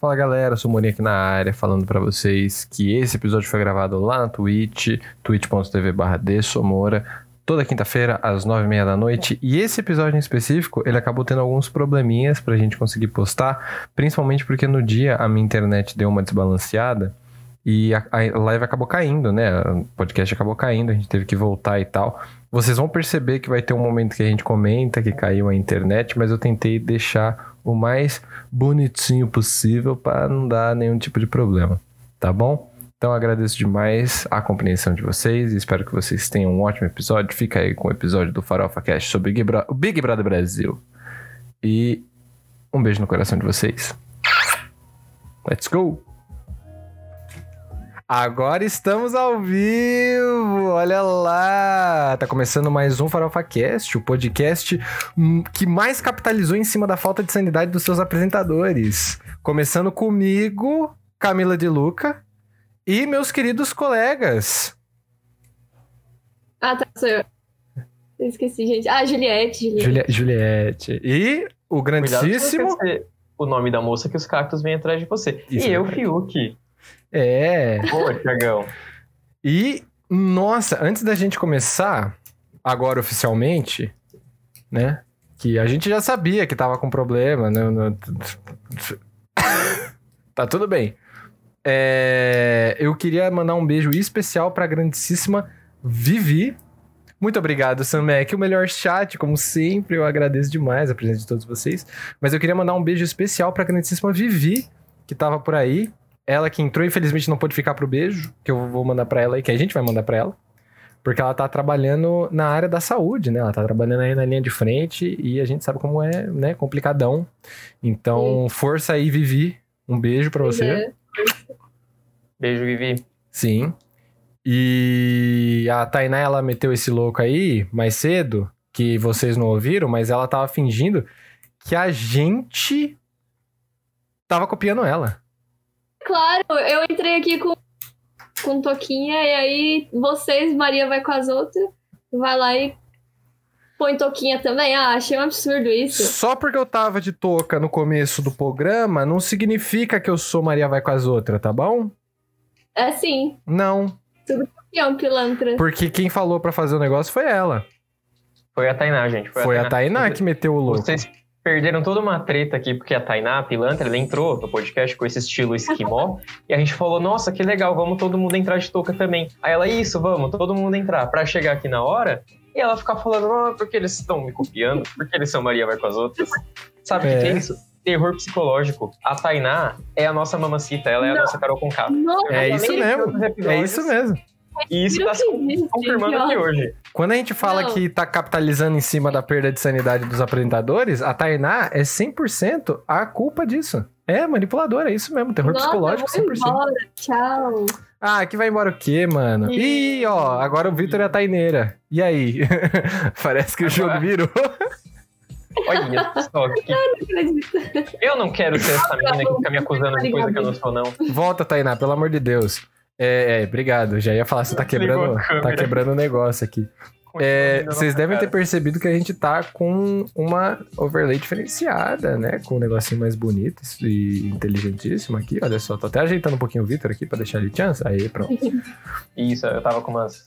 Fala galera, sou o Morinha aqui na área, falando pra vocês que esse episódio foi gravado lá na Twitch, twitch.tv barra toda quinta-feira às nove e meia da noite. E esse episódio em específico, ele acabou tendo alguns probleminhas pra gente conseguir postar, principalmente porque no dia a minha internet deu uma desbalanceada e a, a live acabou caindo, né? O podcast acabou caindo, a gente teve que voltar e tal. Vocês vão perceber que vai ter um momento que a gente comenta que caiu a internet, mas eu tentei deixar o mais bonitinho possível para não dar nenhum tipo de problema, tá bom? Então agradeço demais a compreensão de vocês e espero que vocês tenham um ótimo episódio. Fica aí com o episódio do Farofa Cast sobre o Big Brother Brasil. E um beijo no coração de vocês. Let's go! Agora estamos ao vivo, olha lá! Tá começando mais um Farofa Cast, o podcast hum, que mais capitalizou em cima da falta de sanidade dos seus apresentadores. Começando comigo, Camila de Luca, e meus queridos colegas. Ah, tá, sou eu. eu esqueci, gente. Ah, Juliette. Juliette. Juliette. E o grandíssimo... o nome da moça que os cactos vêm atrás de você. Isso e é eu, Fiuk. É. Pô, Tiagão. E, nossa, antes da gente começar, agora oficialmente, né? Que a gente já sabia que tava com problema, né? tá tudo bem. É, eu queria mandar um beijo especial pra grandíssima Vivi. Muito obrigado, Samek. O melhor chat, como sempre. Eu agradeço demais a presença de todos vocês. Mas eu queria mandar um beijo especial pra grandíssima Vivi, que tava por aí. Ela que entrou, infelizmente, não pôde ficar pro beijo, que eu vou mandar para ela e que a gente vai mandar para ela. Porque ela tá trabalhando na área da saúde, né? Ela tá trabalhando aí na linha de frente e a gente sabe como é, né? Complicadão. Então, Sim. força aí, Vivi. Um beijo para você. Beijo, Vivi. Sim. E a Tainá, ela meteu esse louco aí mais cedo, que vocês não ouviram, mas ela tava fingindo que a gente tava copiando ela claro, eu entrei aqui com, com Toquinha e aí vocês, Maria vai com as outras, vai lá e põe Toquinha também. Ah, achei um absurdo isso. Só porque eu tava de touca no começo do programa, não significa que eu sou Maria vai com as outras, tá bom? É sim. Não. Tudo Toquinha, pilantra. Porque quem falou para fazer o negócio foi ela. Foi a Tainá, gente. Foi, foi a, Tainá. a Tainá que meteu o louco. Vocês perderam toda uma treta aqui, porque a Tainá, a pilantra, ela entrou no podcast com esse estilo esquimó, e a gente falou, nossa, que legal, vamos todo mundo entrar de touca também. Aí ela, isso, vamos, todo mundo entrar. Pra chegar aqui na hora, e ela ficar falando, ah, porque eles estão me copiando, porque eles são Maria vai com as outras. Sabe o é. que, é isso? Terror psicológico. A Tainá é a nossa mamacita, ela é a nossa Carol Conká. É isso mesmo, é isso mesmo. E isso está se confirmando aqui hoje. Quando a gente fala não. que tá capitalizando em cima da perda de sanidade dos apresentadores, a Tainá é 100% a culpa disso. É manipuladora, é isso mesmo, terror Nossa, psicológico 100%. Embora. Tchau. Ah, que vai embora o quê, mano? Ih, ó, agora o Vitor é a Taineira. E aí? Parece que agora... o jogo virou. Olha só. Que... Eu não quero ser essa menina que fica me acusando de coisa que eu não sou, não. Volta, Tainá, pelo amor de Deus. É, é, obrigado. Já ia falar, você tá quebrando, tá quebrando o negócio aqui. É, vocês devem ter percebido que a gente tá com uma overlay diferenciada, né? Com um negocinho mais bonito e inteligentíssimo aqui. Olha só, tô até ajeitando um pouquinho o Victor aqui pra deixar ele chance. Aí, pronto. Isso, eu tava com umas.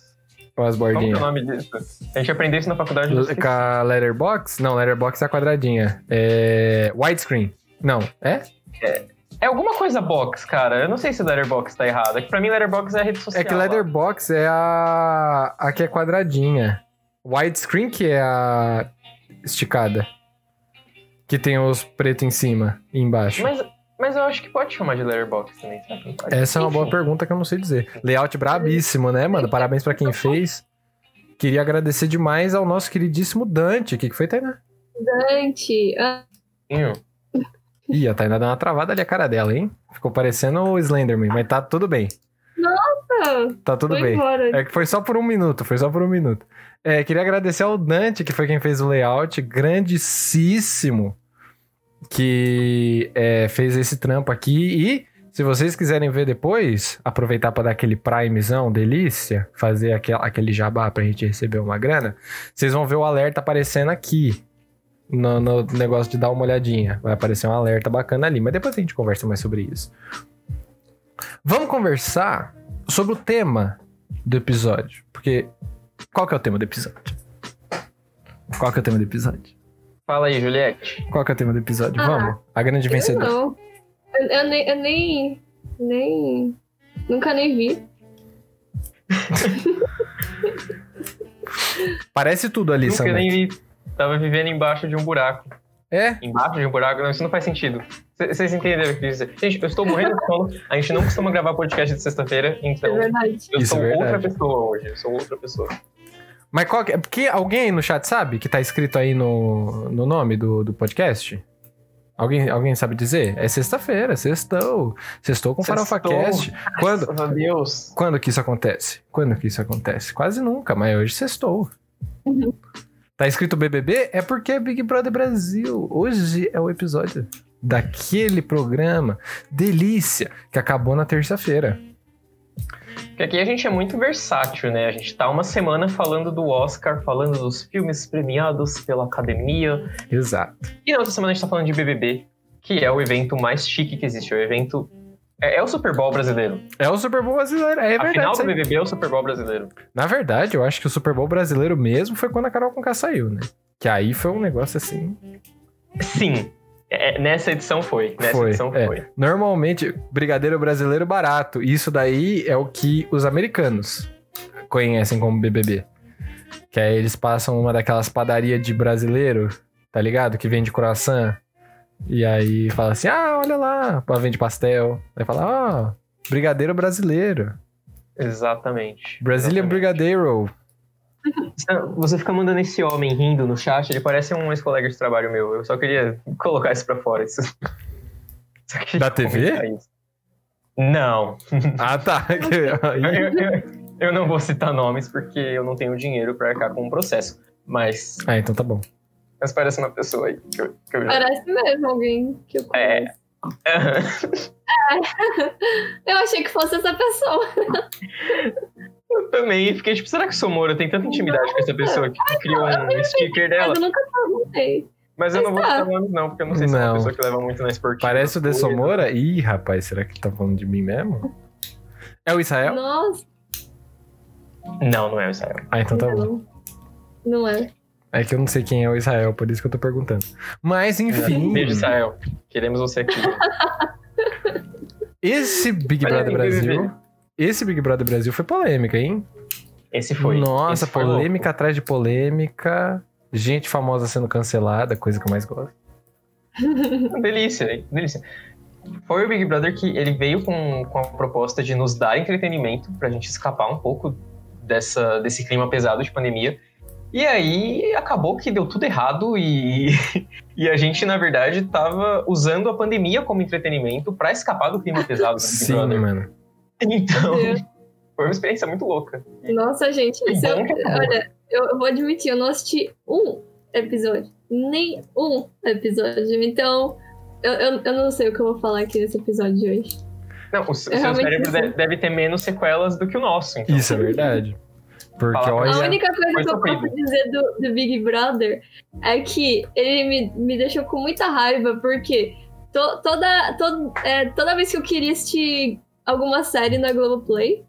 Com as bordinhas. Como é o nome disso? A gente aprendeu isso na faculdade. Com a Letterbox? Não, Letterbox é a quadradinha. É. Widescreen. Não, é? É. É alguma coisa box, cara. Eu não sei se Letterbox tá errado. É que pra mim Letterbox é a rede social. É que Letterbox é a. a que é quadradinha. Widescreen que é a esticada. Que tem os pretos em cima e embaixo. Mas, mas eu acho que pode chamar de Letterbox também, sabe? Essa é uma boa pergunta que eu não sei dizer. Layout brabíssimo, né, mano? Parabéns para quem fez. Queria agradecer demais ao nosso queridíssimo Dante. O que, que foi, Tainá? Dante. Ah. Ih, a Tainá deu uma travada ali a cara dela, hein? Ficou parecendo o Slenderman, mas tá tudo bem. Nossa! Tá tudo bem. Embora. É que foi só por um minuto, foi só por um minuto. É, queria agradecer ao Dante, que foi quem fez o layout, grandíssimo, que é, fez esse trampo aqui. E se vocês quiserem ver depois, aproveitar para dar aquele primezão, delícia, fazer aquele, aquele jabá pra gente receber uma grana, vocês vão ver o alerta aparecendo aqui no, no negócio de dar uma olhadinha. Vai aparecer um alerta bacana ali, mas depois a gente conversa mais sobre isso. Vamos conversar sobre o tema do episódio. Porque qual que é o tema do episódio? Qual que é o tema do episódio? Fala aí, Juliette. Qual que é o tema do episódio? Ah, Vamos? A grande Eu vencedora. não. Eu, eu nem, eu nem. Nem. Nunca nem vi. Parece tudo ali, Nunca Sandra. nem vi. Tava vivendo embaixo de um buraco. É? Embaixo de um buraco? Não, isso não faz sentido. Vocês entenderam o que eu quis dizer? Gente, eu estou morrendo de sono. A gente não costuma gravar podcast de sexta-feira, então É verdade. eu Isso sou é outra verdade. pessoa hoje. Eu sou outra pessoa. Mas qual que é? Porque alguém aí no chat sabe que tá escrito aí no, no nome do, do podcast? Alguém, alguém sabe dizer? É sexta-feira, sextou. Sextou com Sextou. FarofaCast. Quando, Graças a Deus. quando que isso acontece? Quando que isso acontece? Quase nunca, mas hoje sextou. Uhum. Tá escrito BBB? É porque é Big Brother Brasil. Hoje é o episódio daquele programa delícia que acabou na terça-feira. Porque aqui a gente é muito versátil, né? A gente tá uma semana falando do Oscar, falando dos filmes premiados pela academia. Exato. E na outra semana a gente tá falando de BBB, que é o evento mais chique que existe. É o evento. É, é o Super Bowl brasileiro. É o Super Bowl brasileiro, é a verdade. final isso do. BBB é o Super Bowl brasileiro. Na verdade, eu acho que o Super Bowl brasileiro mesmo foi quando a Carol Conká saiu, né? Que aí foi um negócio assim. Sim. É, nessa edição foi. Nessa Foi, edição é. foi. Normalmente, brigadeiro brasileiro barato. Isso daí é o que os americanos conhecem como BBB. Que aí eles passam uma daquelas padarias de brasileiro, tá ligado? Que vende croissant. E aí fala assim: ah, olha lá, vende pastel. Aí fala: ó, brigadeiro brasileiro. Exatamente. Brazilian Exatamente. Brigadeiro. Você fica mandando esse homem rindo no chat, ele parece um ex-colega de trabalho meu. Eu só queria colocar isso pra fora. Isso... Da TV? Não. Ah, tá. Eu, eu- eu- eu não vou citar nomes porque eu não tenho dinheiro pra arcar com o processo. Mas, ah, então tá bom. Mas parece uma pessoa aí que eu, que eu já... Parece mesmo alguém que eu É. conheço. Eu achei que fosse essa pessoa. Eu também fiquei tipo, será que sou Moura tem tanta intimidade com essa pessoa que criou um sticker dela? Mas eu nunca perguntei. Mas eu não vou Mas tá. citar nomes não, porque eu não sei se é uma Não. pessoa que leva muito na esportiva. Parece o coisa. Dessomora? Ih, rapaz, será que ele tá falando de mim mesmo? É o Israel? Nossa, Não, não é o Israel. Ah, então tá bom. não. Não é. É que eu não sei quem é o Israel, por isso que eu tô perguntando. Mas, enfim, Beijo, Israel. Queremos você aqui. esse Big Brother aí, Brasil. BBB. Esse Big Brother Brasil foi polêmica, hein? Esse foi. Nossa, Esse foi polêmica atrás de polêmica. Gente famosa sendo cancelada, coisa que eu mais gosto. Delícia, hein? delícia. Foi o Big Brother que ele veio com, com a proposta de nos dar entretenimento pra gente escapar um pouco dessa, desse clima pesado de pandemia. E aí acabou que deu tudo errado e, e a gente, na verdade, tava usando a pandemia como entretenimento pra escapar do clima pesado do Big Sim, Brother. mano. Então, foi uma experiência muito louca. Nossa, gente. Eu- olha, eu, vou admitir, eu não assisti um episódio. Nem um episódio. Então, eu, eu, eu não sei o que eu vou falar aqui nesse episódio de hoje. Não, o, seu Eu realmente cérebro não sei. de- deve ter menos sequelas do que o nosso. Então. Isso é verdade. Porque, olha. A única coisa Coisa que eu posso dizer do, do Big Brother é que ele me, me deixou com muita raiva, porque to- toda, to- é, toda vez que eu queria assistir alguma série na Globoplay,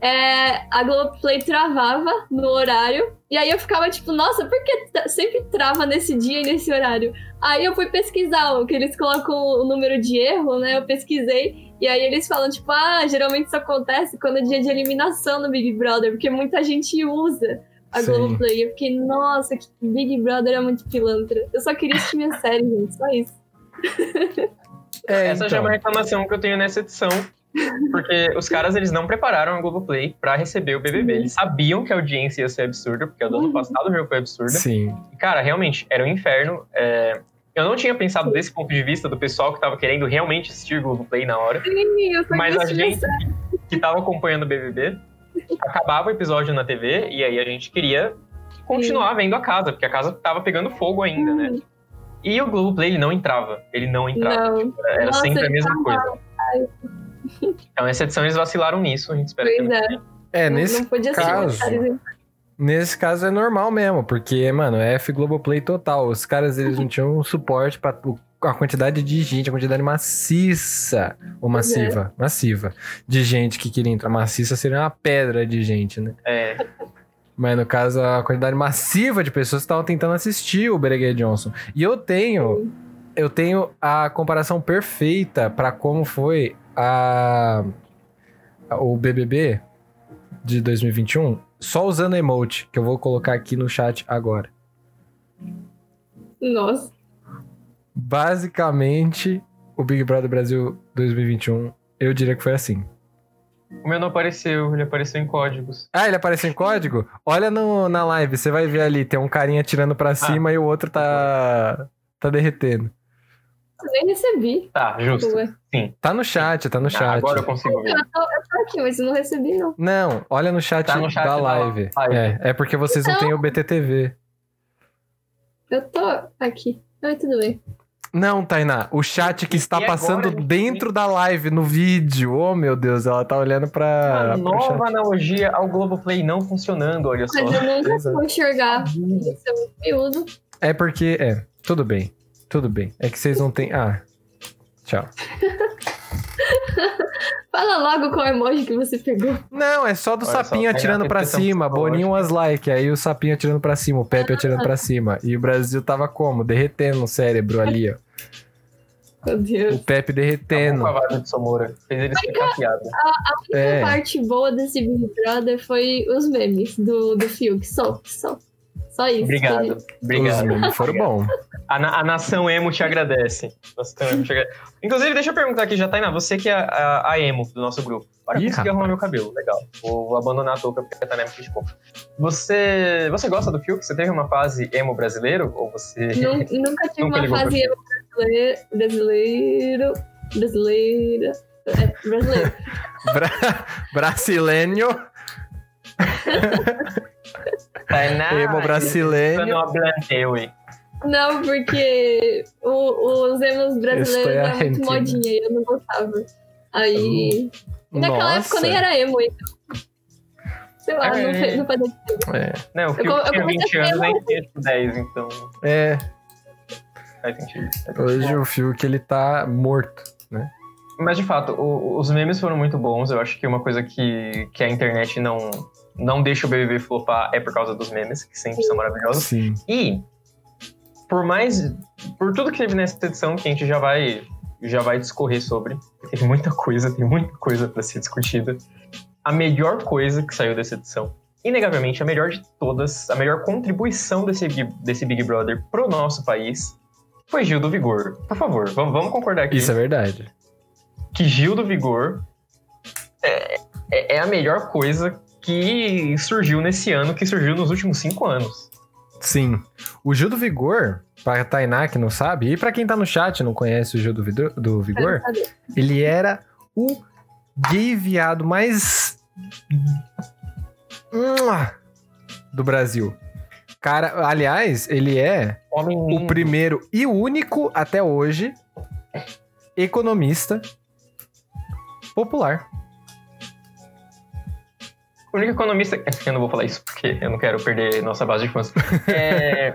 é, a Globoplay travava no horário, e aí eu ficava tipo, nossa, por que sempre trava nesse dia e nesse horário? Aí eu fui pesquisar o que eles colocam o número de erro, né? Eu pesquisei, e aí eles falam, tipo, ah, geralmente isso acontece quando é dia de eliminação no Big Brother, porque muita gente usa a Sim. Globoplay. Eu fiquei, nossa, que Big Brother é muito pilantra. Eu só queria assistir minha série, gente, só isso. É, Essa já é então. uma reclamação que eu tenho nessa edição. Porque os caras, eles não prepararam a Globoplay pra receber o BBB. Uhum. Eles sabiam que a audiência ia ser absurda, porque a do ano Uhum. passado o meu foi absurda. Sim. E, cara, realmente, era um inferno. É, Eu não tinha pensado desse ponto de vista do pessoal que tava querendo realmente assistir o Globoplay na hora. Sim, Mas a gente que tava acompanhando o BBB, acabava o episódio na TV e aí a gente queria continuar vendo a casa, porque a casa tava pegando fogo ainda, né? Hum, E o Globoplay, ele não entrava. Ele não entrava. Não, Era Nossa, sempre a mesma coisa. Então, essa edição eles vacilaram nisso. A gente espera que pois não é. É, Não- nesse não caso- Nesse caso é normal mesmo, porque, mano, é F Globoplay total. Os caras, eles não tinham suporte pra o- a quantidade de gente, a quantidade maciça, ou massiva, massiva, de gente que queria entrar. Maciça seria uma pedra de gente, né? É, Mas no caso, a quantidade massiva de pessoas que estavam tentando assistir o Breguet Johnson. E eu tenho, eu tenho a comparação perfeita pra como foi a o BBB de 2021, só usando emote, que eu vou colocar aqui no chat agora. Nossa. Basicamente, o Big Brother Brasil 2021, eu diria que foi assim. o meu não apareceu, ele apareceu em códigos. Ah, ele apareceu em código? Olha no, na live, você vai ver ali, tem um carinha tirando pra cima e o outro tá tá derretendo. Eu nem recebi. Tá, justo. Ué. Tá no chat, tá no Ah, chat. agora eu consigo ver. Eu tô, eu tô aqui, mas eu não recebi, não. Não, olha no chat, Tá no chat da da live. live. É, é porque vocês não Então- têm o BTTV. Eu tô aqui. Ai, tudo bem. Não, Tainá, o chat que está E passando agora, gente? dentro da live, no vídeo. Oh, meu Deus, ela tá olhando pra. Uma nova analogia ao Globoplay não funcionando, olha só. Mas eu nunca vou enxergar. Isso é muito miúdo. É porque. É, tudo bem. Tudo bem. É que vocês não têm. Ah. Tchau. Fala logo qual emoji que você pegou. Não, é só do Olha só, sapinho tem a atirando pra repetição cima. Boninho was like. Aí o sapinho atirando pra cima, o Pepe atirando pra cima. E o Brasil tava como? Derretendo no cérebro ali, ó. Meu Deus. O Pepe Acabou derretendo. com a vaga de Somora. Fez ele piada. A única É. parte boa desse Big Brother foi os memes do, do Fiuk. Só, só. Só isso. Obrigado. Os Obrigado. memes foram bons. A, na- a nação emo te agradece. Nação emo te agrade- Inclusive, deixa eu perguntar aqui, já Tainá, você que é a, a emo do nosso grupo. Agora Ih, eu consegui rapaz. arrumar meu cabelo, legal. Vou, vou abandonar a touca porque a Tainá me criticou. Você, você gosta do Fiuk? Você teve uma fase emo brasileiro? Ou você... Nu- nunca tive Nunca uma fase brasileiro. Brasileiro. Brasileira. É, brasileiro. Bra brasileiro. Emo brasileiro. Não porque o- os emos brasileiros eram muito argentino. modinha e eu não gostava. Aí. e naquela época eu nem Nossa. era emo, então. Sei lá, É. não, fe- não fazia sentido. É. Não, o Eu eu tinha comecei 20 a anos, nem tinha tipo 10, então É, faz sentido. Faz hoje o Fiuk ele tá morto. Mas de fato, o- os memes foram muito bons. Eu acho que uma coisa que, que a internet não, não deixa o BBB flopar é por causa dos memes, que sempre são maravilhosos. Sim. E, por mais. Por tudo que teve nessa edição, que a gente já vai, já vai discorrer sobre, porque tem muita coisa, tem muita coisa pra ser discutida. A melhor coisa que saiu dessa edição, inegavelmente a melhor de todas, a melhor contribuição desse, Big- desse Big Brother pro nosso país, foi Gil do Vigor. Por favor, vamos, vamos concordar aqui Isso é verdade. que Gil do Vigor é, é- é a melhor coisa que surgiu nesse ano, que surgiu nos últimos cinco anos. Sim. O Gil do Vigor, pra Tainá que não sabe, e pra quem tá no chat e não conhece o Gil do, Vidor- do Vigor, ele era o gay viado mais. Do Brasil. Cara, aliás, ele é Homem o lindo. primeiro e único até hoje economista popular. O único economista. Eu não vou falar isso porque eu não quero perder nossa base de fãs. É,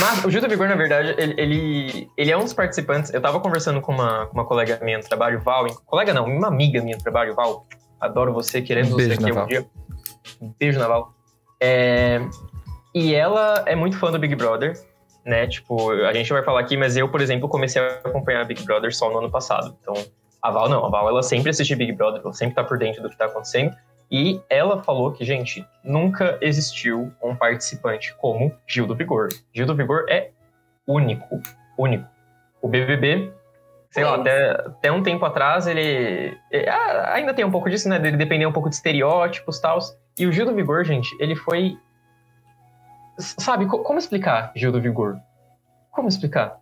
Mas o Gil do Vigor, na verdade, ele, ele, ele é um dos participantes. Eu tava conversando com uma, com uma colega minha no trabalho, Val. Colega não, uma amiga minha no trabalho, Val. Adoro você, querendo beijo, você aqui Naval. um dia. Um beijo, Naval. É, E ela é muito fã do Big Brother, né? Tipo, a gente vai falar aqui, mas eu, por exemplo, comecei a acompanhar Big Brother só no ano passado. Então, a Val não. A Val, ela sempre assiste Big Brother, ela sempre tá por dentro do que tá acontecendo. E ela falou que, gente, nunca existiu um participante como Gil do Vigor. Gil do Vigor é único, único. O BBB, sei lá, É. até, até um tempo atrás ele, é, ainda tem um pouco disso, né, dele depender um pouco de estereótipos e tal. E o Gil do Vigor, gente, ele foi sabe, co- como explicar Gil do Vigor? Como explicar?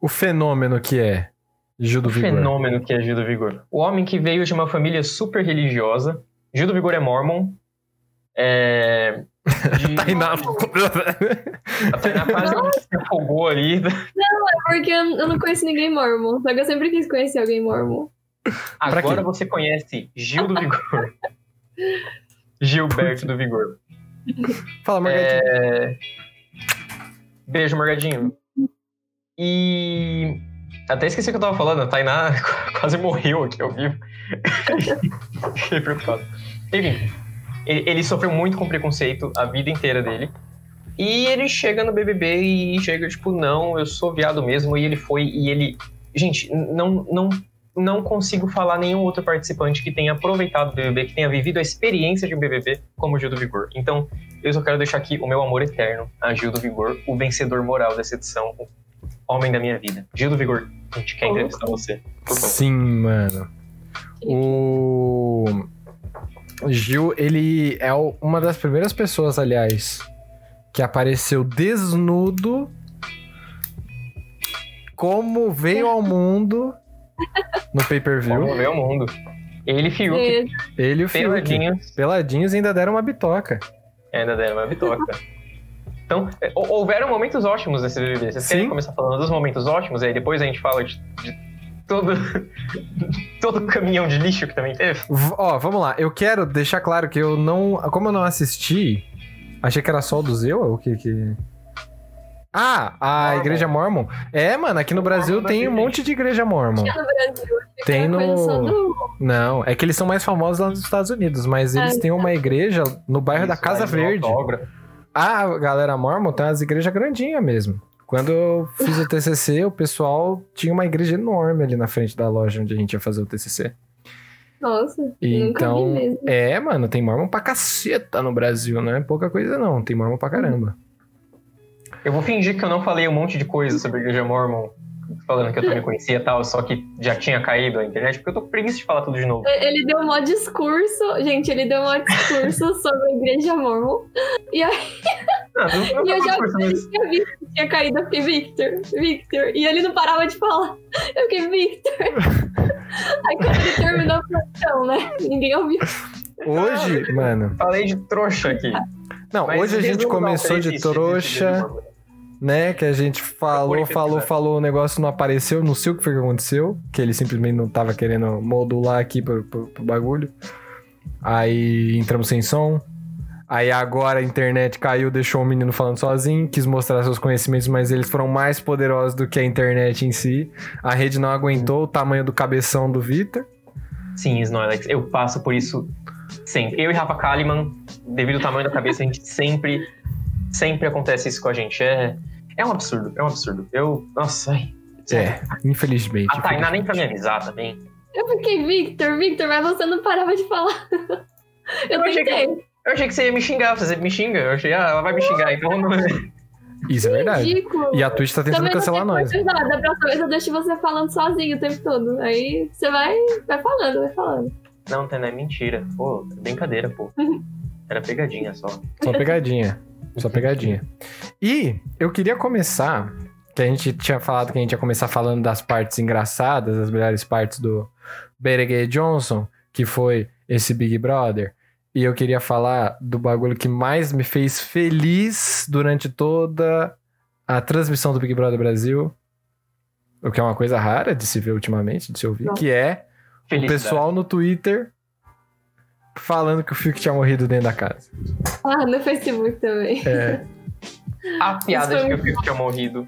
O fenômeno que é Gil do o Vigor. fenômeno que é Gil do Vigor. O homem que veio de uma família super religiosa. Gil do Vigor é mormon. É. De... Tainá. A Tainá quase se afogou ali. Porque eu, não conheço ninguém mormon. Só que eu sempre quis conhecer alguém mormon. Agora quê? você conhece Gil do Vigor. Gilberto do Vigor. Fala, Morgadinho. É... Beijo, Morgadinho. E. Até esqueci o que eu tava falando, a Tainá quase morreu aqui ao vivo. Fiquei preocupado. Enfim, ele, ele sofreu muito com preconceito a vida inteira dele. E ele chega no BBB e chega tipo, não, eu sou viado mesmo. E ele foi, e ele. Gente, não, não, não consigo falar nenhum outro participante que tenha aproveitado o BBB, que tenha vivido a experiência de um BBB como o Gil do Vigor. Então, eu só quero deixar aqui o meu amor eterno a Gil do Vigor, o vencedor moral dessa edição, homem da minha vida. Gil do Vigor, a gente quer entrevistar você. Por favor. Sim, mano. O Gil, ele é uma das primeiras pessoas, aliás, que apareceu desnudo como veio ao mundo no pay-per-view. Vamos ver o mundo. Ele e Fiuk, Ele e o Fiuk. peladinhos, Peladinhos ainda deram uma bitoca. ainda deram uma bitoca. Então, é, hou- houveram momentos ótimos nesse BBB. Vocês querem Sim. começar falando dos momentos ótimos? Aí depois a gente fala de, de todo, todo o caminhão de lixo que também teve. V- Ó, vamos lá. Eu quero deixar claro que eu não. Como eu não assisti, achei que era só o do Zeu? O que que. Ah, a Mormon. igreja Mormon. É, mano, aqui no Brasil Mormon tem um monte de igreja Mormon. no Brasil. achei que Tem no. do- Não, é que eles são mais famosos lá nos Estados Unidos, mas eles Ah, têm uma igreja no bairro da Isso, Casa aí, no Verde. A galera Mormon tem umas igrejas grandinhas mesmo. Quando eu fiz o TCC, o pessoal tinha uma igreja enorme ali na frente da loja onde a gente ia fazer o TCC. Nossa, nunca Então, vi mesmo. é, mano, tem Mormon pra caceta no Brasil, não é pouca coisa não, tem Mormon pra caramba. Eu vou fingir que eu não falei um monte de coisa sobre a igreja Mormon, falando que eu também conhecia e tal, só que já tinha caído a internet, porque eu tô com preguiça de falar tudo de novo. Ele deu um maior discurso, gente, ele deu um maior discurso sobre a igreja mormon. E aí Não, não, não e eu já mas- tinha visto que tinha caído, eu fiquei, Victor, Victor. E ele não parava de falar. Eu fiquei, Victor. Aí quando ele terminou, eu falei, né? Ninguém ouviu. Hoje, mano, Falei de trouxa aqui. não, Mas hoje a gente começou de trouxa. Né, que a gente falou, falou, falou, o negócio não apareceu, não sei o que foi que aconteceu, que ele simplesmente não tava querendo modular aqui pro, pro, pro bagulho. Aí entramos sem som. Aí agora a internet caiu, deixou o menino falando sozinho, quis mostrar seus conhecimentos, mas eles foram mais poderosos do que a internet em si. A rede não aguentou o tamanho do cabeção do Vitor. Sim, Snorlax, eu passo por isso sempre. Eu e Rafa Kalimann, devido ao tamanho da cabeça, a gente sempre, sempre acontece isso com a gente. É, é um absurdo, é um absurdo. Eu, nossa, ai. É, infelizmente. A Tainá nem pra me avisar também. Eu fiquei, Victor, Victor, mas você não parava de falar. Eu, Eu achei que- tentei. Eu achei que você ia me xingar, você me xinga. Eu achei, ah, ela vai me xingar, então não. Isso é verdade. Ridículo. E a Twitch tá tentando Também cancelar nós. Da próxima vez eu deixo você falando sozinho o tempo todo. Aí você vai, vai falando, vai falando. Não, Tainá, é mentira. Pô, é brincadeira, pô. Era pegadinha só. Só pegadinha. Só pegadinha. E eu queria começar, que a gente tinha falado que a gente ia começar falando das partes engraçadas, as melhores partes do Beregay Johnson, que foi esse Big Brother. E eu queria falar do bagulho que mais me fez feliz durante toda a transmissão do Big Brother Brasil. O que é uma coisa rara de se ver ultimamente, de se ouvir, Não. que é o pessoal no Twitter falando que o Fiuk tinha morrido dentro da casa. Ah, no Facebook também. É, A piada de que o Fiuk tinha morrido.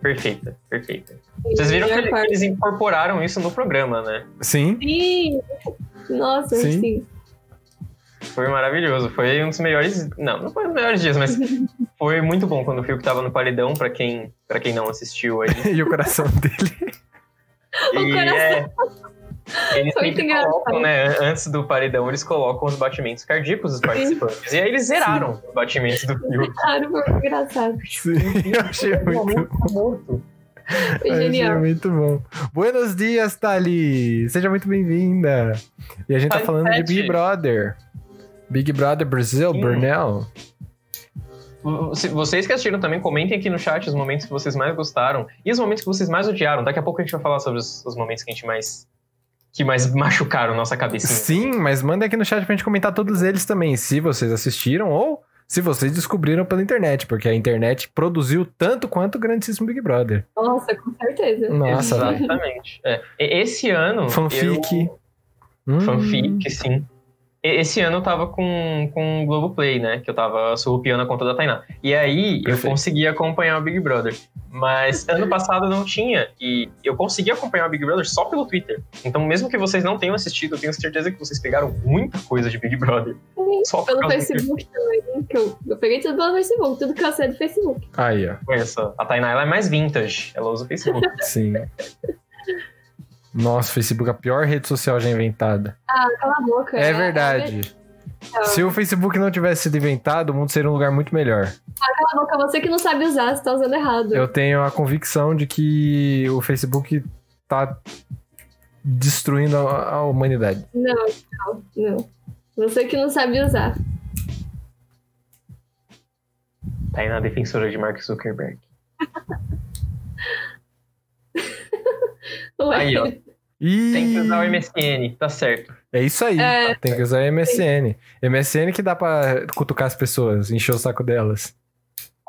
Perfeita, perfeita. Vocês viram que Melhor ele- parte. eles incorporaram isso no programa, né? sim, Sim! Nossa, Sim. sim. Foi maravilhoso. Foi um dos melhores. Não, não foi um dos melhores dias, mas foi muito bom quando o Fiuk tava no paredão, pra quem, pra quem não assistiu aí. e o coração dele. O E coração. é. Eles Foi sempre muito colocam, né? Antes do paredão, eles colocam os batimentos cardíacos dos participantes. E aí eles zeraram os batimentos do Fiuk. Claro, foi engraçado. Sim, eu achei muito tá morto. Foi Achei genial. muito bom. Buenos dias, Thali! Seja muito bem-vinda. E a gente tá Thali falando de Sete. Big Brother. Big Brother Brasil, Sim. Burnell. Vocês que assistiram também, comentem aqui no chat os momentos que vocês mais gostaram e os momentos que vocês mais odiaram. Daqui a pouco a gente vai falar sobre os, os momentos que a gente mais. Que mais machucaram nossa cabecinha. Sim, mas manda aqui no chat pra gente comentar todos eles também, se vocês assistiram ou se vocês descobriram pela internet, porque a internet produziu tanto quanto o grandíssimo Big Brother. Nossa, com certeza. Nossa. Exatamente. É. Esse ano. Fanfic. eu- Hum. Fanfic, sim. Esse ano eu tava com, com o Globoplay, né? Que eu tava surrupiando a conta da Tainá. E aí eu Perfeito. consegui acompanhar o Big Brother. Mas ano passado eu não tinha. E eu consegui acompanhar o Big Brother só pelo Twitter. Então, mesmo que vocês não tenham assistido, eu tenho certeza que vocês pegaram muita coisa de Big Brother. Só por Pelo Facebook também. Que eu, eu peguei tudo pelo Facebook, tudo que eu sei do Facebook. Aí, ó. Essa. A Tainá ela é mais vintage. Ela usa o Facebook. Sim. Nossa, Facebook é a pior rede social já inventada. Ah, cala a boca. É verdade. Se o Facebook não tivesse sido inventado, o mundo seria um lugar muito melhor. Cala a boca, você que não sabe usar, você tá usando errado. Eu tenho a convicção de que o Facebook tá destruindo a, a humanidade. Não, não, não. Você que não sabe usar. Tainá, defensora de Mark Zuckerberg. Ué. Aí, ó. E Tem que usar o MSN, tá certo. é isso aí. É. Tem que usar MSN. MSN que dá pra cutucar as pessoas, encher o saco delas.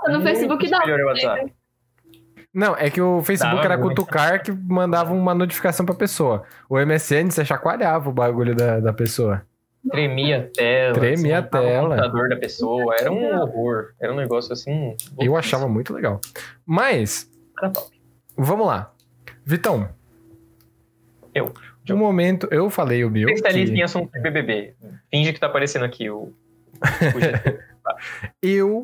No Facebook dá. Não, é que o Facebook Dava era cutucar que mandava uma notificação pra pessoa. O MSN você chacoalhava o bagulho da, da pessoa. Tremia a tela. Tremia a desmontava tela. O computador da pessoa. Era um horror. Era um negócio assim. Eu achava muito legal. Mas, vamos lá. Vitão. Eu. De um momento, eu falei o meu. Especialista que em assunto de BBB. Finge que tá aparecendo aqui o. Eu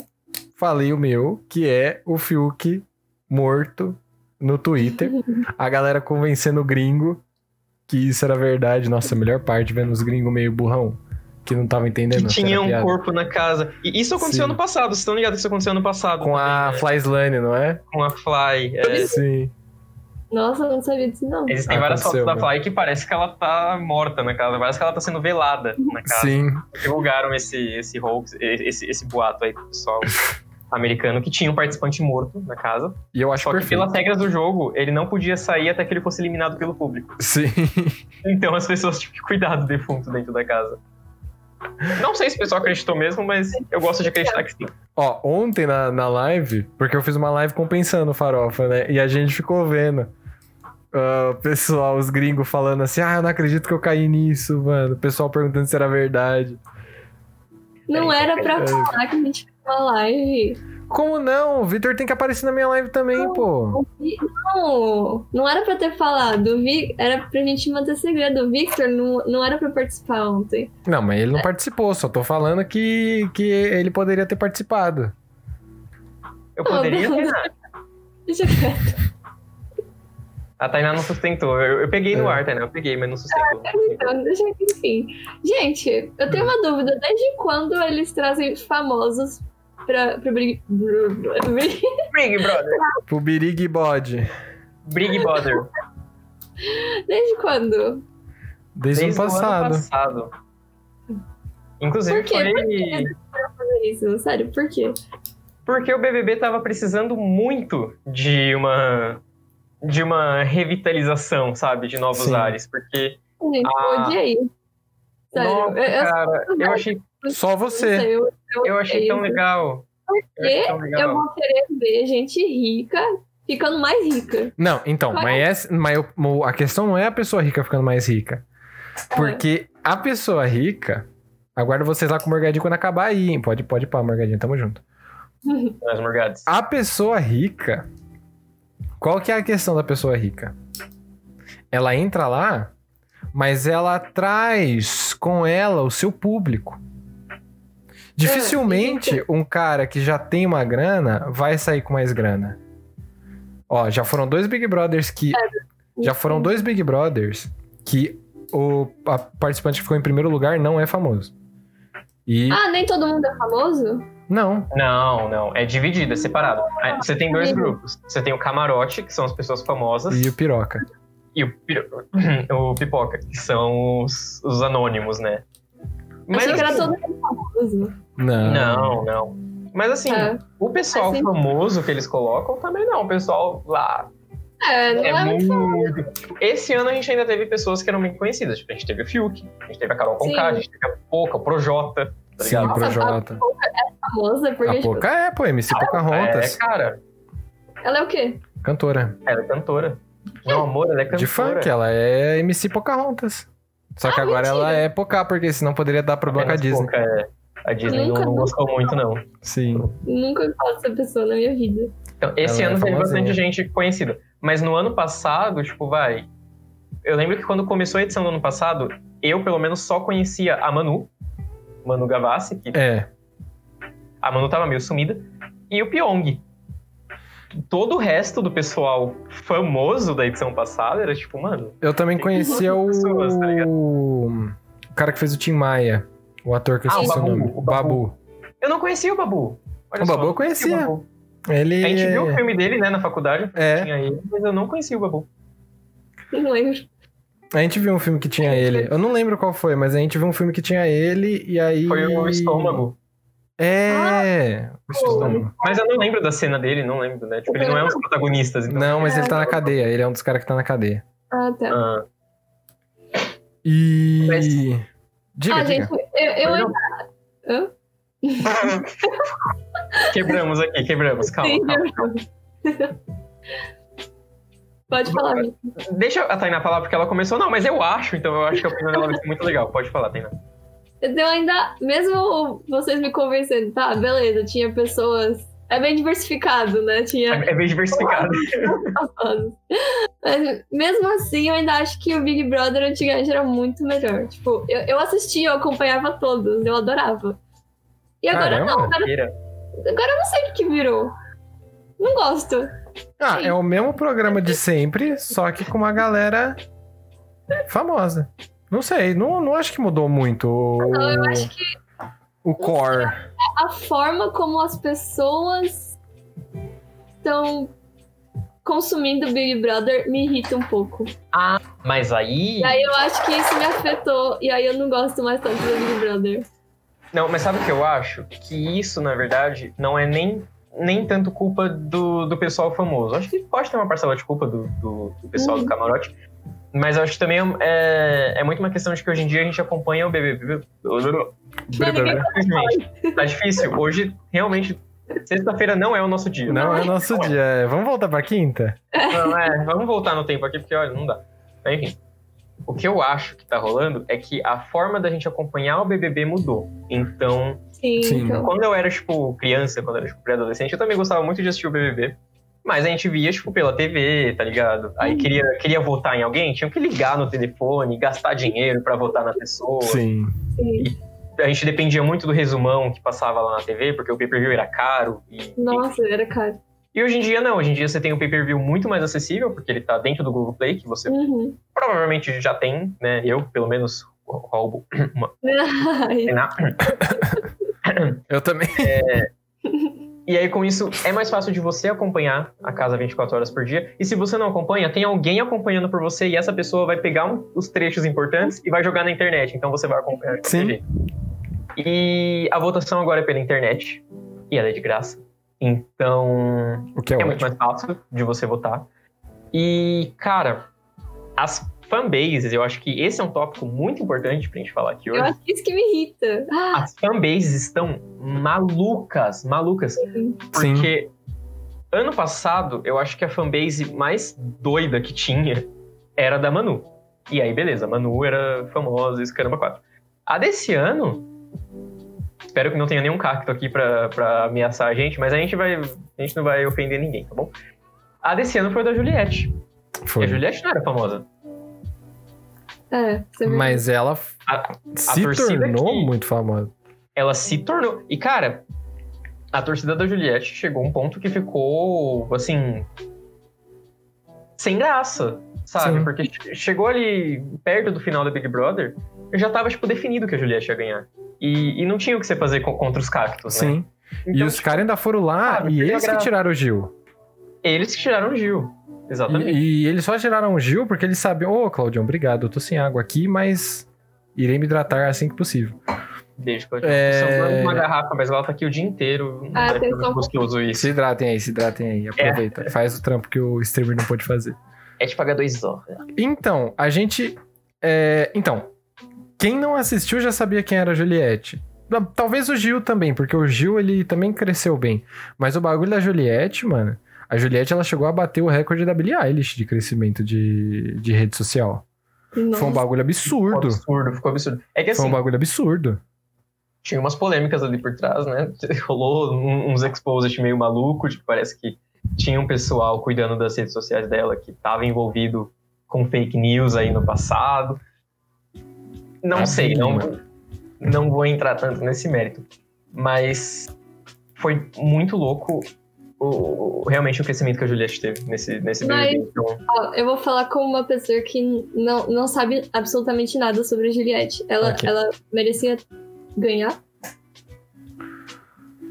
falei o meu, que é o Fiuk morto no Twitter. A galera convencendo o gringo que isso era verdade. Nossa, a melhor parte vendo os gringos meio burrão. Que não tava entendendo. que tinha um piada. corpo na casa. E isso aconteceu Sim. ano passado. Vocês estão ligados que isso aconteceu ano passado? Com a também, né? Fly Slane, não é? Com a Fly. É, Sim. Nossa, eu não sabia disso, não. Existem várias fotos da né? Fly que parece que ela tá morta na casa. Parece que ela tá sendo velada na casa. Sim. divulgaram esse, esse hoax, esse, esse boato aí pro pessoal americano que tinha um participante morto na casa. E eu acho Só que perfeito. pelas regras do jogo, ele não podia sair até que ele fosse eliminado pelo público. Sim. Então as pessoas tinham que cuidar do defunto dentro da casa. Não sei se o pessoal acreditou mesmo, mas eu gosto de acreditar que sim. Ó, ontem na, na live, porque eu fiz uma live compensando o farofa, né? E a gente ficou vendo. O pessoal, os gringos falando assim, ah, eu não acredito que eu caí nisso, mano. O pessoal perguntando se era verdade. Não era pra É. falar que a gente fez uma live. Como não? O Victor tem que aparecer na minha live também, pô. O Vi- Não, não era pra ter falado. Vi- Era pra gente manter segredo. O Victor não, não era pra participar ontem. Não, mas ele não participou, só tô falando que, que ele poderia ter participado. Eu poderia. Deixa quieto. A Tainá não sustentou. Eu, eu peguei no É. ar, Tainá. Eu peguei, mas não sustentou. Então, deixa enfim. Gente, eu tenho uma dúvida. Desde quando eles trazem famosos pra, pro Big... Big- Big Brother. Pro Birig Bode. Big Brother. Desde quando? Desde, o ano o ano passado. passado. Inclusive Por quê? foi... Por? Fazer isso, sério, por quê? Porque o BBB tava precisando muito de uma de uma revitalização, sabe, de novos Sim. ares, porque Gente, eu Ah. odiei. Sério, nossa, eu, eu, cara, eu achei, Só você. sei, eu, eu, eu achei tão legal. Eu achei tão Eu legal. vou querer ver gente rica ficando mais rica. Não, então, Qual mas, é? mas eu- a questão não é a pessoa rica ficando mais rica. Porque a pessoa rica. Aguardo vocês lá com o Morgadinho quando acabar aí, hein? Pode, pode ir pra Morgadinho, tamo junto. Morgades. A pessoa rica. Qual que é a questão da pessoa rica? Ela entra lá, mas ela traz com ela o seu público. Dificilmente um cara que já tem uma grana vai sair com mais grana. Ó, já foram dois Big Brothers que. Já foram dois Big Brothers que o a participante que ficou em primeiro lugar não é famoso. E. Ah, nem todo mundo é famoso? Não. Não, não, é dividido, é separado. Você tem dois grupos. Você tem o camarote, que são as pessoas famosas, E o piroca. e o, pi- o pipoca, que são os, os anônimos, né? Achei que era assim, todo mundo famoso. Não. Não, não. Mas assim, É. o pessoal Assim- famoso que eles colocam também não. O pessoal lá É, não é, é muito famoso. muito. Esse ano a gente ainda teve pessoas que eram bem conhecidas. Tipo, a gente teve o Fiuk, a gente teve a Carol Conká, Sim. a gente teve a Poca, o Projota. Tá Sim, ligado? pro Nossa, Jota. famosa, porque A tipo, Poca é, pô, MC Pocahontas. É, cara, ela é o quê? Cantora. ela é cantora. Meu amor, ela é cantora. De funk, ela é MC Pocahontas. Só que Ah, agora mentira. ela é pouca, porque senão poderia dar problema com a Disney. pouca, é. A Disney Nunca, não, não nunca. gostou muito, não. Sim. Nunca falo essa pessoa na minha vida. Então, esse Ela é ano teve famosinha. bastante gente conhecida. Mas no ano passado, tipo, vai. Eu lembro que quando começou a edição do ano passado, eu, pelo menos, só conhecia a Manu, Manu Gavassi, que É. a Manu tava meio sumida, e o Pyong. Todo o resto do pessoal famoso da edição passada era tipo, mano, Eu também conhecia o. pessoas, tá o cara que fez o Tim Maia. O ator que eu Ah, o esqueci o Babu, nome. o Babu. eu não conhecia o Babu. Olha O só, Babu eu conhecia o Babu. Ele. A gente viu o é- filme dele, né, na faculdade, É. tinha ele, mas eu não conhecia o Babu. Não lembro. A gente viu um filme que tinha ele. Eu não lembro qual foi, mas a gente viu um filme que tinha ele e aí. Foi o Estômago. É. o estômago. Mas eu não lembro da cena dele, não lembro, né? Tipo, ele não é um dos protagonistas, então. Não, mas ele tá na cadeia. Ele é um dos caras que tá na cadeia. Ah, tá. Ah, E. Mas- Diga, ah, diga. gente, eu, eu. Hã? quebramos aqui, quebramos. Calma, Sim, calma. eu- Pode falar. Deixa a Tainá falar porque ela começou. Não, mas eu acho, então eu acho que a opinião dela vai ser muito legal. Pode falar, Tainá. Eu ainda, mesmo vocês me convencendo, tá, beleza, tinha pessoas. É bem diversificado, né? Tinha É, é bem diversificado. Mas mesmo assim, eu ainda acho que o Big Brother antigamente era muito melhor. Tipo, eu, eu assistia, eu acompanhava todos, eu adorava. E agora Caramba. não, agora, agora eu não sei o que virou. Não gosto. Ah, é o mesmo programa de sempre, só que com uma galera famosa. Não sei, não, não acho que mudou muito o, Então, eu acho que o core. a forma como as pessoas estão consumindo o Big Brother me irrita um pouco. Mas aí. E aí eu acho que isso me afetou. E aí eu não gosto mais tanto do Big Brother. Não, mas sabe o que eu acho? Que isso, na verdade, não é nem, nem tanto culpa do, do pessoal famoso. Acho que pode ter uma parcela de culpa do, do, do pessoal Uhum. do camarote. Mas eu acho que também é, é muito uma questão de que hoje em dia a gente acompanha o BBB. ninguém Tá difícil. Hoje, realmente, sexta-feira não é o nosso dia. Não é o nosso dia. é. Vamos voltar pra quinta? Não, é, vamos voltar no tempo aqui, porque olha, não dá. Enfim. O que eu acho que tá rolando é que a forma da gente acompanhar o BBB mudou. Então, Sim, Sim. então. quando eu era, tipo, criança, quando eu era, tipo, pré-adolescente, eu também gostava muito de assistir o BBB. Mas a gente via, tipo, pela TV, tá ligado? Aí Uhum. queria, queria votar em alguém, tinha que ligar no telefone, gastar dinheiro pra votar na pessoa. Sim. Sim. A gente dependia muito do resumão que passava lá na TV, porque o pay-per-view era caro. E, Nossa, era caro. e hoje em dia, não. Hoje em dia você tem um pay-per-view muito mais acessível, porque ele tá dentro do Google Play, que você Uhum. provavelmente já tem, né? Eu, pelo menos, roubo uma. Eu também. E aí, com isso, é mais fácil de você acompanhar a casa 24 horas por dia. E se você não acompanha, tem alguém acompanhando por você e essa pessoa vai pegar um- os trechos importantes e vai jogar na internet. Então você vai acompanhar Sim. jeito. E a votação agora é pela internet. E ela é de graça. Então, O que é, é muito mais fácil de você votar. E, cara, as fanbases, eu acho que esse é um tópico muito importante pra gente falar aqui eu hoje. acho que isso que me irrita. Ah, As fanbases estão malucas, malucas. Sim. Porque ano passado, eu acho que a fanbase mais doida que tinha era da Manu. E aí, beleza, a Manu era famosa, isso caramba, quatro. A desse ano, espero que não tenha nenhum cacto aqui pra, pra ameaçar a gente, mas a gente vai. A gente não vai ofender ninguém, tá bom? A desse ano foi a da Juliette. E Foi. a Juliette não era famosa. É, você me... Mas ela A- se torcida tornou que- muito famosa. ela se tornou. E, cara, a torcida da Juliette chegou a um ponto que ficou, assim. sem graça, sabe? Sim. Porque che- chegou ali perto do final da Big Brother, já tava, tipo, definido que a Juliette ia ganhar. E, e não tinha o que você fazer co- contra os cactos, né? Sim. e Então, os caras ainda foram lá sabe, e eles que tiraram o Gil. eles que tiraram o Gil. Exatamente. E, e eles só tiraram o Gil porque eles sabiam, ô, Claudião, obrigado, eu tô sem água aqui, mas irei me hidratar assim que possível. Beijo, Claudio. É. São falando de uma garrafa, mas ela tá aqui o dia inteiro. Ah, ser só um gostoso isso. Se hidratem aí, se hidratem aí, aproveita. Faz o trampo que o streamer não pôde fazer. É de pagar dois horas. Então, a gente. é, Então, quem não assistiu já sabia quem era a Juliette. Talvez o Gil também, porque o Gil ele também cresceu bem. Mas o bagulho da Juliette, mano. A Juliette ela chegou a bater o recorde da Billie Eilish de crescimento de, de rede social. Nossa. Foi um bagulho Ficou absurdo. absurdo, ficou absurdo. É que Foi assim, um bagulho absurdo. tinha umas polêmicas ali por trás, né? Rolou uns exposed meio maluco, tipo, parece que tinha um pessoal cuidando das redes sociais dela que estava envolvido com fake news aí no passado. Não Ah, sei, não, não vou entrar tanto nesse mérito. Mas foi muito louco o, o- realmente o crescimento que a Juliette teve nesse, nesse Mas- BBB. Então, Ó, eu vou falar como uma pessoa que não, não sabe absolutamente nada sobre a Juliette. Ela, Ok. ela merecia ganhar?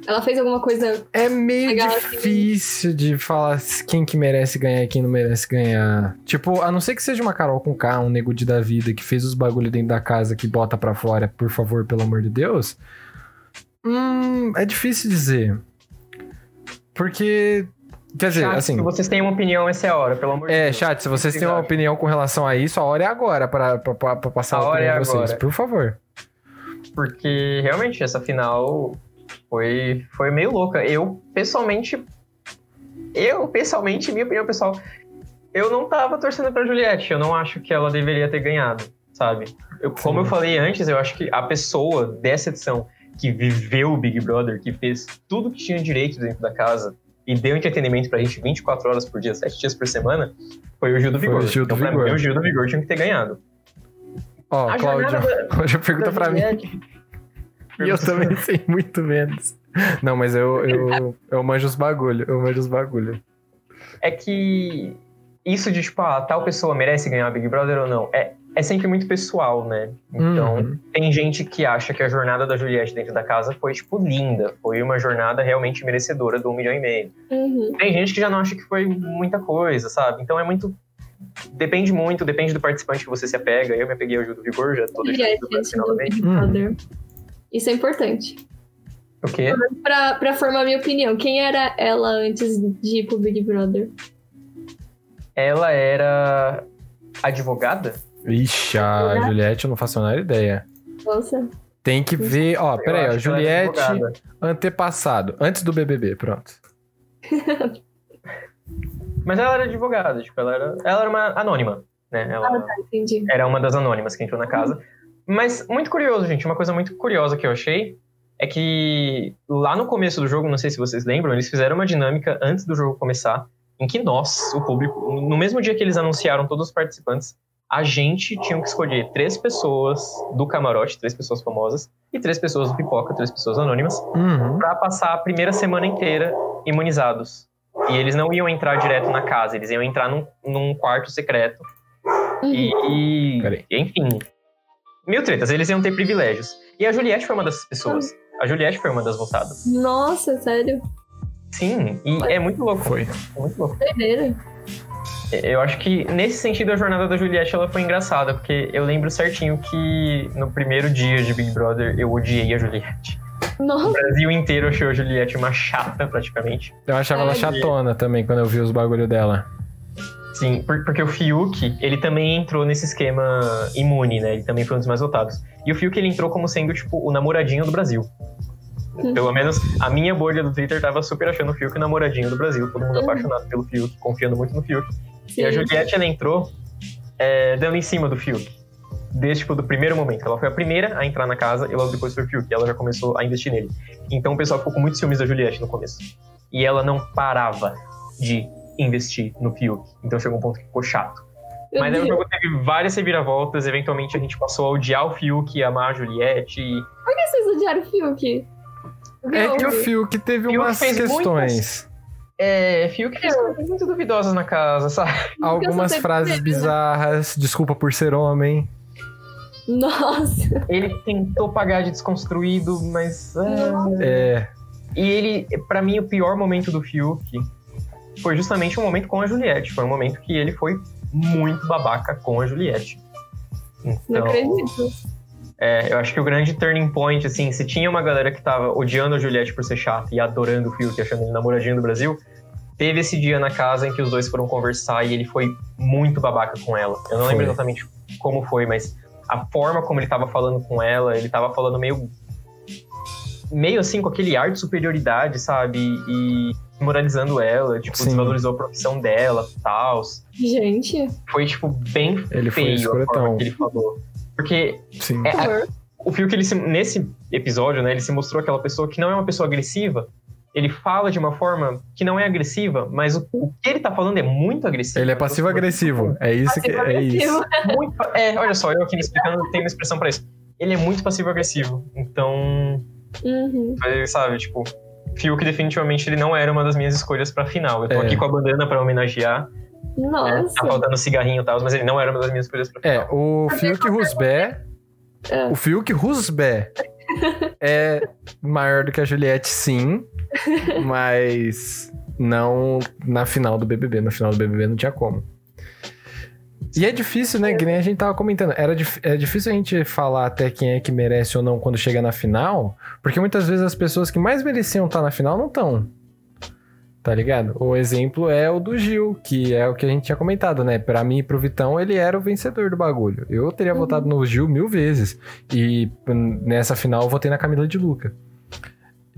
Ela fez alguma coisa. É meio assim. difícil de falar quem que merece ganhar e quem não merece ganhar. Tipo, a não ser que seja uma Carol com K, um nego de da vida que fez os bagulho dentro da casa que bota pra fora, por favor, pelo amor de Deus. Hum, é difícil dizer. Porque. Quer dizer, chat, assim. se vocês têm uma opinião, essa é a hora, pelo amor de É, Deus. chat, se vocês têm uma opinião com relação a isso, a hora é agora pra, pra, pra, pra passar a, A hora opinião é de vocês. agora. Por favor. Porque realmente essa final foi, foi meio louca. Eu, pessoalmente. Eu, pessoalmente, minha opinião pessoal, eu não tava torcendo pra Juliette. Eu não acho que ela deveria ter ganhado, sabe? Eu, como eu falei antes, eu acho que a pessoa dessa edição que viveu o Big Brother, que fez tudo que tinha direito dentro da casa e deu entretenimento pra gente 24 horas por dia, 7 dias por semana, foi o Gil do Foi Vigor. o Gil do então, pra Vigor. mim, o Gil do Vigor tinha que ter ganhado. Ó, A Cláudio, Cláudio pergunta pra mim. E eu também sei muito menos. Não, mas eu, eu, eu manjo os bagulho, eu manjo os bagulho. é que isso de, tipo, ah, tal pessoa merece ganhar Big Brother ou não, é, é sempre muito pessoal, né? Então, Uhum. tem gente que acha que a jornada da Juliette dentro da casa foi, tipo, linda. Foi uma jornada realmente merecedora do um milhão e meio. Uhum. Tem gente que já não acha que foi muita coisa, sabe? Então é muito... Depende muito, depende do participante que você se apega. Eu me apeguei ao Gil do Vigor, já tô deixando Juliette isso pra antes final do também. Big Hum. Brother. Isso é importante. O quê? Pra, pra formar minha opinião, quem era ela antes de ir pro Big Brother? Ela era advogada? Ixi, a Juliette eu não faço a menor ideia. Nossa. Tem que ver, ó, Eu peraí, ó, era Juliette, antepassado, antes do BBB, pronto. Mas ela era advogada, tipo, ela era, ela era uma anônima, né? Ela... Ah, tá, entendi. era uma das anônimas que entrou na casa. Mas muito curioso, gente. Uma coisa muito curiosa que eu achei é que lá no começo do jogo, não sei se vocês lembram, eles fizeram uma dinâmica antes do jogo começar, em que nós, o público, no mesmo dia que eles anunciaram todos os participantes, a gente tinha que escolher três pessoas do camarote, três pessoas famosas, e três pessoas do pipoca, três pessoas anônimas, Uhum. pra passar a primeira semana inteira imunizados. E eles não iam entrar direto na casa, eles iam entrar num, num quarto secreto Uhum. e, enfim, mil tretas, eles iam ter privilégios. E a Juliette foi uma dessas pessoas. A Juliette foi uma das votadas. Nossa, sério. Sim, e é muito louco. Foi. É muito louco. Doideira. Eu acho que nesse sentido a jornada da Juliette ela foi engraçada, porque eu lembro certinho que no primeiro dia de Big Brother eu odiei a Juliette. O Nossa. Brasil inteiro achou a Juliette uma chata, praticamente. Eu achava ela Ai, chatona também quando eu vi os bagulho dela. Sim, por- porque o Fiuk, ele também entrou nesse esquema imune, né? Ele também foi um dos mais votados. E o Fiuk, ele entrou como sendo, tipo, o namoradinho do Brasil. Hum. Pelo menos a minha bolha do Twitter tava super achando o Fiuk o namoradinho do Brasil. Todo mundo Uhum. apaixonado pelo Fiuk, confiando muito no Fiuk. Sim. E a Juliette, ela entrou é, dando em cima do Fiuk. Desde, tipo, do primeiro momento. Ela foi a primeira a entrar na casa e logo depois foi o Fiuk. E ela já começou a investir nele. Então o pessoal ficou com muitos ciúmes da Juliette no começo. E ela não parava de investir no Fiuk. Então chegou um ponto que ficou chato. Meu Mas aí o jogo teve várias reviravoltas. Eventualmente a gente passou a odiar o Fiuk e amar a Juliette. E... Por que vocês odiaram o Fiuk? É que o? Fiuk teve Fiuk umas questões. É, Fiuk fez coisas muito duvidosas na casa, sabe? Algumas frases teve, né? bizarras, desculpa por ser homem. Nossa. Ele tentou pagar de desconstruído, mas. Nossa. É. E ele, pra mim, o pior momento do Fiuk foi justamente o momento com a Juliette. Foi um momento que ele foi muito babaca com a Juliette. Não Então, acredito. é, eu acho que o grande turning point, assim, se tinha uma galera que tava odiando a Juliette por ser chata e adorando o Fiuk, achando ele namoradinho do Brasil, teve esse dia na casa em que os dois foram conversar e ele foi muito babaca com ela. Eu não Foi. lembro exatamente como foi, mas a forma como ele tava falando com ela, ele tava falando meio meio assim com aquele ar de superioridade, sabe? E desmoralizando ela, tipo, Sim. desvalorizou a profissão dela e tal. Gente, Foi, tipo, bem Ele foi feio a escrotão. forma que ele falou. Porque Sim. É, a- o Fiuk, ele se- nesse episódio, né, ele se mostrou aquela pessoa que não é uma pessoa agressiva. Ele fala de uma forma que não é agressiva, mas o, o que ele tá falando é muito agressivo. Ele é passivo-agressivo. É isso que é isso. Passivo-agressivo. Muito, é, olha só, eu aqui me explicando, tenho uma expressão pra isso. Ele é muito passivo-agressivo. Então, Uhum. é, sabe, tipo, Fiuk definitivamente ele não era uma das minhas escolhas pra final. Eu tô É. aqui com a bandana pra homenagear. né, Nossa. Tá faltando cigarrinho e tal, mas ele não era uma das minhas escolhas pra final. É, o Fiuk Rusbé. É. O Fiuk Rusbé é maior do que a Juliette, sim. Mas não na final do BBB. No final do BBB não tinha como. E é difícil, né? Que nem a gente tava comentando. Era é difícil a gente falar até quem é que merece ou não quando chega na final. Porque muitas vezes as pessoas que mais mereciam estar na final não estão. Tá ligado? O exemplo é o do Gil, que é o que a gente tinha comentado, né? Pra mim e pro Vitão, ele era o vencedor do bagulho. Eu teria Uhum. votado no Gil mil vezes. E hum, nessa final eu votei na Camila de Luca.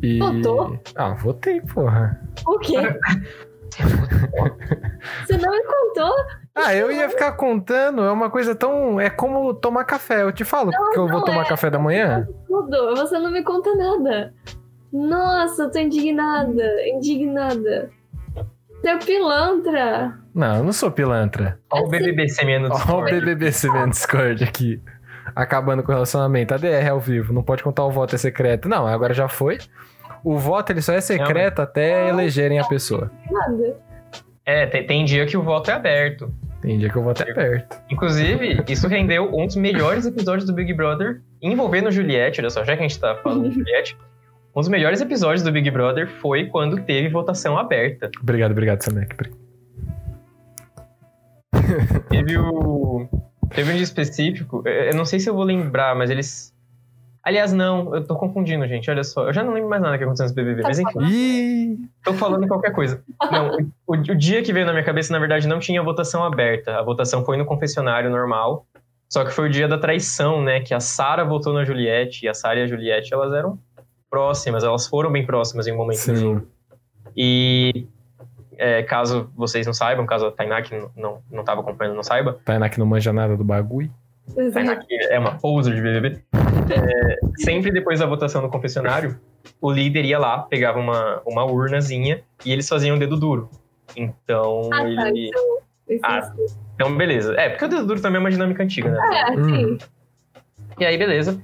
E... Votou? Ah, votei, porra. O quê? Você não me contou? Ah, eu ia ficar contando, é uma coisa tão. É como tomar café. Eu te falo que eu vou não tomar é. café da manhã. Tudo. Você não me conta nada. Nossa, eu tô indignada. Indignada. Seu pilantra. Não, eu não sou pilantra. Olha o BBB semeando Olha o. BBB Cement Discord aqui. Acabando com o relacionamento. A DR ao vivo. Não pode contar o voto é secreto. Não, agora já foi. O voto ele só é secreto até elegerem a pessoa. Nada. É, tem, tem dia que o voto é aberto. Tem dia que eu vou até perto. Inclusive, isso rendeu um dos melhores episódios do Big Brother envolvendo Juliette. Olha só, já que a gente tá falando de Juliette, um dos melhores episódios do Big Brother foi quando teve votação aberta. Obrigado, obrigado, Samek. Teve o. Teve um dia específico, eu não sei se eu vou lembrar, mas eles. Aliás, não, eu tô confundindo, gente. Olha só, eu já não lembro mais nada que aconteceu nesse BBB, mas enfim, tô falando qualquer coisa. Não, o, o dia que veio na minha cabeça, na verdade, não tinha votação aberta. A votação foi no confessionário normal. Só que foi o dia da traição, né? Que a Sara votou na Juliette e a Sara e a Juliette, elas eram próximas, elas foram bem próximas em um momento do Sim. jogo. E é, caso vocês não saibam, caso a Tainá, que não, não, não tava acompanhando, não saiba, Tainá que não manja nada do bagulho. Tainá, que é uma poser de BBB, é, sempre depois da votação no confessionário, o líder ia lá, pegava uma, uma urnazinha e eles faziam o dedo duro. Então, Ah, tá. ele. Isso, isso, Ah. Então, beleza. É, porque o dedo duro também é uma dinâmica antiga, né? É, Hum. sim. E aí, beleza.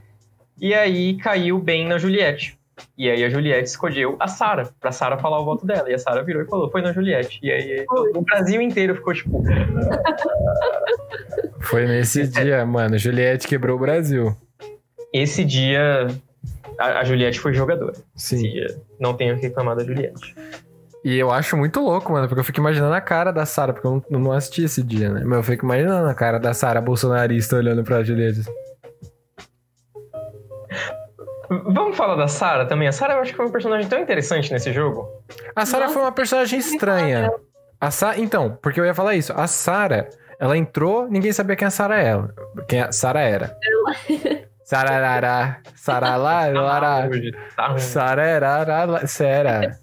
E aí caiu bem na Juliette. E aí a Juliette escolheu a Sara, pra Sara falar o voto dela. E a Sara virou e falou, foi na Juliette. E aí o Brasil inteiro ficou tipo, Foi nesse dia, mano. Juliette quebrou o Brasil. esse dia a, a Juliette foi jogadora. Esse Sim. dia não tenho que reclamar da Juliette. E eu acho muito louco, mano, porque eu fico imaginando a cara da Sara, porque eu não, não assisti esse dia, né? Mas eu fico imaginando a cara da Sara bolsonarista olhando pra Juliette. Vamos falar da Sara também. A Sara eu acho que foi um personagem tão interessante nesse jogo. A Sara Nossa, foi uma personagem estranha. A Sa... Então, porque eu ia falar isso. A Sara, ela entrou, ninguém sabia quem a Sara era. Quem a Sara era. Sararará, saralá, lará. Hoje, tá. Sararará, Sera.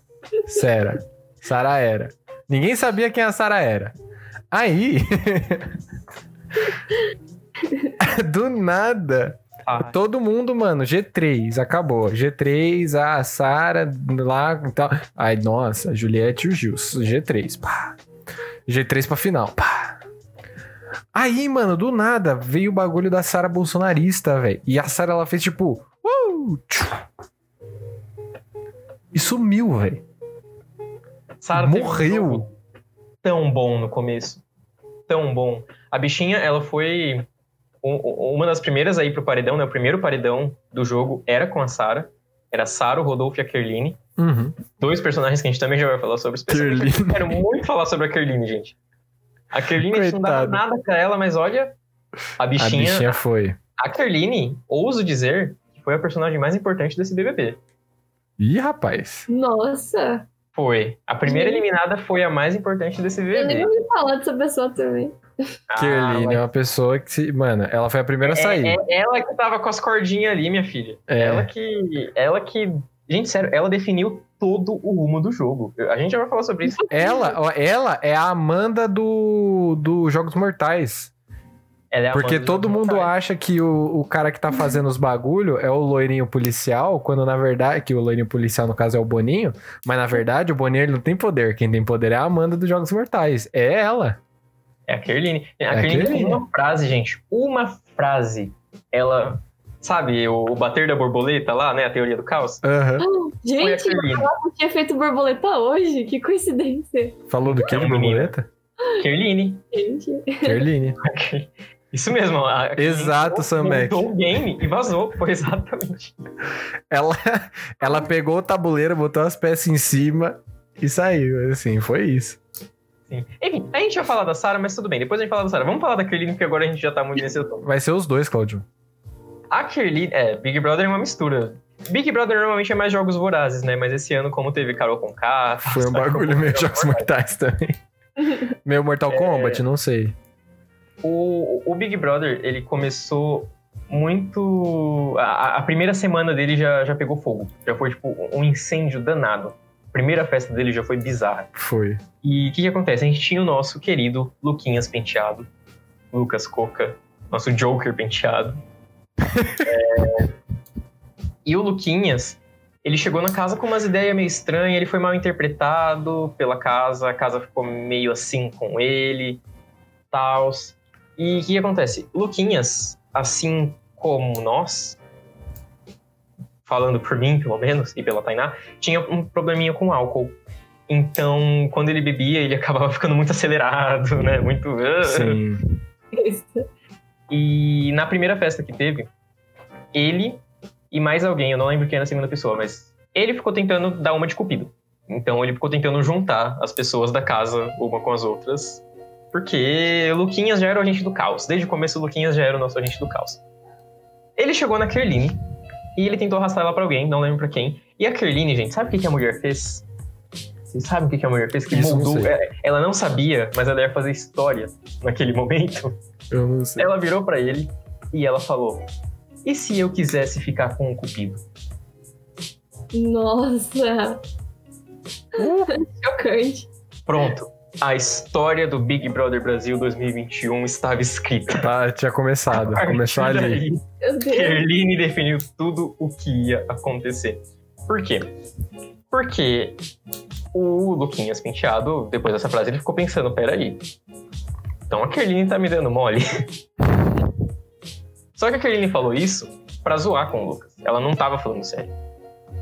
Sera. Sara era. Ninguém sabia quem a Sara era. Aí. Do nada. Todo mundo, mano, G3, acabou. G3, a Sara lá e tal. Aí, nossa, Juliette e o Gilson, G3, pá. G3 pra final, pá. Aí, mano, do nada veio o bagulho da Sara bolsonarista, velho. E a Sara ela fez tipo, uh, e sumiu, velho. Sara um Morreu. jogo Tão bom no começo. Tão bom. A bichinha, ela foi um- um- uma das primeiras aí pro paredão, né? O primeiro paredão do jogo era com a Sara. Era a Sara, o Rodolfo e a Kerline. Uhum. Dois personagens que a gente também já vai falar sobre. Kerline. Quero muito falar sobre a Kerline, gente. A Kerline, a gente não dava nada pra ela, mas olha... A A bichinha... bichinha foi. A Kerline, ouso dizer, que foi a personagem mais importante desse BBB. Ih, rapaz. Nossa. Foi. A primeira eliminada foi a mais importante desse Eu nem BBB. ouvi falar dessa pessoa também. Ah, Kerline mas é uma pessoa que se. Mano, ela foi a primeira a sair. É, é ela que tava com as cordinhas ali, minha filha. É. Ela que. Ela que Gente, sério, ela definiu todo o rumo do jogo. A gente já vai falar sobre isso. Ela, ela é a Amanda do, do Jogos Mortais. Ela é a Porque todo mundo Mortais. acha que o, o cara que tá fazendo os bagulho é o loirinho policial, quando na verdade, que o loirinho policial no caso é o Boninho, mas na verdade o Boninho ele não tem poder. Quem tem poder é a Amanda dos Jogos Mortais. É ela. É a Kerline. A É a Kerline tem uma frase, gente. Uma frase. Ela. Sabe, o, o bater da borboleta lá, né? A teoria do caos. Aham. Foi a Gente, Kerline. eu tinha feito borboleta hoje. Que coincidência. Falou do que É de borboleta? Kerline. Gente. Kerline. Isso mesmo. A Exato, Samek. montou o game e vazou. Foi exatamente. Ela, ela pegou o tabuleiro, botou as peças em cima e saiu. Assim, foi isso. Sim. Enfim, a gente ia falar da Sarah, mas tudo bem. Depois a gente fala da Sarah. Vamos falar da Kerline, porque agora a gente já tá muito nesse tom. Vai ser os dois, Claudio. A Kerline, é, Big Brother é uma mistura. Big Brother normalmente é mais jogos vorazes, né? Mas esse ano, como teve Carol com K. Foi um bagulho meio Jogos Mortais também. Meio Mortal É. Kombat, não sei. O, o Big Brother, ele começou muito. A, a primeira semana dele já, já pegou fogo. Já foi, tipo, um incêndio danado. A primeira festa dele já foi bizarra. Foi. E o que, que acontece? A gente tinha o nosso querido Luquinhas Penteado, Lucas Coca, nosso Joker penteado. É, E o Luquinhas, ele chegou na casa com umas ideias meio estranhas, ele foi mal interpretado pela casa, a casa ficou meio assim com ele, tals. E o que, acontece? Luquinhas, assim como nós, falando por mim, pelo menos, e pela Tainá, tinha um probleminha com álcool. Então, quando ele bebia, ele acabava ficando muito acelerado, né? Muito. Sim. Isso. E na primeira festa que teve, ele e mais alguém, eu não lembro quem era a segunda pessoa, mas ele ficou tentando dar uma de cupido. Então ele ficou tentando juntar as pessoas da casa uma com as outras. Porque Luquinhas já era o agente do caos. Desde o começo, Luquinhas já era o nosso agente do caos. Ele chegou na Kerline e ele tentou arrastar ela pra alguém, não lembro pra quem. E a Kerline, gente, sabe o que que a mulher fez? Vocês sabem o que que a mulher fez? Que Isso não moldou. sei. é, Ela não sabia, mas ela ia fazer história naquele momento. Eu não sei. Ela virou pra ele e ela falou: E se eu quisesse ficar com o Cupido? Nossa. Chocante. Pronto. A história do Big Brother Brasil 2021 estava escrita. Tá, tinha começado. Começou ali. Kerline definiu tudo o que ia acontecer. Por quê? Porque o Luquinhas Penteado, depois dessa frase, ele ficou pensando: peraí. Então a Kerline tá me dando mole. Só que a Kerline falou isso pra zoar com o Lucas. Ela não tava falando sério.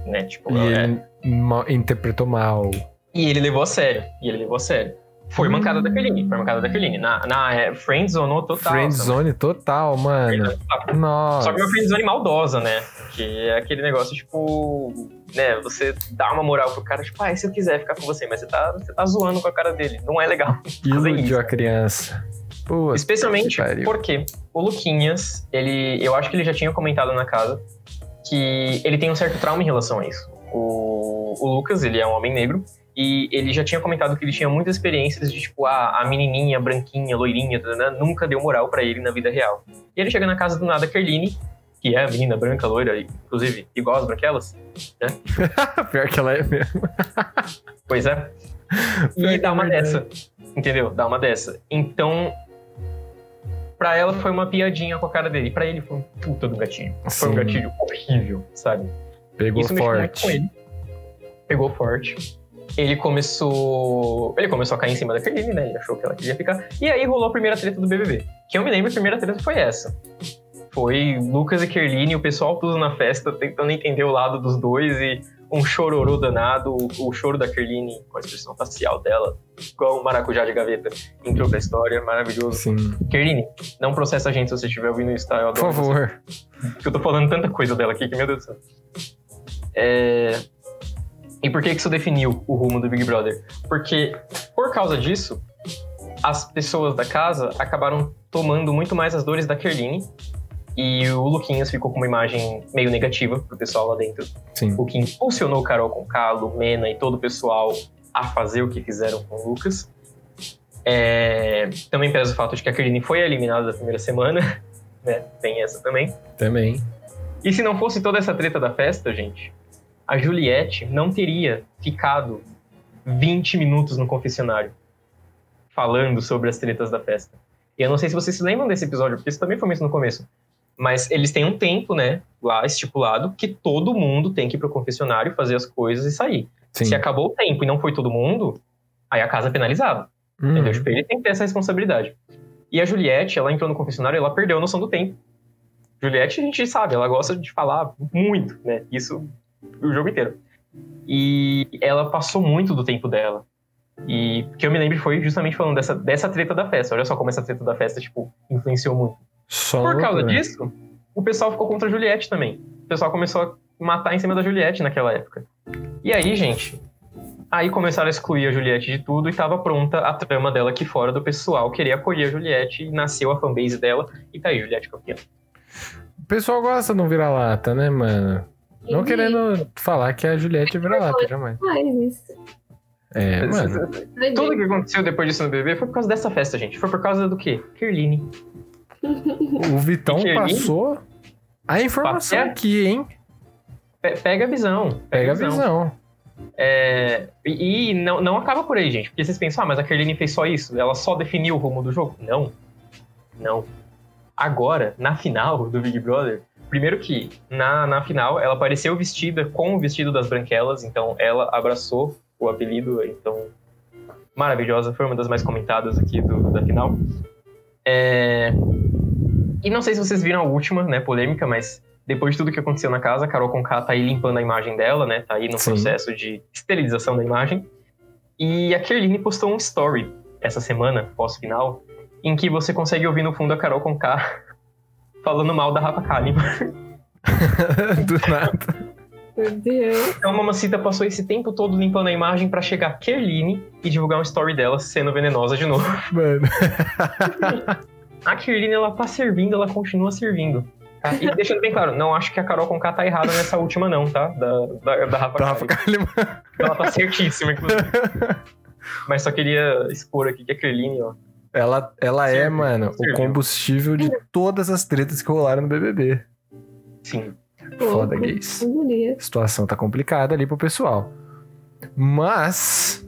Né? Tipo, E é- ele ma- interpretou mal. E ele levou a sério. E ele levou a sério. Foi mancada da Kerline. Foi mancada da Kerline. Na, na é, Friendzone total. Friendzone total, mano. Total. Nossa. Só que uma friendzone maldosa, né? Que é aquele negócio, tipo... Né, você dá uma moral pro cara, tipo, ah, e se eu quiser ficar com você? Mas você tá, você tá zoando com a cara dele. Não é legal. Iludiu a criança. Puta Especialmente porque o Luquinhas, ele... Eu acho que ele já tinha comentado na casa que ele tem um certo trauma em relação a isso. O, o Lucas, ele é um homem negro, e ele já tinha comentado que ele tinha muitas experiências de, tipo, ah, a menininha, branquinha, loirinha, tadana, nunca deu moral pra ele na vida real. E ele chega na casa do nada Kerline, que é a menina branca, loira, inclusive igual as branquelas, Pior que ela é mesmo. pois é, e dá é uma dessa, entendeu? Dá uma dessa. Então, pra ela foi uma piadinha com a cara dele, pra ele foi um puta do gatilho. Foi um Sim. gatilho horrível, sabe? Pegou Isso muito com forte. ele. Pegou forte. Ele começou. Ele começou a cair em cima da Kerline, né? Ele achou que ela queria ficar. E aí rolou a primeira treta do BBB. Que eu me lembro, a primeira treta foi essa. Foi Lucas e Kerline o pessoal tudo na festa tentando entender o lado dos dois e um chororô danado. O, choro da Kerline com a expressão facial dela, igual um maracujá de gaveta, entrou pra história, maravilhoso. Sim. Kerline, não processa a gente se você estiver ouvindo isso, tá? Eu Por adoro você favor. que eu tô falando tanta coisa dela aqui que, meu Deus do céu. É... E por que isso definiu o rumo do Big Brother? Porque, por causa disso, as pessoas da casa acabaram tomando muito mais as dores da Kerline e o Luquinhas ficou com uma imagem meio negativa pro pessoal lá dentro. Sim. O que impulsionou Carol com Calo, Mena e todo o pessoal a fazer o que fizeram com o Lucas. É, Também pesa o fato de que a Kerline foi eliminada da primeira semana, né? Tem essa também. Também. E se não fosse toda essa treta da festa, gente, a Juliette não teria ficado 20 minutos no confessionário falando sobre as tretas da festa. E eu não sei se vocês se lembram desse episódio, porque isso também foi muito no começo. Mas eles têm um tempo, né, lá estipulado, que todo mundo tem que ir pro confessionário, fazer as coisas e sair. Sim. Se acabou o tempo e não foi todo mundo, aí a casa é penalizada. Uhum. Entendeu? Tipo, ele tem que ter essa responsabilidade. E a Juliette, ela entrou no confessionário e ela perdeu a noção do tempo. Juliette, a gente sabe, ela gosta de falar muito, né? Isso o jogo inteiro. E ela passou muito do tempo dela. E o que eu me lembro foi justamente falando dessa, dessa treta da festa. Olha só como essa treta da festa, tipo, influenciou muito. Só Por causa loucura. disso, o pessoal ficou contra a Juliette também. O pessoal começou a matar em cima da Juliette naquela época. E aí, gente, aí começaram a excluir a Juliette de tudo e tava pronta a trama dela aqui fora do pessoal querer acolher a Juliette e nasceu a fanbase dela e tá aí, Juliette campeã. O pessoal gosta de um vira-lata, né, mano? Não Ele querendo falar que a Juliette é vira-lata, jamais. Faz isso. É, mano. Tudo que aconteceu depois disso no BBB foi por causa dessa festa, gente. Foi por causa do quê? Kerline. O Vitão passou a informação Papel? aqui, hein? Pe- Pega a visão. Pega a visão. É, e e não, não acaba por aí, gente. Porque vocês pensam, ah, mas a Kerline fez só isso? Ela só definiu o rumo do jogo? Não. Não. Agora, na final do Big Brother, primeiro que na, na final ela apareceu vestida com o vestido das branquelas, então ela abraçou o apelido, então maravilhosa, foi uma das mais comentadas aqui do, da final. É, E não sei se vocês viram a última, né, polêmica, mas depois de tudo que aconteceu na casa, a Carol Conká tá aí limpando a imagem dela, né? Tá aí no Sim. processo de esterilização da imagem. E a Kerline postou um story essa semana, pós-final, em que você consegue ouvir no fundo a Carol Conká falando mal da Rafa Kalimann. Do nada. Meu Deus. Então a Mamacita passou esse tempo todo limpando a imagem pra chegar a Kerline e divulgar um story dela sendo venenosa de novo. Mano. A Kerline, ela tá servindo, ela continua servindo. tá? E deixando bem claro, não acho que a Carol Conká tá errada nessa última não, tá? Da, da, da Rafa Da Rafa Kalimann. Kalimann. Ela tá certíssima, inclusive. Mas só queria expor aqui que a Kerline, ó. Ela, ela é, Serviu, mano, o serviu. combustível de todas as tretas que rolaram no BBB. Sim. Foda, gays. A situação tá complicada ali pro pessoal. Mas.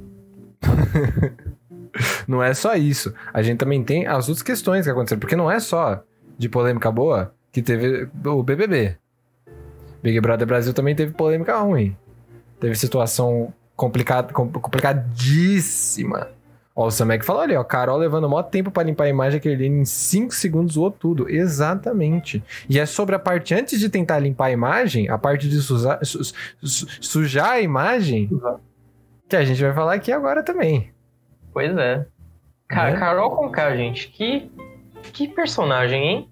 não é só isso. A gente também tem as outras questões que aconteceram. Porque não é só de polêmica boa que teve o BBB. Big Brother Brasil também teve polêmica ruim. Teve situação complicada, com- complicadíssima. Ó, o Samek falou ali, ó, Carol levando maior tempo pra limpar a imagem que ele em 5 segundos zoou tudo. Exatamente. E é sobre a parte antes de tentar limpar a imagem, a parte de suja- su- su- sujar a imagem, que a gente vai falar aqui agora também. Pois é. Cara, Né? Carol Conká, gente, que, que personagem, hein?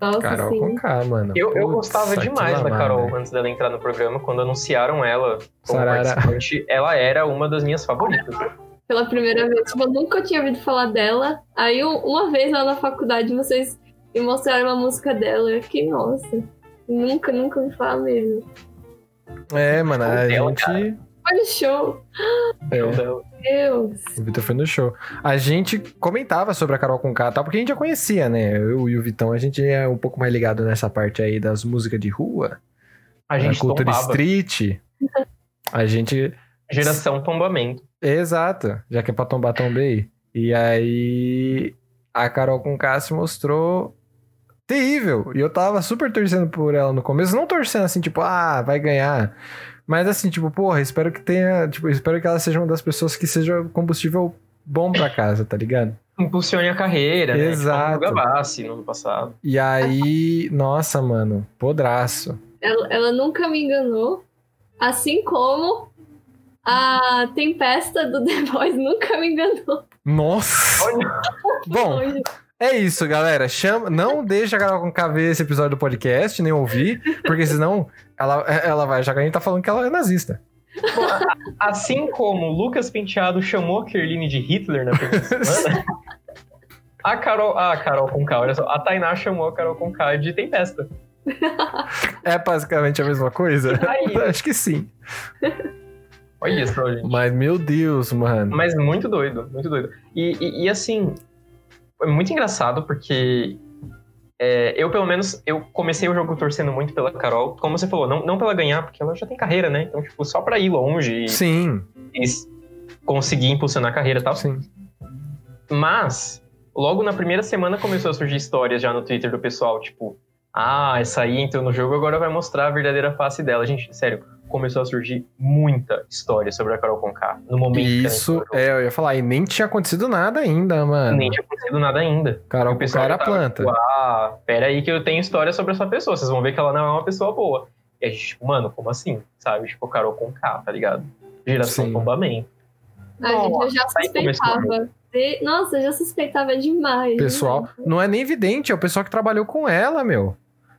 Nossa, Carol sim. com K, mano. Eu, eu gostava demais da Carol né? antes dela entrar no programa. Quando anunciaram ela como Sarara. participante, ela era uma das minhas favoritas. Pela primeira vez. Tipo, eu nunca tinha ouvido falar dela. Aí, um- uma vez lá na faculdade, vocês me mostraram uma música dela. Eu fiquei, nossa. Nunca, nunca ouvi falar mesmo. É, mano, a Dela, gente. Olha o show. é, Show dela. Deus. o Vitor foi no show. A gente comentava sobre a Carol com K, tal, porque a gente já conhecia, né? Eu e o Vitão, a gente é um pouco mais ligado nessa parte aí das músicas de rua, A gente cultura tombava. street. A gente Geração tombamento. Exato, já que é pra tombar, tombei. E aí a Carol com se mostrou terrível. E eu tava super torcendo por ela no começo, não torcendo assim, tipo, ah, vai ganhar. Mas assim, tipo, porra, espero que tenha, tipo, espero que ela seja uma das pessoas que seja combustível bom pra casa, tá ligado? Impulsione a carreira, né? Exato. Tipo a Gavassi no ano passado. E aí, nossa, mano, podraço. Ela, ela nunca me enganou. Assim como a Tempesta do The Voice nunca me enganou. Nossa! Bom. É isso, galera. Chama, não deixa a Carol com K ver esse episódio do podcast, nem ouvir, porque senão ela, ela vai achar que a gente tá falando que ela é nazista. Bom, a- a- assim como o Lucas Penteado chamou a Kerline de Hitler na primeira semana, a Carol, a Carol Conká, olha só, a Tainá chamou a Carol Conká de Tempesta. É basicamente a mesma coisa? Aí. Acho que sim. Olha só, gente. Mas, meu Deus, mano. Mas muito doido, muito doido. E, e- e, assim, é muito engraçado porque É, eu, pelo menos, eu comecei o jogo torcendo muito pela Carol. Como você falou, não, não pela ganhar, porque ela já tem carreira, né? Então, tipo, só pra ir longe e, Sim, e conseguir impulsionar a carreira e tal. sim. Mas, logo na primeira semana começou a surgir histórias já no Twitter do pessoal, tipo, ah, essa aí entrou no jogo, agora vai mostrar a verdadeira face dela. Gente, sério, começou a surgir muita história sobre a Carol Conká no momento que ela Isso, é, eu ia falar, e nem tinha acontecido nada ainda, mano. Nem tinha acontecido nada ainda. Carol o pessoal era tava, planta. tipo, ah, pera aí que eu tenho história sobre essa pessoa, vocês vão ver que ela não é uma pessoa boa. E a gente, tipo, mano, como assim? Sabe? Tipo, Carol Conká, tá ligado? Geração Sim. tombamento. A gente, eu já suspeitava. de- Nossa, eu já suspeitava demais. Pessoal, não é nem vidente, é o pessoal que trabalhou com ela, meu.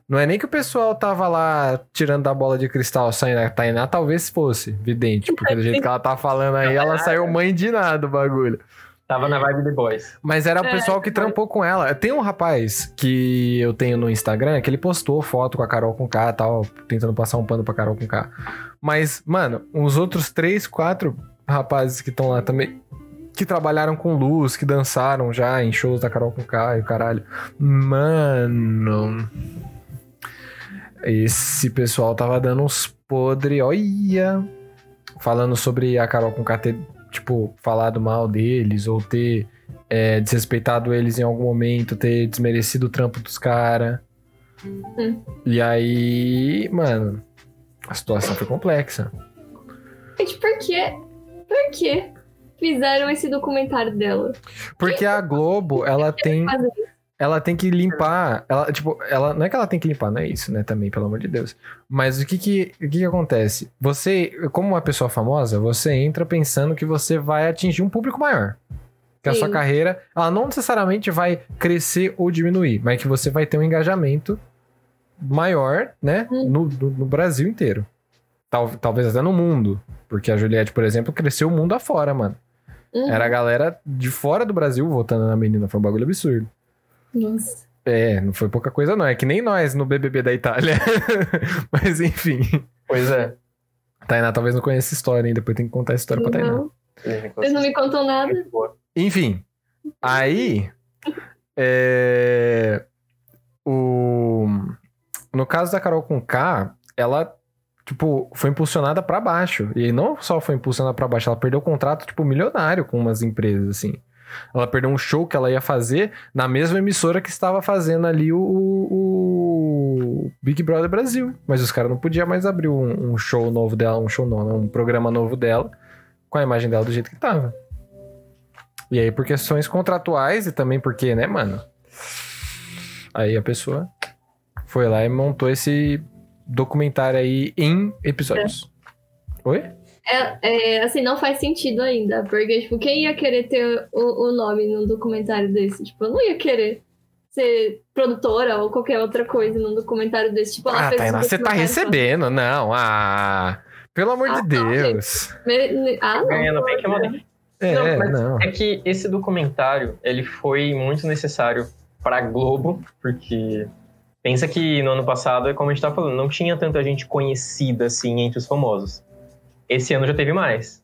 Não é nem que o pessoal tava lá tirando da bola de cristal saindo a Tainá, talvez fosse vidente, porque do jeito que ela tá falando aí, ela saiu mãe de nada do bagulho. Tava na vibe The Boys. Mas era o É, pessoal que trampou com ela. Tem um rapaz que eu tenho no Instagram que ele postou foto com a Carol com K e tal, tentando passar um pano pra Carol com K. Mas, mano, os outros três, quatro rapazes que estão lá também, que trabalharam com luz, que dançaram já em shows da Carol com K e o caralho. Mano. Esse pessoal tava dando uns podre, olha. Falando sobre a Carol com ter, tipo, falado mal deles, ou ter é, desrespeitado eles em algum momento, ter desmerecido o trampo dos caras. Hum. E aí, mano, a situação foi complexa. Gente, por que? Por que fizeram esse documentário dela? Porque a Globo, ela tem, Fazer? Ela tem que limpar, ela, tipo, ela, não é que ela tem que limpar, não é isso, né, também, pelo amor de Deus. Mas o que que, o que que acontece? Você, como uma pessoa famosa, você entra pensando que você vai atingir um público maior. Que a sua Sim. carreira, ela não necessariamente vai crescer ou diminuir, mas que você vai ter um engajamento maior, né, Hum. no, no, no Brasil inteiro. Tal, talvez até no mundo. Porque a Juliette, por exemplo, cresceu o mundo afora, mano. Hum, Era a galera de fora do Brasil votando na menina. Foi um bagulho absurdo. Nossa. É, não foi pouca coisa, não. É que nem nós no BBB da Itália. Mas enfim. Pois é. Tainá talvez não conheça essa história, hein? Depois tem que contar essa história pra Tainá. Não, vocês não me contam nada. Enfim. Aí. É. O. No caso da Carol com K, ela. Tipo, foi impulsionada pra baixo. E não só foi impulsionada pra baixo, ela perdeu contrato, tipo, milionário com umas empresas, assim. Ela perdeu um show que ela ia fazer na mesma emissora que estava fazendo ali o, o Big Brother Brasil. Mas os caras não podiam mais abrir um, um show novo dela, um show não, né? um programa novo dela, com a imagem dela do jeito que tava. E aí, por questões contratuais e também porque, né, mano? Aí a pessoa foi lá e montou esse documentário aí em episódios. Oi? É, é, assim, não faz sentido ainda. Porque, tipo, quem ia querer ter o, o nome num documentário desse? Tipo, eu não ia querer ser produtora ou qualquer outra coisa num documentário desse. Tipo, ela Ah, fez Tainá, um você tá recebendo. Não, ah. Pelo amor Ah, de não, Deus. Me- me- Ah, não. Ganhando bem que é É, Não, mas não. É que esse documentário, ele foi muito necessário pra Globo, porque pensa que no ano passado, é como a gente tá falando, não tinha tanta gente conhecida assim entre os famosos. Esse ano já teve mais.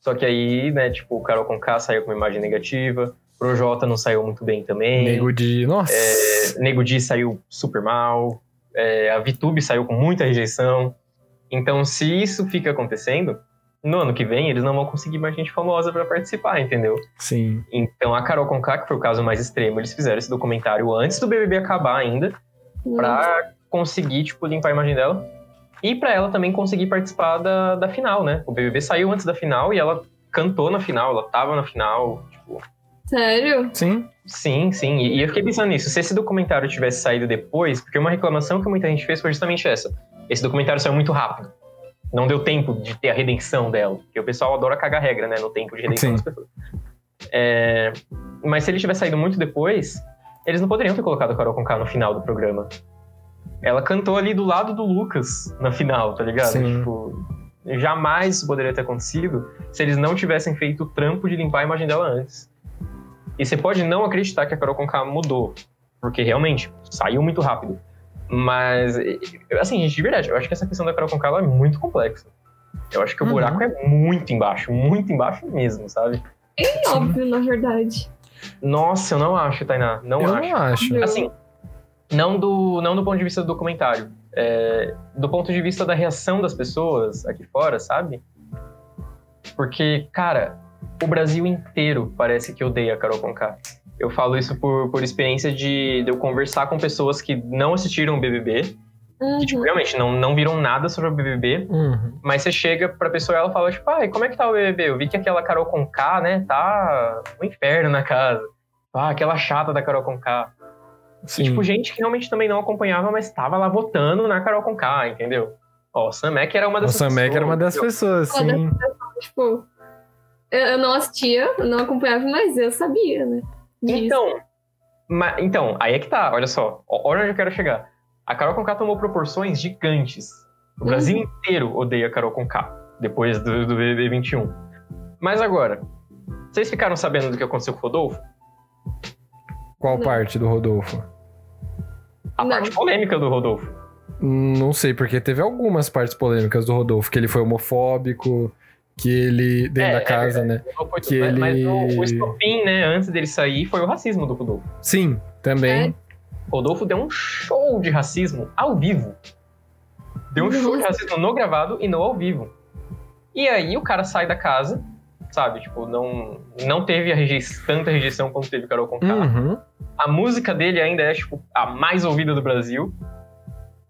Só que aí, né, tipo, o Carol Conká saiu com uma imagem negativa, Projota não saiu muito bem também. Nego de. Nossa. É, Nego Di saiu super mal, é, a VTube saiu com muita rejeição. Então, se isso fica acontecendo, no ano que vem eles não vão conseguir mais gente famosa pra participar, entendeu? Sim. Então, a Carol Conká, que foi o caso mais extremo, eles fizeram esse documentário antes do BBB acabar ainda, Hum. pra conseguir, tipo, limpar a imagem dela. E pra ela também conseguir participar da, da final, né? O BBB saiu antes da final e ela cantou na final, ela tava na final, tipo, Sério? Sim. Sim, sim. E, e eu fiquei pensando nisso. Se esse documentário tivesse saído depois, porque uma reclamação que muita gente fez foi justamente essa. Esse documentário saiu muito rápido. Não deu tempo de ter a redenção dela. Porque o pessoal adora cagar regra, né? No tempo de redenção Sim. das pessoas. É, Mas se ele tivesse saído muito depois, eles não poderiam ter colocado a Carol Conká no final do programa. Ela cantou ali do lado do Lucas na final, tá ligado? Sim. Tipo, jamais isso poderia ter acontecido se eles não tivessem feito o trampo de limpar a imagem dela antes. E você pode não acreditar que a Carol Conká mudou, porque realmente saiu muito rápido. Mas, assim, gente, de verdade, eu acho que essa questão da Carol Conká ela é muito complexa. Eu acho que o Uhum. buraco é muito embaixo, muito embaixo mesmo, sabe? É óbvio, na verdade. Nossa, eu não acho, Tainá, não eu acho. não acho. Eu- Assim, Não do, não do ponto de vista do documentário. É, do ponto de vista da reação das pessoas aqui fora, sabe? Porque, cara, o Brasil inteiro parece que odeia a Carol Conká. Eu falo isso por, por experiência de, de eu conversar com pessoas que não assistiram o BBB, Uhum. que, tipo, realmente não, não viram nada sobre o BBB, Uhum. mas você chega pra pessoa e ela fala, tipo, ai, como é que tá o BBB? Eu vi que aquela Carol Conká, né, tá um inferno na casa. Ah, aquela chata da Carol Conká. Sim. Tipo, gente que realmente também não acompanhava, mas tava lá votando na Carol Conká, entendeu? Ó, o Sam Mac era uma o dessas Sam Mac era uma pessoas, das pessoas, sim. Tipo, eu, não assistia, eu não acompanhava, mas eu sabia, né? disso. Então, ma- então, aí é que tá, olha só. Olha onde eu quero chegar. A Carol Conká tomou proporções gigantes. O Uhum. Brasil inteiro odeia a Carol Conká, depois do, do BBB 21. Mas agora, vocês ficaram sabendo do que aconteceu com o Rodolfo? Qual Não. parte do Rodolfo? A Não. parte polêmica do Rodolfo. Não sei, porque teve algumas partes polêmicas do Rodolfo, que ele foi homofóbico, que ele, dentro É, da é casa, né? Foi- Que mas, mas ele- o, o estopim, né, antes dele sair, foi o racismo do Rodolfo. Sim, também. Rodolfo deu um show de racismo ao vivo. Deu um show de racismo no gravado e no ao vivo. E aí o cara sai da casa, sabe? Tipo, não, não teve tanta rejeição quanto teve Carol Conká. Uhum. A música dele ainda é, tipo, a mais ouvida do Brasil.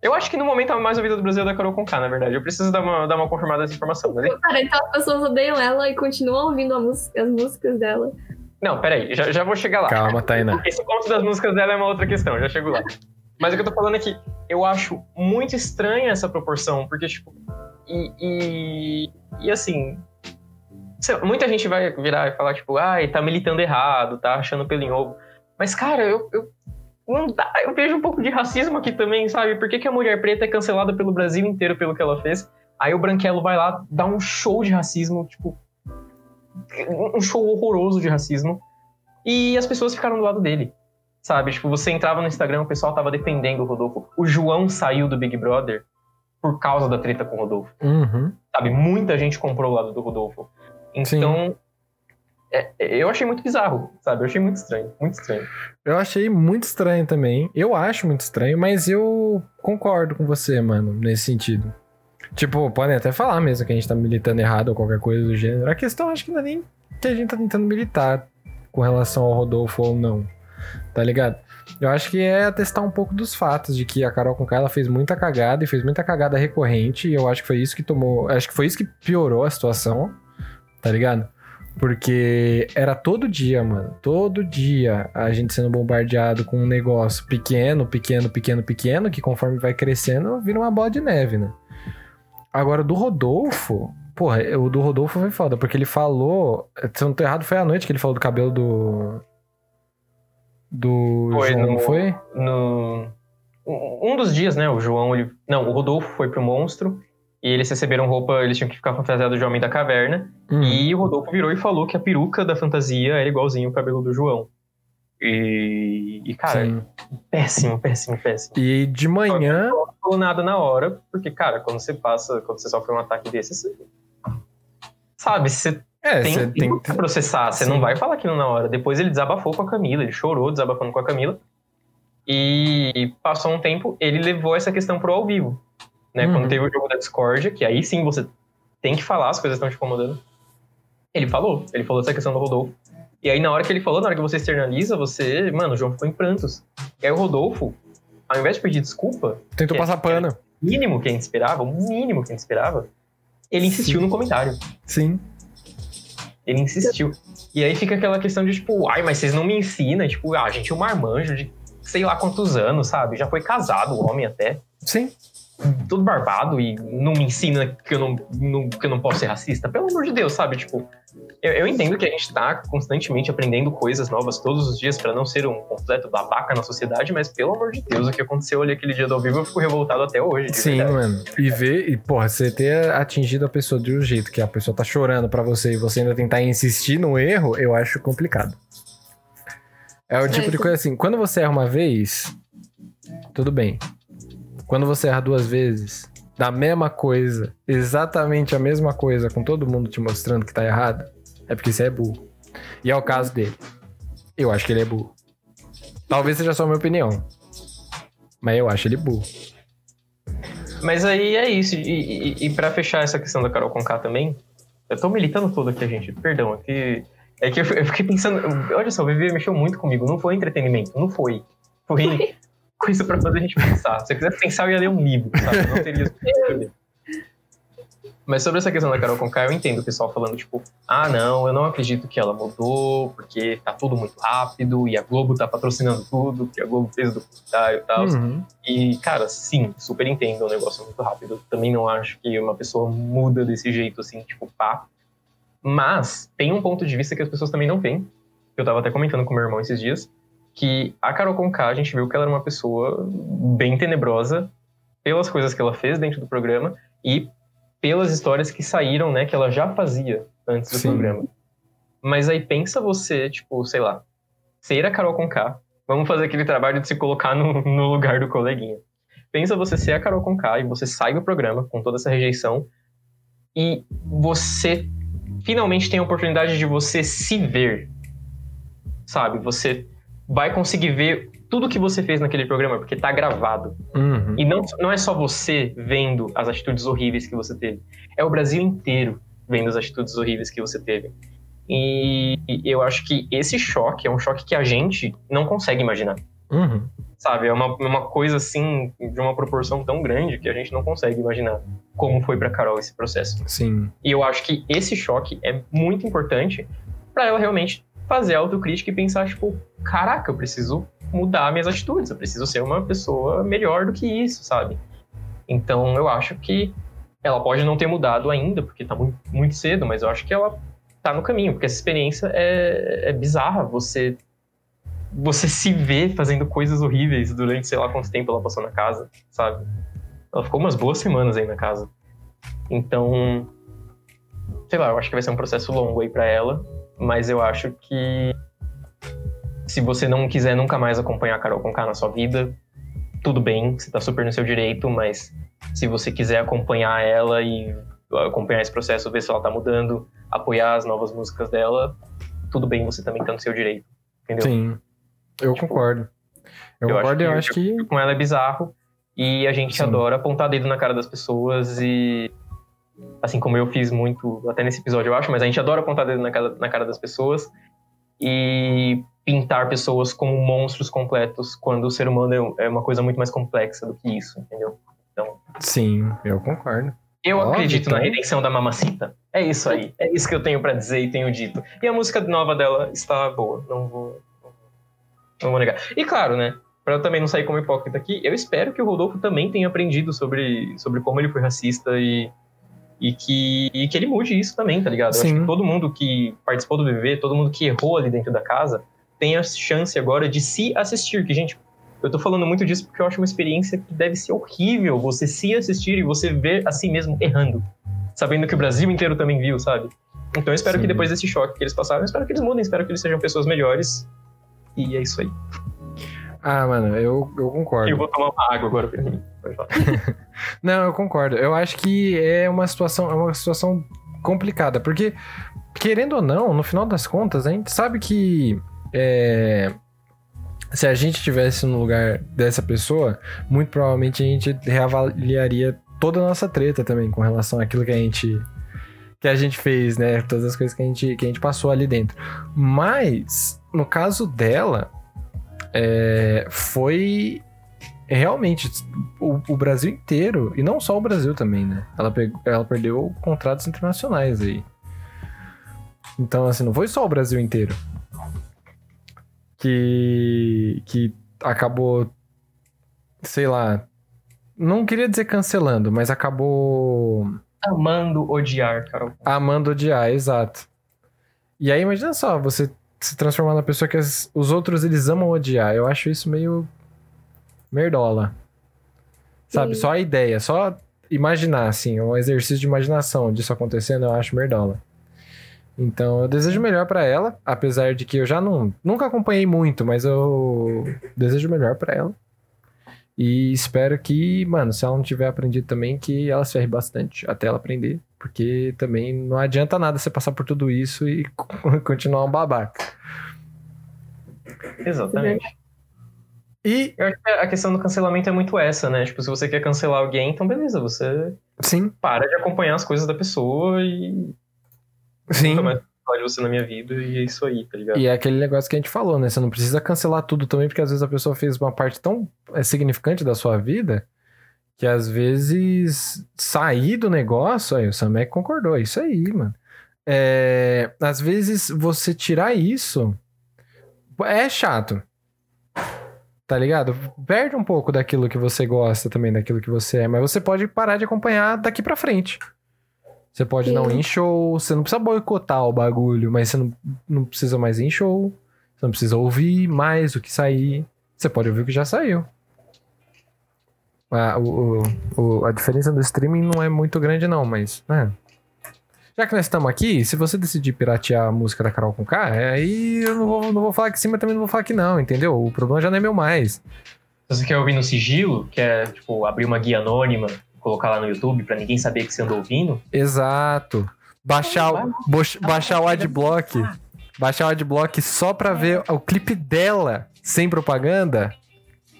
Eu acho que no momento a mais ouvida do Brasil é da Carol Conká, na verdade. Eu preciso dar uma, dar uma confirmada dessa informação. Mas... Cara, então as pessoas odeiam ela e continuam ouvindo música- as músicas dela. Não, peraí, já, já vou chegar lá. Calma, Tainá. Esse ponto das músicas dela é uma outra questão, já chego lá. Mas o que eu tô falando é que eu acho muito estranha essa proporção, porque, tipo, e, e, e assim, muita gente vai virar e falar, tipo, ai, tá militando errado, tá achando pelo em ovo. Mas, cara, eu, eu, não dá, eu vejo um pouco de racismo aqui também, sabe? Por que, que a mulher preta é cancelada pelo Brasil inteiro pelo que ela fez? Aí o Branquelo vai lá, dá um show de racismo, tipo, um show horroroso de racismo. E as pessoas ficaram do lado dele. Sabe? Tipo, você entrava no Instagram, o pessoal tava defendendo o Rodolfo. O João saiu do Big Brother por causa da treta com o Rodolfo. Uhum. Sabe? Muita gente comprou o lado do Rodolfo. Então, é- eu achei muito bizarro, sabe? Eu achei muito estranho, muito estranho. Eu achei muito estranho também. Eu acho muito estranho, mas eu concordo com você, mano, nesse sentido. Tipo, podem até falar mesmo que a gente tá militando errado ou qualquer coisa do gênero. A questão acho que não é nem que a gente tá tentando militar com relação ao Rodolfo ou não. Tá ligado? Eu acho que é atestar um pouco dos fatos de que a Carol Conká ela fez muita cagada e fez muita cagada recorrente. E eu acho que foi isso que tomou. Acho que foi isso que piorou a situação. Tá ligado? Porque era todo dia, mano. Todo dia a gente sendo bombardeado com um negócio pequeno, pequeno, pequeno, pequeno, que conforme vai crescendo, vira uma bola de neve, né? Agora, do Rodolfo. Porra, o do Rodolfo foi foda, porque ele falou. Se eu não tô errado, foi à noite que ele falou do cabelo do. Do. Foi João, no- não foi? No... Um um dos dias, né? O João, ele... não, o Rodolfo foi pro monstro e eles receberam roupa, eles tinham que ficar fantasiados de Homem da Caverna. Hum. E o Rodolfo virou e falou que a peruca da fantasia era igualzinho o cabelo do João. E, e cara, Sim. péssimo, péssimo, péssimo. E de manhã. Não falou nada na hora, porque, cara, quando você passa, quando você sofre um ataque desse, você... Sabe, você É, tem você tem. pra processar, você Sim. não vai falar aquilo na hora. Depois ele desabafou com a Camila, ele chorou desabafando com a Camila. E passou um tempo, ele levou essa questão pro ao vivo. Né? Uhum. Quando teve o jogo da Discord, que aí sim você tem que falar, as coisas estão te incomodando. Ele falou, ele falou essa questão do Rodolfo. E aí, na hora que ele falou, na hora que você externaliza, você, mano, o João ficou em prantos. E aí o Rodolfo, ao invés de pedir desculpa, Tentou passar pano. o mínimo que a gente esperava, o mínimo que a gente esperava, ele insistiu Sim. no comentário. Sim. Ele insistiu. E aí fica aquela questão de, tipo, ai, mas vocês não me ensinam. Tipo, ah, a gente é um marmanjo de sei lá quantos anos, sabe? Já foi casado, o homem até. Sim. Todo barbado e não me ensina que eu não, não- que eu não posso ser racista. Pelo amor de Deus, sabe? Tipo, eu, eu entendo que a gente tá constantemente aprendendo coisas novas todos os dias pra não ser um completo babaca na sociedade, mas pelo amor de Deus, o que aconteceu ali aquele dia do ao vivo, eu fico revoltado até hoje. de Sim, verdade. mano. E ver, e porra, você ter atingido a pessoa de um jeito que a pessoa tá chorando pra você e você ainda tentar insistir no erro, eu acho complicado. É o tipo de coisa assim, quando você erra uma vez, tudo bem. Quando você erra duas vezes, da mesma coisa, exatamente a mesma coisa, com todo mundo te mostrando que tá errado, é porque você é burro. E é o caso dele. Eu acho que ele é burro. Talvez seja só a minha opinião. Mas eu acho ele burro. Mas aí é isso. E, e, e para fechar essa questão da Carol Conká também, eu tô militando tudo aqui, gente. Perdão, é que, é que eu fiquei pensando. Olha só, o Vivi mexeu muito comigo. Não foi entretenimento, não foi. Foi coisa pra fazer a gente pensar. Se eu quisesse pensar, eu ia ler um livro, sabe? Não teria Mas sobre essa questão da Carol Conká, eu entendo o pessoal falando, tipo, ah, não, eu não acredito que ela mudou, porque tá tudo muito rápido e a Globo tá patrocinando tudo, que a Globo fez o documentário e tal. Uhum. E, cara, sim, super entendo o negócio muito rápido. Também não acho que uma pessoa muda desse jeito, assim, tipo, pá. Mas tem um ponto de vista que as pessoas também não veem. Eu tava até comentando com meu irmão esses dias, que a Carol Conká, a gente viu que ela era uma pessoa bem tenebrosa pelas coisas que ela fez dentro do programa e pelas histórias que saíram, né, que ela já fazia antes do Sim. programa. Mas aí pensa você, tipo, sei lá, ser a Carol Conká, vamos fazer aquele trabalho de se colocar no, no lugar do coleguinha. Pensa você ser a Carol Conká e você sai do programa com toda essa rejeição e você finalmente tem a oportunidade de você se ver, sabe? Você vai conseguir ver tudo que você fez naquele programa, porque tá gravado. Uhum. E não, não é só você vendo as atitudes horríveis que você teve. É o Brasil inteiro vendo as atitudes horríveis que você teve. E eu acho que esse choque é um choque que a gente não consegue imaginar. Uhum. Sabe? É uma, uma coisa assim, de uma proporção tão grande que a gente não consegue imaginar como foi pra Carol esse processo. Sim. E eu acho que esse choque é muito importante pra ela realmente fazer autocrítica e pensar, tipo, caraca, eu preciso mudar minhas atitudes, eu preciso ser uma pessoa melhor do que isso, sabe? Então eu acho que ela pode não ter mudado ainda, porque tá muito, muito cedo, mas eu acho que ela tá no caminho, porque essa experiência é, é bizarra, você você se vê fazendo coisas horríveis durante sei lá quanto tempo ela passou na casa, sabe? Ela ficou umas boas semanas aí na casa. Então, sei lá, eu acho que vai ser um processo longo aí pra ela, mas eu acho que se você não quiser nunca mais acompanhar a Carol Conká na sua vida, tudo bem, você tá super no seu direito, mas se você quiser acompanhar ela e acompanhar esse processo, ver se ela tá mudando, apoiar as novas músicas dela, tudo bem, você também tá no seu direito. Entendeu? Sim. Eu Tipo, concordo. Eu, concordo e eu acho que. com ela é bizarro e a gente Sim. adora apontar dedo na cara das pessoas e assim como eu fiz muito até nesse episódio eu acho, mas a gente adora apontar dedo na cara, na cara das pessoas e pintar pessoas como monstros completos quando o ser humano é- é uma coisa muito mais complexa do que isso, entendeu? Sim, eu concordo. Eu Óbvio, acredito na então. redenção da mamacita. É isso aí. É isso que eu tenho pra dizer e tenho dito. E a música nova dela está boa. Não vou. Não vou negar. E claro, né? Pra eu também não sair como hipócrita aqui, eu espero que o Rodolfo também tenha aprendido sobre, sobre como ele foi racista e, e, que, e que ele mude isso também, tá ligado? Eu acho Sim. que todo mundo que participou do BBB, todo mundo que errou ali dentro da casa, tem a chance agora de se assistir. Que, gente, eu tô falando muito disso porque eu acho uma experiência que deve ser horrível você se assistir e você ver a si mesmo errando. Sabendo que o Brasil inteiro também viu, sabe? Então eu espero Sim. que depois desse choque que eles passaram, eu espero que eles mudem, espero que eles sejam pessoas melhores. E é isso aí. Ah, mano, eu, eu concordo. Eu vou tomar uma água agora pra mim. Não, eu concordo. Eu acho que é uma situação, é uma situação complicada, porque querendo ou não, no final das contas, a gente sabe que é, se a gente estivesse no lugar dessa pessoa, muito provavelmente a gente reavaliaria toda a nossa treta também com relação àquilo que a gente que a gente fez, né? Todas as coisas que a gente, que a gente passou ali dentro. Mas, no caso dela, é, foi realmente o, o Brasil inteiro, e não só o Brasil também, né? Ela, pegou, ela perdeu contratos internacionais aí. Então, assim, não foi só o Brasil inteiro que, que acabou, sei lá, não queria dizer cancelando, mas acabou Amando odiar, Carol. amando odiar, exato. E aí, imagina só, você se transformar na pessoa que as- os outros eles amam odiar. Eu acho isso meio merdola. Sabe? Sim. Só a ideia, só imaginar, assim, um exercício de imaginação disso acontecendo, eu acho merdola. Então, eu desejo melhor pra ela, apesar de que eu já não, nunca acompanhei muito, mas eu desejo melhor pra ela. E espero que, mano, se ela não tiver aprendido também, que ela se ferre bastante até ela aprender. Porque também não adianta nada você passar por tudo isso e continuar um babaca. Exatamente. E, Eu acho que a questão do cancelamento é muito essa, né? Tipo, se você quer cancelar alguém, então beleza, você sim, para de acompanhar as coisas da pessoa e sim. nunca mais falar de você na minha vida e é isso aí, tá ligado? E é aquele negócio que a gente falou, né? Você não precisa cancelar tudo também, porque às vezes a pessoa fez uma parte tão é, significante da sua vida que às vezes sair do negócio, aí o Samek concordou, é isso aí, mano. É, às vezes você tirar isso é chato. Tá ligado? Perde um pouco daquilo que você gosta também, daquilo que você é, mas você pode parar de acompanhar daqui pra frente. Você pode não ir Sim. em show, você não precisa boicotar o bagulho, mas você não, não precisa mais ir em show, você não precisa ouvir mais o que sair. Você pode ouvir o que já saiu. A, o, o- a diferença do streaming não é muito grande, não, mas. né. Já que nós estamos aqui, se você decidir piratear a música da Carol com K, é, aí eu não vou, não vou falar que sim, mas também não vou falar que não, entendeu? O problema já não é meu mais. Se você quer ouvir no sigilo, que é, tipo, abrir uma guia anônima, colocar lá no YouTube pra ninguém saber que você andou ouvindo, Exato. Baixar, o, baixar o adblock. Baixar o adblock só pra ver o clipe dela sem propaganda.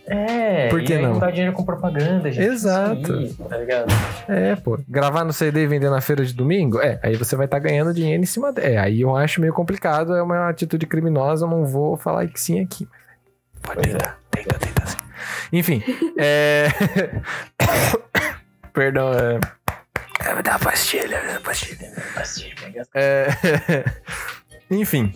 É, Por que não? não dinheiro com propaganda, gente. Exato. Isso tá ligado? É, pô. Gravar no CD e vender na feira de domingo? É, aí você vai estar ganhando dinheiro em cima dela. É, aí eu acho meio complicado, é uma atitude criminosa, eu não vou falar que sim aqui. Pode Pois é. tentar, tenta, tenta sim. Enfim, é. Perdão, é. É, Me dá uma pastilha, me dá uma pastilha. É... Enfim,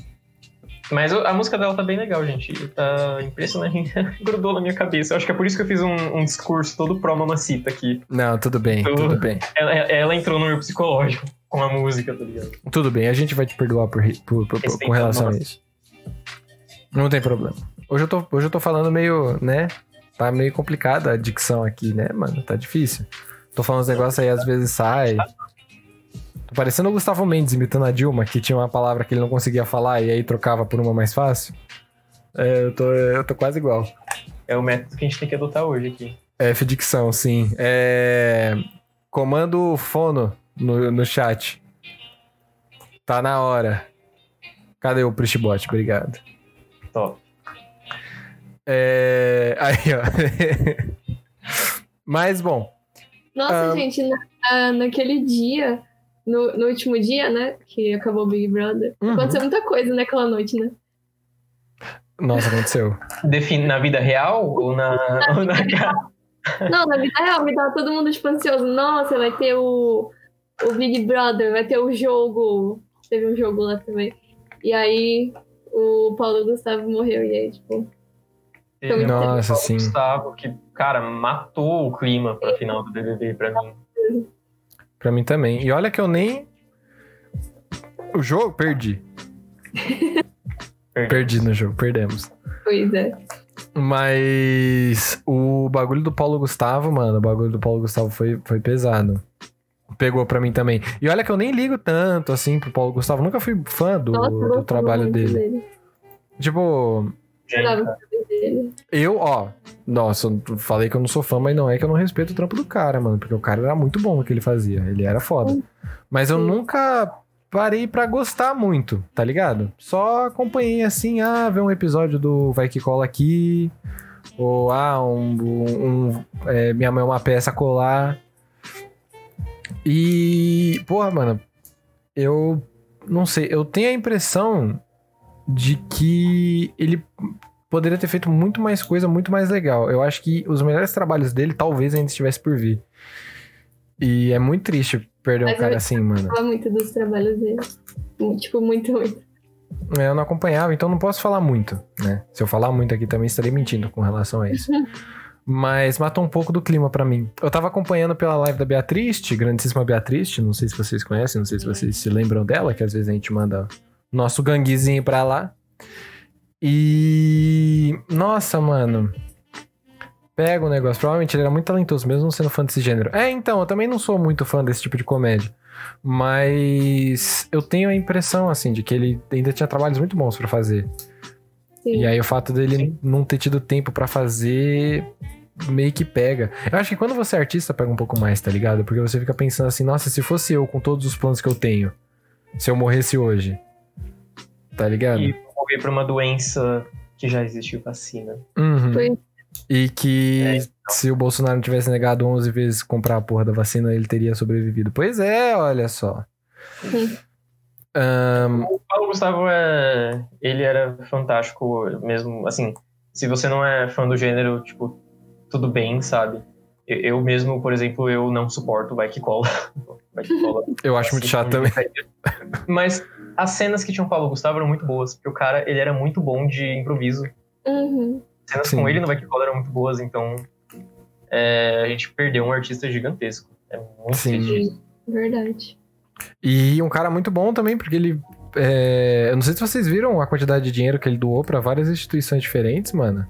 Mas a música dela tá bem legal, gente. Tá impressionante. Grudou na minha cabeça. Eu acho que é por isso que eu fiz um, um discurso todo pró mamacita aqui. não, tudo bem, Eu- tudo bem. Ela, ela entrou no meu psicológico com a música, tá ligado? Tudo bem, a gente vai te perdoar por, por- por- com relação a isso. Não tem problema. Hoje eu, tô, hoje eu tô falando meio, né? Tá meio complicada a dicção aqui, né, mano? Tá difícil. Tô falando uns negócios aí, às vezes sai. Tô parecendo o Gustavo Mendes imitando a Dilma, que tinha uma palavra que ele não conseguia falar e aí trocava por uma mais fácil. É, eu tô, eu tô quase igual. É o método que a gente tem que adotar hoje aqui. F dicção, sim. É... Comando fono no, no chat. Tá na hora. Cadê o Prishbot? Obrigado. Top. É... Aí, ó. Mas, bom. Nossa, Ah. gente, na- ah, naquele dia, no, no último dia, né? Que acabou o Big Brother. Uhum. Aconteceu muita coisa naquela noite, né? Nossa, aconteceu. Define na vida real ou na. ou na... Não, na vida real, me tava todo mundo tipo, ansioso. Nossa, vai ter o, o Big Brother, vai ter o jogo. Teve um jogo lá também. E aí o Paulo Gustavo morreu. E aí, tipo, Teve Nossa, sim. Gustavo que, cara, matou o clima pra final do BBB pra mim. Pra mim também. E olha que eu nem. O jogo, perdi. Perdi no jogo, perdemos. pois é. Mas o bagulho do Paulo Gustavo, mano, o bagulho do Paulo Gustavo foi, foi pesado. Pegou pra mim também. E olha que eu nem ligo tanto, assim, pro Paulo Gustavo. Nunca fui fã do, Nossa, do trabalho muito dele. Tipo, Eu, ó. Nossa, eu falei que eu não sou fã, mas não é que eu não respeito o trampo do cara, mano. Porque o cara era muito bom no que ele fazia. Ele era foda. Mas eu Sim. nunca parei pra gostar muito, tá ligado? Só acompanhei assim, ah, ver um episódio do Vai Que Cola aqui. Ou, ah, um. um- um, é, Minha mãe é uma peça colar. E. Porra, mano. Eu. Não sei, eu tenho a impressão de que ele poderia ter feito muito mais coisa, muito mais legal. Eu acho que os melhores trabalhos dele talvez ainda estivesse por vir. E é muito triste perder um Mas cara eu- assim, mano. Fala muito dos trabalhos dele. Tipo, muito, muito. É, Eu não acompanhava, então não posso falar muito, né? Se eu falar muito aqui também estarei mentindo com relação a isso. Mas matou um pouco do clima pra mim. Eu tava acompanhando pela live da Beatriz, grandíssima Beatriz, não sei se vocês conhecem, não sei se vocês se lembram dela, que às vezes a gente manda nosso ganguezinho pra lá. E. Nossa, mano. Pega o negócio. Provavelmente ele era muito talentoso, mesmo não sendo fã desse gênero. É, então, eu também não sou muito fã desse tipo de comédia. Mas eu tenho a impressão, assim, de que ele ainda tinha trabalhos muito bons pra fazer. Sim. E aí o fato dele Sim. não ter tido tempo pra fazer meio que pega. Eu acho que quando você é artista pega um pouco mais, tá ligado? Porque você fica pensando assim, nossa, se fosse eu com todos os planos que eu tenho, se eu morresse hoje. Tá ligado? E morrer por uma doença que já existiu vacina. Uhum. Foi- E que É, então. se o Bolsonaro não tivesse negado 11 vezes comprar a porra da vacina, ele teria sobrevivido. Pois é, olha só. Ahn, O Paulo Gustavo é. Ele era fantástico mesmo. Assim, se você não é fã do gênero, tipo, tudo bem, sabe? Eu, eu mesmo, por exemplo, eu não suporto vai que cola. Vai que cola. eu acho muito chato também. Mas as cenas que tinham Paulo Gustavo eram muito boas, porque o cara, ele era muito bom de improviso. Uhum. As cenas Sim. com ele no Vai que cola eram muito boas, então é, a gente perdeu um artista gigantesco. É muito Sim. Sim, verdade. E um cara muito bom também, porque ele. é, Eu não sei se vocês viram a quantidade de dinheiro que ele doou pra várias instituições diferentes, mano.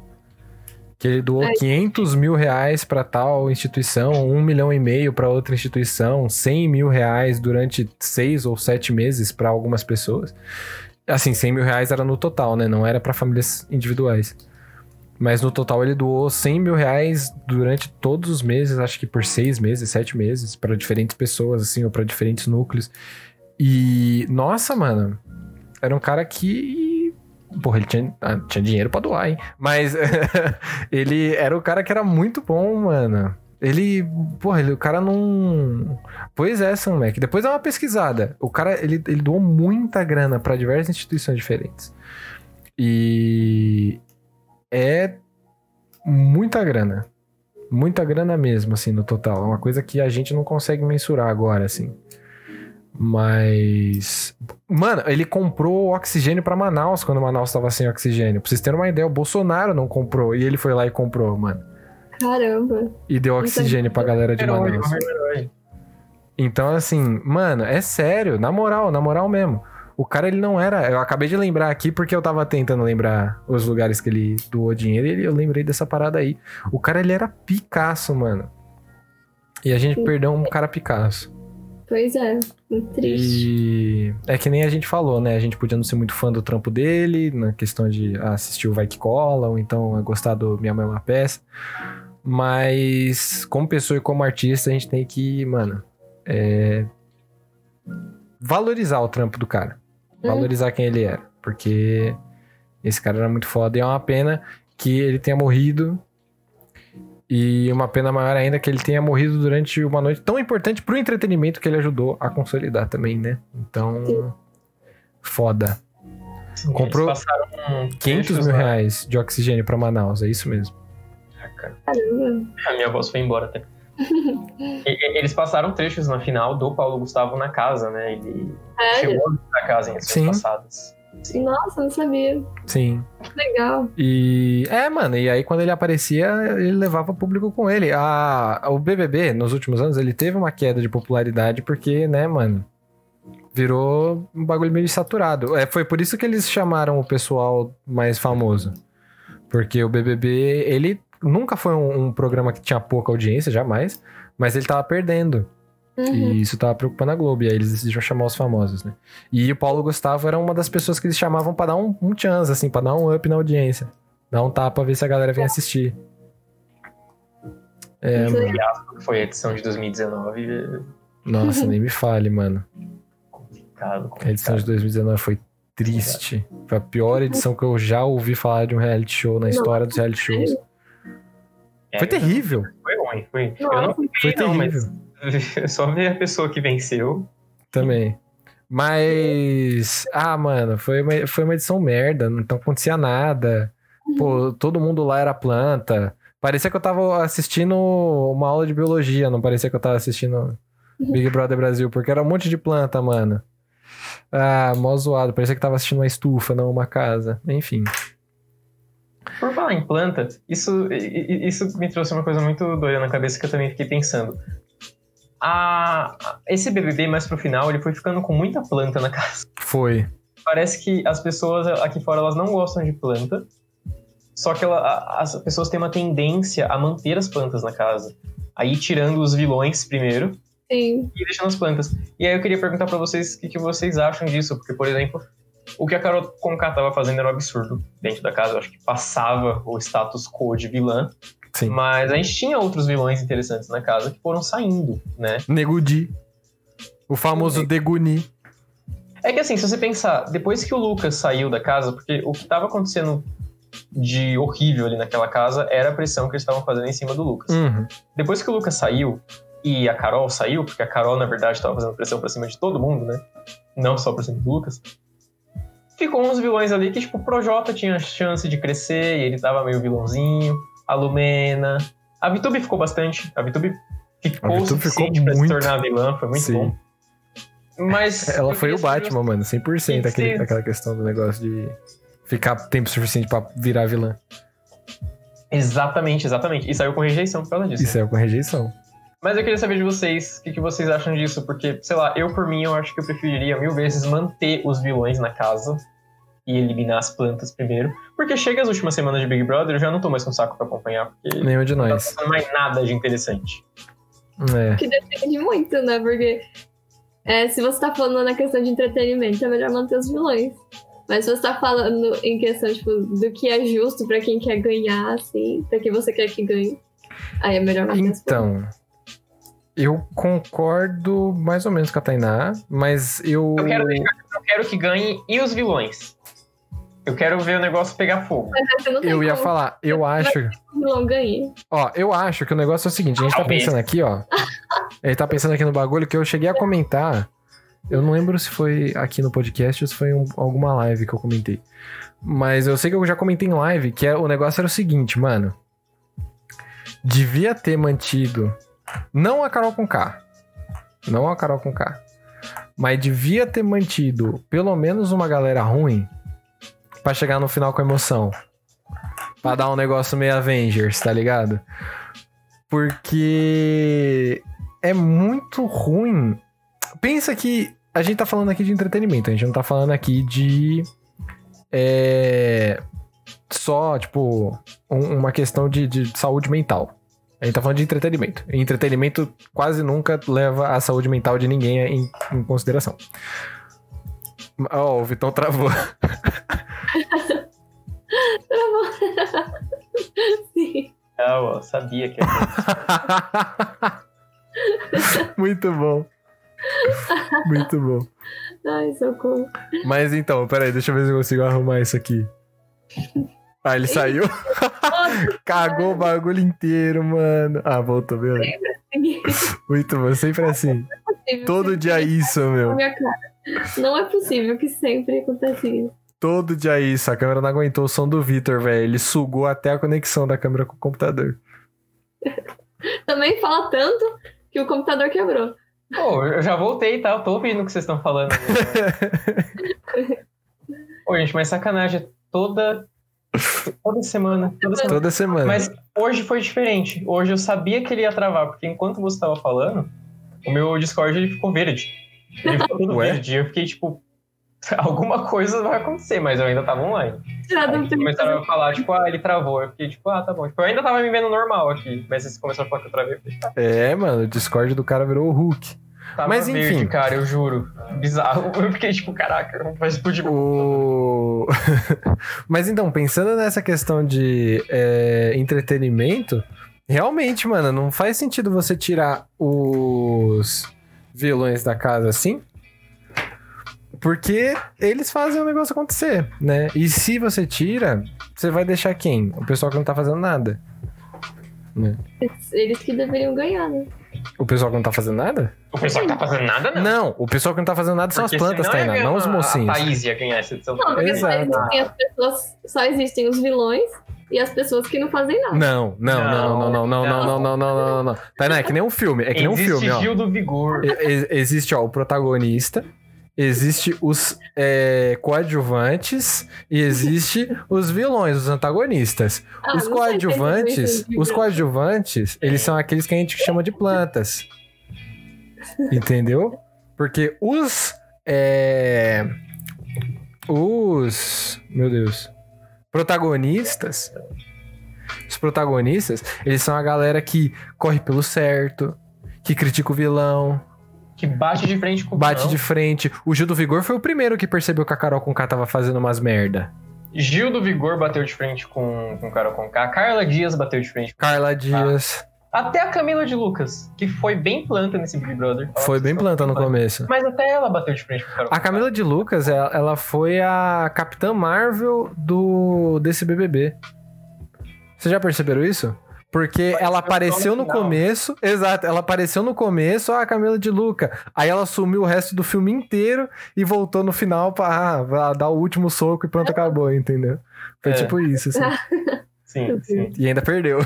Que ele doou É. 500 mil reais pra tal instituição, um milhão e meio pra outra instituição, 100 mil reais durante seis ou sete meses pra algumas pessoas. Assim, 100 mil reais era no total, né? Não era pra famílias individuais. Mas no total ele doou 100 mil reais durante todos os meses, acho que por seis meses, sete meses, pra diferentes pessoas, assim, ou pra diferentes núcleos. E, nossa, mano, era um cara que. Porra, ele tinha, ah, tinha dinheiro pra doar, hein? Mas ele era o cara que era muito bom, mano. Ele, porra, ele, o cara não. Pois é, Sam Mac. Depois dá uma pesquisada. O cara, ele, ele doou muita grana pra diversas instituições diferentes. E. É muita grana. Muita grana mesmo, assim, no total. É uma coisa que a gente não consegue mensurar agora, assim. Mas. Mano, ele comprou oxigênio pra Manaus quando Manaus tava sem oxigênio. Pra vocês terem uma ideia, o Bolsonaro não comprou. E ele foi lá e comprou, mano. Caramba. E deu Não oxigênio pra galera de Herói, Manaus. herói. Então, assim, mano, é sério, na moral, na moral mesmo. O cara, ele não era. Eu acabei de lembrar aqui porque eu tava tentando lembrar os lugares que ele doou dinheiro e ele- eu lembrei dessa parada aí. O cara, ele era Picasso, mano. E a gente Sim. perdeu um cara Picasso. Pois é, muito triste. E é que nem a gente falou, né? A gente podia não ser muito fã do trampo dele, na questão de ah, assistir o Vai Que Cola, ou então gostar do Minha Mãe é uma Peça. Mas, como pessoa e como artista, a gente tem que, mano, é, valorizar o trampo do cara. Uhum. Valorizar quem ele era. Porque esse cara era muito foda e é uma pena que ele tenha morrido. E uma pena maior ainda que ele tenha morrido durante uma noite tão importante pro entretenimento que ele ajudou a consolidar também, né? Então, Sim. foda. Comprou Eles passaram 500 trechos mil lá. reais de oxigênio pra Manaus, é isso mesmo. Caramba. A minha voz foi embora até. E- Eles passaram trechos na final do Paulo Gustavo na casa, né? Ele Sério? chegou a visitar a casa em edições Sim. passadas. Nossa, não sabia. Sim. Legal. E é, mano, e aí quando ele aparecia, ele levava público com ele. A, o BBB, nos últimos anos, ele teve uma queda de popularidade porque, né, mano, virou um bagulho meio saturado. É, foi por isso que eles chamaram o pessoal mais famoso. Porque o BBB, ele nunca foi um, um programa que tinha pouca audiência, jamais, mas ele tava perdendo. Uhum. E isso tava preocupando a Globo. E aí eles decidiram chamar os famosos, né? E o Paulo Gustavo era uma das pessoas que eles chamavam pra dar um, um chance, assim, pra dar um up na audiência. Dar um tapa, ver se a galera vem assistir. É, Muito mano. legal. Foi a edição de 2019. é Nossa, nem me fale, mano. Complicado, A edição de complicado. 2019 foi triste. Foi a pior edição que eu já ouvi falar de um reality show na história dos reality shows. É, Foi terrível. Foi ruim. Foi, eu não Foi não, terrível. mas só ver a pessoa que venceu. Também. Mas. Ah, mano, foi uma, foi uma edição merda. Não acontecia nada. Pô, todo mundo lá era planta. Parecia que eu tava assistindo uma aula de biologia, não parecia que eu tava assistindo Big Brother Brasil, porque era um monte de planta, mano. Ah, mó zoado. Parecia que tava assistindo uma estufa, não uma casa. Enfim. Por falar em planta, isso, isso me trouxe uma coisa muito doida na cabeça que eu também fiquei pensando. A, esse BBB, mais pro final, ele foi ficando com muita planta na casa. Foi. Parece que as pessoas aqui fora elas não gostam de planta, só que ela- as pessoas têm uma tendência a manter as plantas na casa. Aí tirando os vilões primeiro Sim. e deixando as plantas. E aí eu queria perguntar pra vocês o que, que vocês acham disso, porque, por exemplo, o que a Carol Conká tava fazendo era um absurdo dentro da casa. Eu acho que passava o status quo de vilã. Sim. Mas a gente tinha outros vilões interessantes na casa que foram saindo, né? Negudi. O famoso Deguni. É que assim, se você pensar, depois que o Lucas saiu da casa, porque o que tava acontecendo de horrível ali naquela casa era a pressão que eles estavam fazendo em cima do Lucas. Uhum. Depois que o Lucas saiu e a Carol saiu, porque a Carol, na verdade, estava fazendo pressão pra cima de todo mundo, né? Não só pra cima do Lucas. Ficou uns vilões ali que, tipo, o Projota tinha chance de crescer e ele tava meio vilãozinho. A Lumena. A Vitube ficou bastante. A Vitube ficou A o Vitube suficiente ficou pra muito. se tornar vilã, foi muito Sim. bom. Mas. Ela foi o Batman, mano, 100% Sim, aquele, aquela questão do negócio de ficar tempo suficiente pra virar vilã. Exatamente, exatamente. E saiu com rejeição por causa disso. Isso é com rejeição. Mas eu queria saber de vocês, o que, que vocês acham disso? Porque, sei lá, eu por mim, eu acho que eu preferiria mil vezes manter os vilões na casa e eliminar as plantas primeiro. Porque chega as últimas semanas de Big Brother, eu já não tô mais com saco pra acompanhar, porque Nenhum de não tá nós. passando mais nada de interessante. É. Que depende muito, né? Porque é, se você tá falando na questão de entretenimento, é melhor manter os vilões. Mas se você tá falando em questão, tipo, do que é justo pra quem quer ganhar, assim, pra quem você quer que ganhe, aí é melhor manter os vilões. Então, eu concordo mais ou menos com a Tainá, mas eu. Eu quero, deixar- eu quero que ganhe e os vilões. Eu quero ver o negócio pegar fogo. Eu ia como falar, eu acho. Ó, eu acho que o negócio é o seguinte, a gente tá pensando aqui, ó. Ele tá pensando aqui no bagulho que eu cheguei a comentar. Eu não lembro se foi aqui no podcast ou se foi em um- alguma live que eu comentei. Mas eu sei que eu já comentei em live que é- o negócio era o seguinte, mano. Devia ter mantido. Não a Carol com K. Não a Carol com K. Mas devia ter mantido pelo menos uma galera ruim pra chegar no final com emoção. Pra dar um negócio meio Avengers, tá ligado? Porque é muito ruim. Pensa que a gente tá falando aqui de entretenimento, a gente não tá falando aqui de. É, só, tipo, um- uma questão de, de saúde mental. A gente tá falando de entretenimento. E entretenimento quase nunca leva a saúde mental de ninguém em, em consideração. Ó, o Vitão travou. Ah, ó, sabia que era. Muito bom. Muito bom. Ai, socorro. Mas então, peraí, deixa eu ver se eu consigo arrumar isso aqui. Ah, ele saiu? Cagou o bagulho inteiro, mano. Ah, voltou, beleza. Muito bom, sempre assim. Todo dia isso, meu. Não é possível que sempre aconteça isso. Todo dia isso. A câmera não aguentou o som do Vitor, velho. Ele sugou até a conexão da câmera com o computador. Também fala tanto que o computador quebrou. Pô, eu já voltei, tá? Eu tô ouvindo o que vocês estão falando. Pô, gente, mas sacanagem. Toda. Toda semana. Toda semana. Toda semana. Mas hoje foi diferente. Hoje eu sabia que ele ia travar, porque enquanto você tava falando, o meu Discord ele ficou verde. Ele ficou todo Ué? verde. Eu fiquei tipo, alguma coisa vai acontecer, mas eu ainda tava online. Já tempo começaram a falar, tipo, ah, ele travou. Eu fiquei tipo, ah, tá bom. Tipo, eu ainda tava me vendo normal aqui, mas eles começaram a falar que eu travei. Tá, É, mano, o Discord do cara virou o Hulk. tava Mas, verde, enfim. cara, eu juro. Bizarro. Eu fiquei tipo, caraca, vai explodir. O... Mas então, pensando nessa questão de é, entretenimento, realmente, mano, não faz sentido você tirar os vilões da casa assim. Porque eles fazem o negócio acontecer, né? E se você tira, você vai deixar quem? O pessoal que não tá fazendo nada. Né? Eles que deveriam ganhar, né? O pessoal que não tá fazendo nada? O pessoal que tá fazendo nada, não. Não, o pessoal que não tá fazendo nada são Porque as plantas, Tainá, ganhar não os mocinhos. A Thaís ia ganhar essa edição. Não, porque só Exato. existem as pessoas. Só existem os vilões e as pessoas que não fazem nada. Não, não, não, não, não, não, não, não, não, não, não, não, não. Tainá, é que nem um filme, é que nem um Existe filme, ó. Gil do Vigor. E- Existe, ó, o protagonista, existe os é, coadjuvantes e existe os vilões, os antagonistas. Ah, os coadjuvantes, os coadjuvantes, eles são aqueles que a gente chama de plantas. Entendeu? Porque os é, os, meu Deus, protagonistas, os protagonistas, eles são a galera que corre pelo certo, que critica o vilão, Que bate de frente com o bate vilão. de frente. O Gil do Vigor foi o primeiro que percebeu que a Carol com K tava fazendo umas merda. Gil do Vigor bateu de frente com, com com K. Carla Dias bateu de frente com Carla Dias. Até a Camila de Lucas, que foi bem planta nesse Big Brother. Foi bem planta no começo. Mas até ela bateu de frente com o Carol. A Camila de Lucas, ela, ela foi a Capitã Marvel do desse BBB. Vocês já perceberam isso? Porque Apareceu ela só apareceu no começo, exato, ela apareceu no começo, ó, a Camila de Luca. Aí ela sumiu o resto do filme inteiro e voltou no final pra ah, dar o último soco e pronto, acabou, entendeu? Foi É. tipo isso, assim. Sim, sim. E ainda perdeu.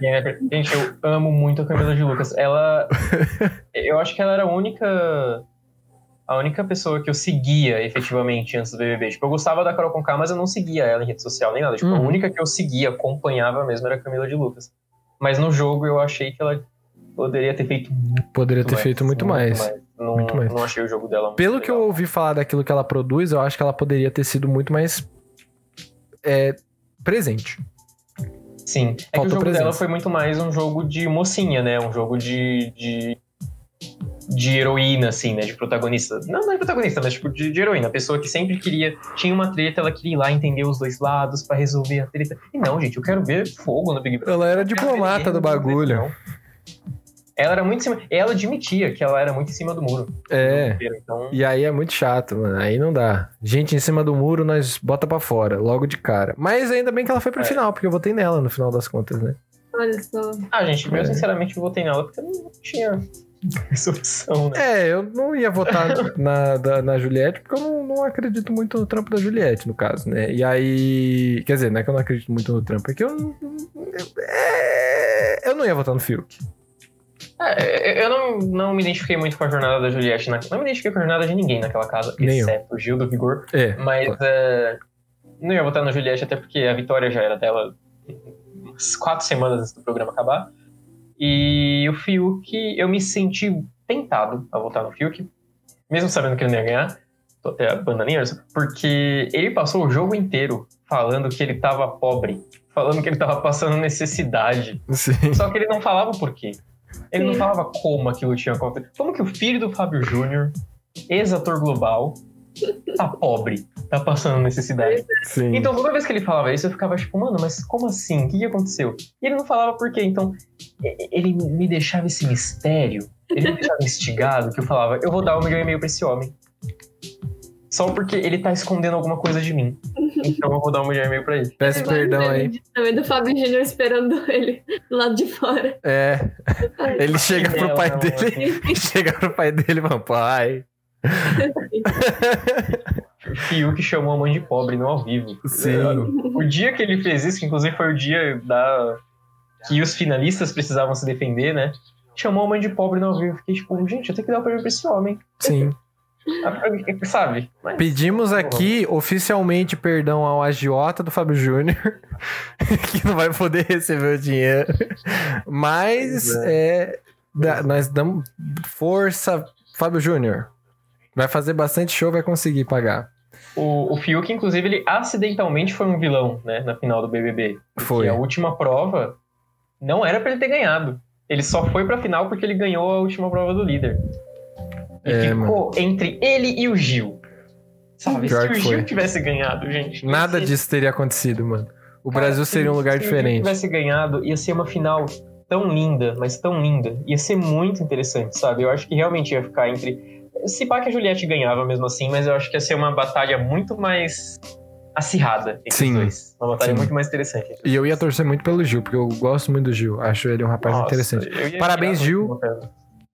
E é- Gente, eu amo muito a Camila de Lucas. Ela. Eu acho que ela era a única. A única pessoa que eu seguia efetivamente antes do BBB. Tipo, eu gostava da Carol Conká, mas eu não seguia ela em rede social nem nada. Tipo, a Uhum. única que eu seguia, acompanhava mesmo, era a Camila de Lucas. Mas no jogo eu achei que ela poderia ter feito muito Poderia ter mais, feito muito mais. Não, Muito mais. não achei o jogo dela muito Pelo que eu legal. ouvi falar daquilo que ela produz, eu acho que ela poderia ter sido muito mais é, presente. Sim. É que o jogo presença. dela foi muito mais um jogo de mocinha, né? Um jogo de. de... De heroína, assim, né? De protagonista. Não, não é protagonista, mas tipo de, de heroína. A pessoa que sempre queria. Tinha uma treta, ela queria ir lá entender os dois lados pra resolver a treta. E não, gente, eu quero ver fogo no Big Brother. Ela era diplomata do bagulho. não. Ela era muito em cima. Ela admitia que ela era muito em cima do muro. É. Então. E aí é muito chato, mano. Aí não dá. Gente em cima do muro, nós bota pra fora, logo de cara. Mas ainda bem que ela foi pro É. final, porque eu votei nela no final das contas, né? Olha só. Ah, gente, eu É. sinceramente votei nela porque eu não tinha essa opção, né? É, eu não ia votar na, da- na Juliette, porque eu não, não acredito muito no trampo da Juliette, no caso, né? E aí. Quer dizer, não é que eu não acredito muito no trampo, é que eu. não- eu- é, eu não ia votar no Fiuk. É, eu não, não me identifiquei muito com a jornada da Juliette. Na, não me identifiquei com a jornada de ninguém naquela casa, Nem eu. exceto o Gil do Vigor. É. Mas é, não ia votar na Juliette, até porque a vitória já era dela umas quatro semanas antes do programa acabar. E o Fiuk, eu me senti tentado a votar no Fiuk, mesmo sabendo que ele não ia ganhar. Tô até a bananinha, porque ele passou o jogo inteiro falando que ele tava pobre, falando que ele tava passando necessidade. Sim. Só que ele não falava o porquê. Ele não Sim. falava como aquilo tinha acontecido. Como que o filho do Fábio Júnior, ex-ator global, tá pobre, tá passando necessidade. Sim. Então toda vez que ele falava isso, eu ficava tipo, mano, mas como assim? O que, que aconteceu? E ele não falava por quê. Então, ele me deixava esse mistério, ele me deixava instigado, que eu falava, eu vou dar um milhão e meio pra esse homem. Só porque ele tá escondendo alguma coisa de mim. Então eu vou dar um milhão e meio pra ele. Peço perdão aí. Também do Fábio Júnior esperando ele do lado de fora. É, Ai, ele chega pro pai dele. chega pro pai dele e fala, pai. O Fiuk chamou a mãe de pobre, não ao vivo. Sim. O dia que ele fez isso, que inclusive foi o dia da... que os finalistas precisavam se defender, né? Chamou a mãe de pobre não ao vivo. Fiquei tipo, gente, eu tenho que dar o prêmio pra esse homem. Sim. Sabe? Mas- Pedimos aqui oficialmente perdão ao agiota do Fábio Júnior, que não vai poder receber o dinheiro. Mas é, dá- nós damos força, Fábio Júnior. Vai fazer bastante show, vai conseguir pagar. O, o Fiuk, inclusive, ele acidentalmente foi um vilão, né? Na final do BBB. Foi. A última prova não era pra ele ter ganhado. Ele só foi pra final porque ele ganhou a última prova do líder. E É, ficou entre ele e o Gil. Sabe? Pior Se o Gil foi. tivesse ganhado, gente. Nada ser- disso teria acontecido, mano. O Cara, Brasil se- seria um lugar se o Gil diferente. tivesse ganhado, ia ser uma final tão linda, mas tão linda. Ia ser muito interessante, sabe? Eu acho que realmente ia ficar entre. Se pá que a Juliette ganhava mesmo assim, mas eu acho que ia ser uma batalha muito mais acirrada entre Sim. os dois. Uma batalha Sim. muito mais interessante. E eu ia torcer muito pelo Gil, porque eu gosto muito do Gil. Acho ele um rapaz Nossa, interessante. Parabéns, Gil.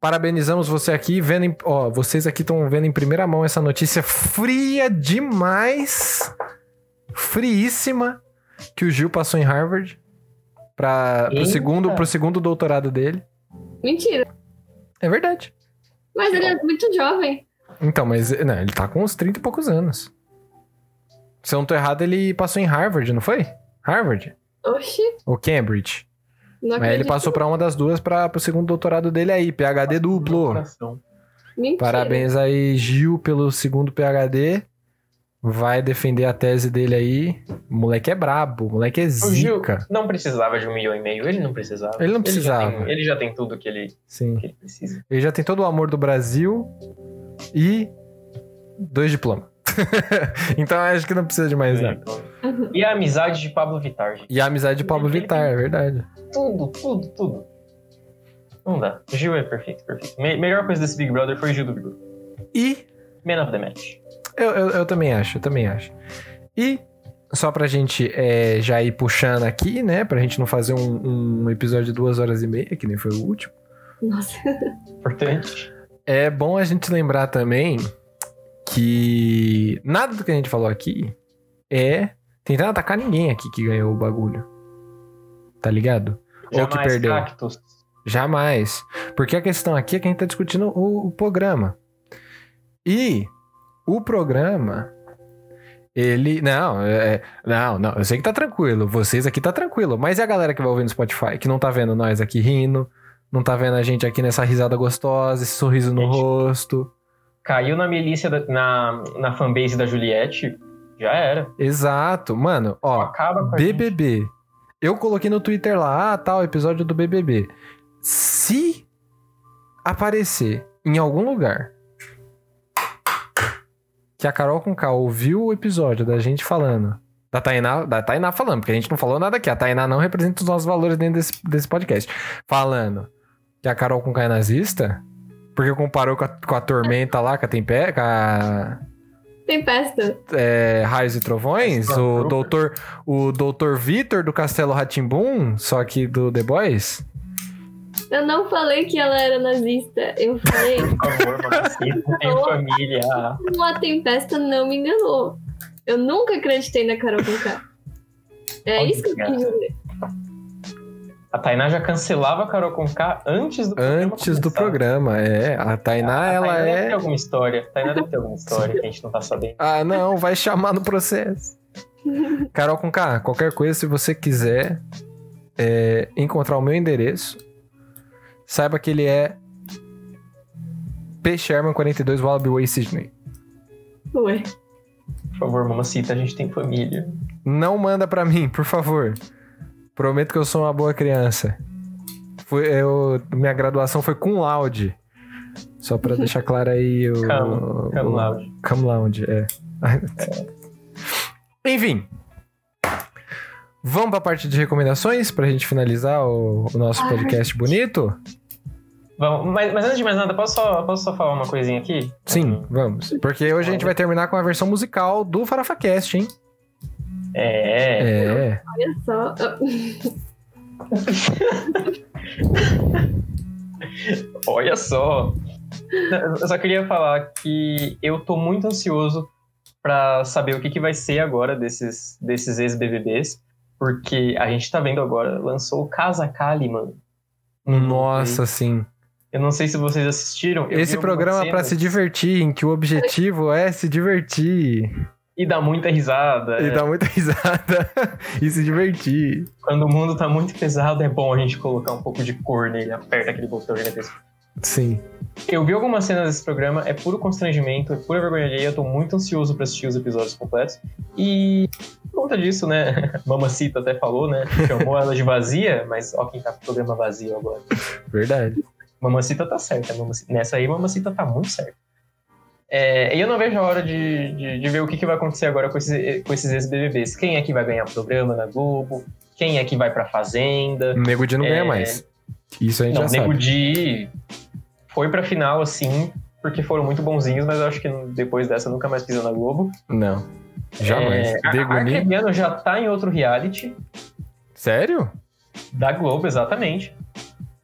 Parabenizamos você aqui, vendo em- ó, vocês aqui estão vendo em primeira mão essa notícia fria demais, friíssima, que o Gil passou em Harvard para pro Eita. segundo pro segundo doutorado dele. Mentira. É verdade. Mas ele é muito jovem. Então, mas não, ele tá com uns 30 e poucos anos. Se eu não tô errado, ele passou em Harvard, não foi? Harvard Oxi. ou Cambridge? Não Mas ele passou pra uma das duas para pro segundo doutorado dele aí, PhD duplo. Mentira. Parabéns aí, Gil, pelo segundo PhD. Vai defender a tese dele aí. O moleque é brabo, o moleque é O Gil zica. não precisava de um milhão e meio, ele não precisava. Ele não já precisava. tem- Ele já tem, tudo que ele, Sim. que ele precisa. Ele já tem todo o amor do Brasil e dois diplomas. então acho que não precisa de mais nada. E a amizade de Pablo Vittar, gente. E a amizade de Pablo Vittar, é verdade. Tudo, tudo, tudo. Não dá. Gil é perfeito, perfeito. Me- melhor coisa desse Big Brother foi Gil do Vigor. E Man of the Match. Eu, eu, eu também acho, eu também acho. E só pra gente é, já ir puxando aqui, né? Pra gente não fazer um, um episódio de duas horas e meia, que nem foi o último. Nossa. Importante. É bom a gente lembrar também que nada do que a gente falou aqui é tentando atacar ninguém aqui que ganhou o bagulho. Tá ligado? Ou que Jamais perdeu. cactus. Jamais. Porque a questão aqui é que a gente tá discutindo o, o programa. E o programa. Ele. Não, é, não, não. Eu sei que tá tranquilo. Vocês aqui tá tranquilo. Mas e a galera que vai ouvir no Spotify? Que não tá vendo nós aqui rindo. Não tá vendo a gente aqui nessa risada gostosa, esse sorriso no rosto. Caiu na milícia, da- na, na fanbase da Juliette, já era. Exato. Mano, ó. Acaba com gente. BBB. Eu coloquei no Twitter lá, ah, tal, episódio do BBB. Se aparecer em algum lugar que a Carol com K ouviu o episódio da gente falando, da Tainá, da Tainá falando, porque a gente não falou nada aqui, a Tainá não representa os nossos valores dentro desse, desse podcast. Falando que a Carol com K é nazista, porque comparou com a, com a Tormenta lá, com a Tempé, com a Tempesta. é, Raios e Trovões, o doutor, o doutor Vitor do Castelo Ratimbum, só que do The Boys. Eu não falei que ela era nazista. Eu falei Por favor, mamacita, tem família. uma tempesta não me enganou. Eu nunca acreditei na Carol Conká. É Olha isso que eu quis dizer. A Tainá já cancelava a Carol com K antes do programa Antes do começar. programa, é. A Tainá, A ela Tainá deve ter é. alguma história. A Tainá deve ter alguma história que a gente não tá sabendo. Ah, não, vai chamar no processo. Carol com K, qualquer coisa, se você quiser é, encontrar o meu endereço, saiba que ele é P. Sherman 42 Wallaby Way, Sydney. Ué. Por favor, mamacita, a gente tem família. Não manda pra mim, por favor. Prometo que eu sou uma boa criança. Foi, eu, minha graduação foi com laude. Só pra deixar claro aí o. Cum- cum o- laude. Cum laude, é. Deus. Enfim. Vamos pra parte de recomendações pra gente finalizar o, o nosso Ai. podcast bonito? Vamos, mas, mas antes de mais nada, posso só, posso só falar uma coisinha aqui? Sim, vamos. Porque hoje a gente vai terminar com a versão musical do FarafaCast, hein? É. É. Olha só. Olha só. Eu só queria falar que eu tô muito ansioso pra saber o que, que vai ser agora desses, desses ex-BBBs, porque a gente tá vendo agora, lançou o Casa Kalimann. Nossa, sim. Eu não sei se vocês assistiram. Esse programa é pra cenas se divertir, em que o objetivo é se divertir. E dá muita risada. E é. dar muita risada e se divertir. Quando o mundo tá muito pesado, é bom a gente colocar um pouco de cor nele, aperta aquele botão gigantesco. Sim. Eu vi algumas cenas desse programa, é puro constrangimento, é pura vergonha alheia, eu tô muito ansioso pra assistir os episódios completos. E por conta disso, né, Mamacita até falou, né, chamou ela de vazia, mas ó quem tá com o programa vazio agora. Verdade. Mamacita tá certa, Mamacita- nessa aí Mamacita tá muito certa. É, e eu não vejo a hora de, de, de ver o que, que vai acontecer agora com esses, com esses ex-BBBs. Quem é que vai ganhar programa na Globo? Quem é que vai pra Fazenda? Nego Di não ganha É. mais. Isso a gente Não, já Nego sabe. Di foi pra final, assim, porque foram muito bonzinhos, mas eu acho que depois dessa nunca mais pisou na Globo. Não. Jamais. É, a- Nego a Ni- Arcrebiano já tá em outro reality Sério? da Globo, exatamente.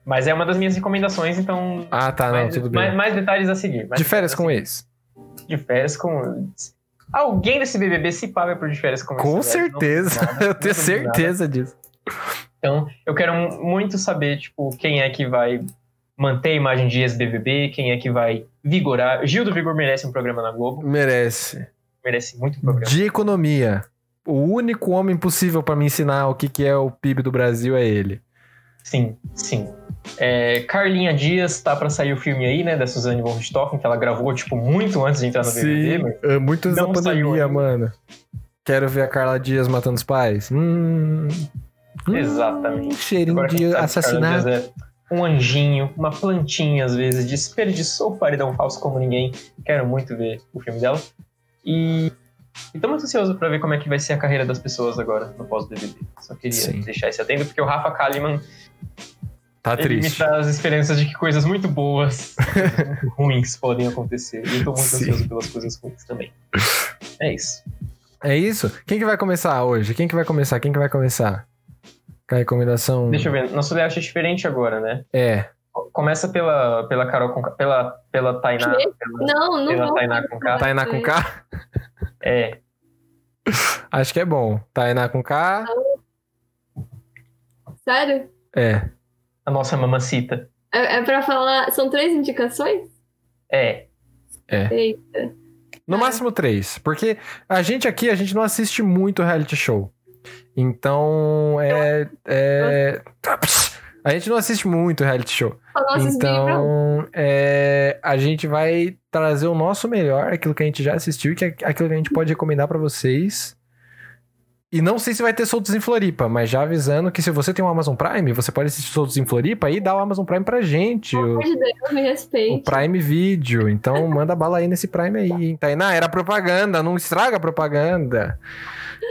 Mas é uma das minhas recomendações, então. Ah, tá, não, mais, tudo bem. mais- mais detalhes a seguir. De férias com ex. seguir. De férias com. Alguém desse BBB se paga por de férias com ex. Com? Não certeza. nada, Eu não tenho certeza disso. Então, eu quero mu- muito saber, tipo, quem é que vai manter a imagem de ex-BBB, quem é que vai vigorar. Gil do Vigor merece um programa na Globo, Merece. merece muito um programa. De economia. O único homem possível pra me ensinar o que, que é o PIB do Brasil é ele. Sim, sim. É, Carlinha Dias tá pra sair o filme aí, né, da Suzane von Richthofen, que ela gravou, tipo, muito antes de entrar no BBB, mas é muito antes da pandemia, mano. Quero ver a Carla Dias matando os pais. Hum. Hum, Exatamente. Cheirinho agora de. Dias é um anjinho, uma plantinha às vezes, desperdiçou o paredão falso como ninguém. Quero muito ver o filme dela. E E tô muito ansioso pra ver como é que vai ser a carreira das pessoas agora no pós-BBB. Só queria Sim. deixar esse adendo, porque o Rafa Kalimann Tá ele me triste. traz esperanças de que coisas muito boas, ruins podem acontecer. E eu tô muito Sim. ansioso pelas coisas ruins também. É isso. É isso? Quem que vai começar hoje? Quem que vai começar? Quem que vai começar? A recomendação. Deixa eu ver, nosso layout é diferente agora, né? É. Começa pela, pela Carol com K- pela, pela Tainá. Pela, Não, não pela vou. Tainá com K. Tainá com K? É. Acho que é bom. Tainá com K. Sério? É. A nossa mamacita. É, é pra falar. São três indicações? É. Eita. No É. máximo três. Porque a gente aqui, a gente não assiste muito reality show. Então, é. é... A gente não assiste muito reality show. Então, é, a gente vai trazer o nosso melhor, aquilo que a gente já assistiu, que é aquilo que a gente pode recomendar pra vocês. E não sei se vai ter soltos em Floripa, mas já avisando que se você tem um Amazon Prime, você pode assistir soltos em Floripa e dar o Amazon Prime pra gente. Pelo O, amor de Deus, me o respeite. Prime Video. Então manda bala aí nesse Prime aí. hein? Tainá, era propaganda, não estraga a propaganda.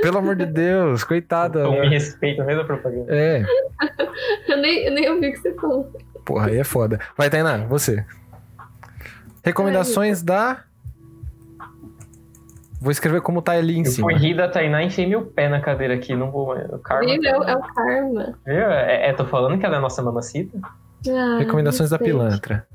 Pelo amor de Deus, coitada. Então me respeita, mesmo a propaganda. É, Eu nem, eu nem ouvi o que você falou. porra, aí é foda. Vai, Tainá, você. Recomendações da. Vou escrever como tá ali em Eu cima. fui rir da Tainá e enfiei meu pé na cadeira aqui. Não vou. O karma. Viu? É, o- é o karma. Viu? É, é, tô falando que ela é a nossa mamacita. Ah, Recomendações da pilantra.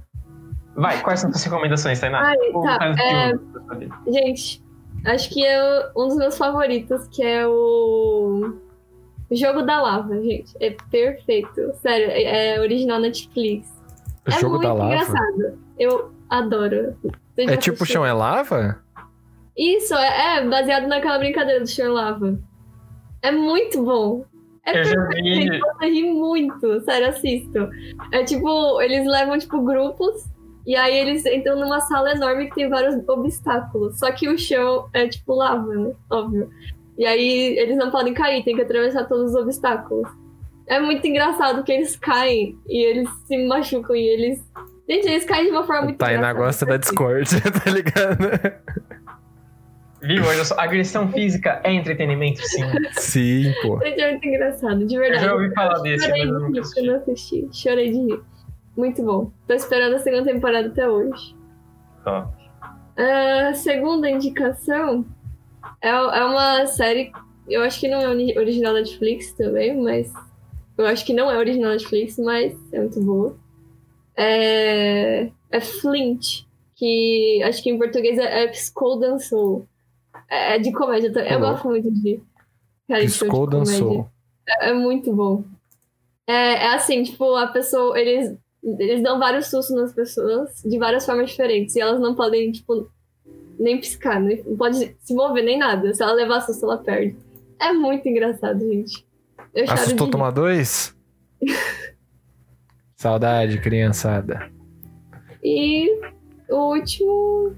Vai, quais são as suas recomendações, Tainá? Ai, tá, o é- eu-. Gente, acho que é um dos meus favoritos, que é o Jogo da Lava, gente. É perfeito. Sério, é é original Netflix. O é jogo muito da lava. engraçado. Eu adoro. Vocês É tipo o chão é lava? Isso, é, é baseado naquela brincadeira do chão é lava. É muito bom. É Eu perfeito, você ri muito. Sério, assisto. É tipo, eles levam, tipo, grupos e aí eles entram numa sala enorme que tem vários obstáculos. Só que o chão é tipo lava, né? Óbvio. E aí eles não podem cair, tem que atravessar todos os obstáculos. É muito engraçado que eles caem e eles se machucam e eles. Gente, eles caem de uma forma muito Tainá engraçada. gosta da Discord, tá ligado? Viu? Olha só, agressão física é entretenimento, sim. Sim, pô. Gente, é muito engraçado, de Eu verdade. já ouvi falar desse, Chorei mas eu eu assisti. assisti. Chorei de rir. Muito bom. Tô esperando a segunda temporada até hoje. Ó. A segunda indicação é, é uma série. Eu acho que não é ori- original da Netflix também, mas. Eu acho que não é original da Netflix, mas é muito boa. É, é Flint, que acho que em português é, é Piscou Dançou. É, é de comédia também. Eu Alô? gosto muito de. Piscou, dançou. É, é muito bom. É, é assim, tipo, a pessoa. Eles, eles dão vários sustos nas pessoas de várias formas diferentes. E elas não podem, tipo, nem piscar, nem, não pode se mover nem nada. Se ela levar susto, ela perde. É muito engraçado, gente. Eu choro de Assustou rir. tomar dois? Saudade, criançada. E o último.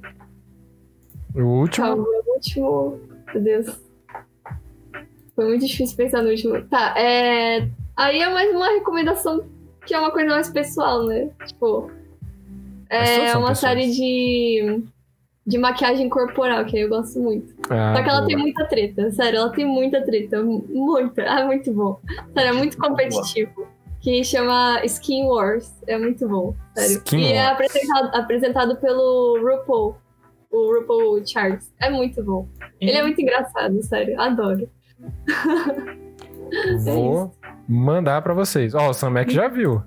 O último. Calma, o último. Meu Deus. Foi muito difícil pensar no último. Tá, é. Aí é mais uma recomendação que é uma coisa mais pessoal, né? Tipo. É uma pessoais. série de. De maquiagem corporal, que eu gosto muito. Ah, Só que ela boa. tem muita treta, sério, ela tem muita treta. Muita. É muito bom. Sério, é muito competitivo. Que chama Skin Wars. É muito bom, sério. Skin e é Wars. apresentado, apresentado pelo RuPaul. O RuPaul Charles. É muito bom. Ele é muito engraçado, sério. Adoro. Vou mandar pra vocês. Ó, o Sam Mac já viu.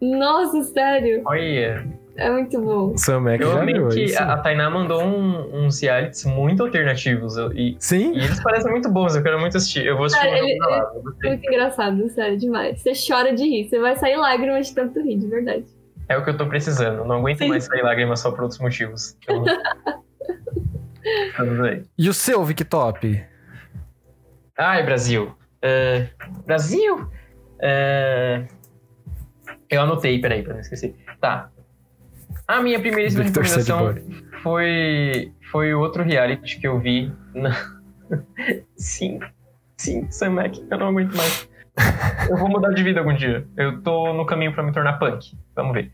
Nossa, sério. Olha, É muito bom. O Sam Mac eu já viu. que isso. a, a Tainá mandou um- uns realities muito alternativos. E, Sim? e eles parecem muito bons, eu quero muito assistir. Eu vou assistir Ah, o jogo ele- É gostei. muito engraçado, sério, demais. Você chora de rir. Você vai sair lágrimas de tanto rir, de verdade. É o que eu tô precisando. Não aguento Sim. mais sair lágrimas só por outros motivos. Então... Vamos aí. E o seu, Victop? Ai, Brasil. É, Brasil? É, Eu anotei, peraí, pra não esquecer. Tá. A minha Victor recomendação foi, foi outro reality que eu vi. Na... sim, sim, Sam Mac, eu não aguento mais. Eu vou mudar de vida algum dia. Eu tô no caminho pra me tornar punk. Vamos ver.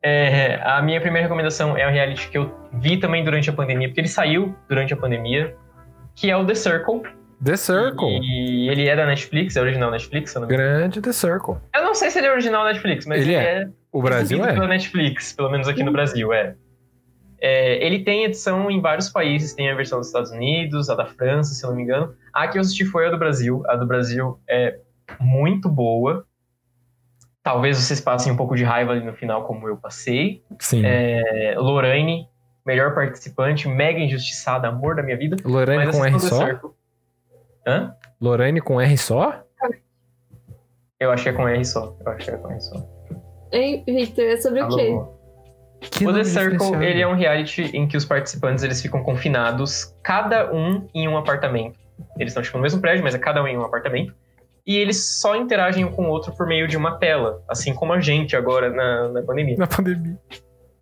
É, a minha primeira recomendação é um reality que eu vi também durante a pandemia, porque ele saiu durante a pandemia, que é o The Circle. The Circle. E ele é da Netflix, é original Netflix, se eu não me engano. Grande The Circle. Eu não sei se ele é original Netflix, mas Ele ele, é. é O Brasil é. pela Netflix, pelo menos aqui no Brasil, é. É, Ele tem edição em vários países, tem a versão dos Estados Unidos, a da França, se eu não me engano. A que eu assisti foi a do Brasil. A do Brasil é muito boa. Talvez vocês passem um pouco de raiva ali no final, como eu passei. Sim. É, Lorraine, melhor participante, mega injustiçada, amor da minha vida. Lorraine com R The só? Circle. Hã? Lorraine com R só? Eu acho que é com R só. Eu acho que é com R só. Hein, Victor, é sobre o quê? Alô? Que o The Circle, ele é um reality em que os participantes eles ficam confinados, cada um em um apartamento. Eles estão tipo, no mesmo prédio, mas é cada um em um apartamento. E eles só interagem um com o outro por meio de uma tela, assim como a gente agora na, na pandemia. Na pandemia.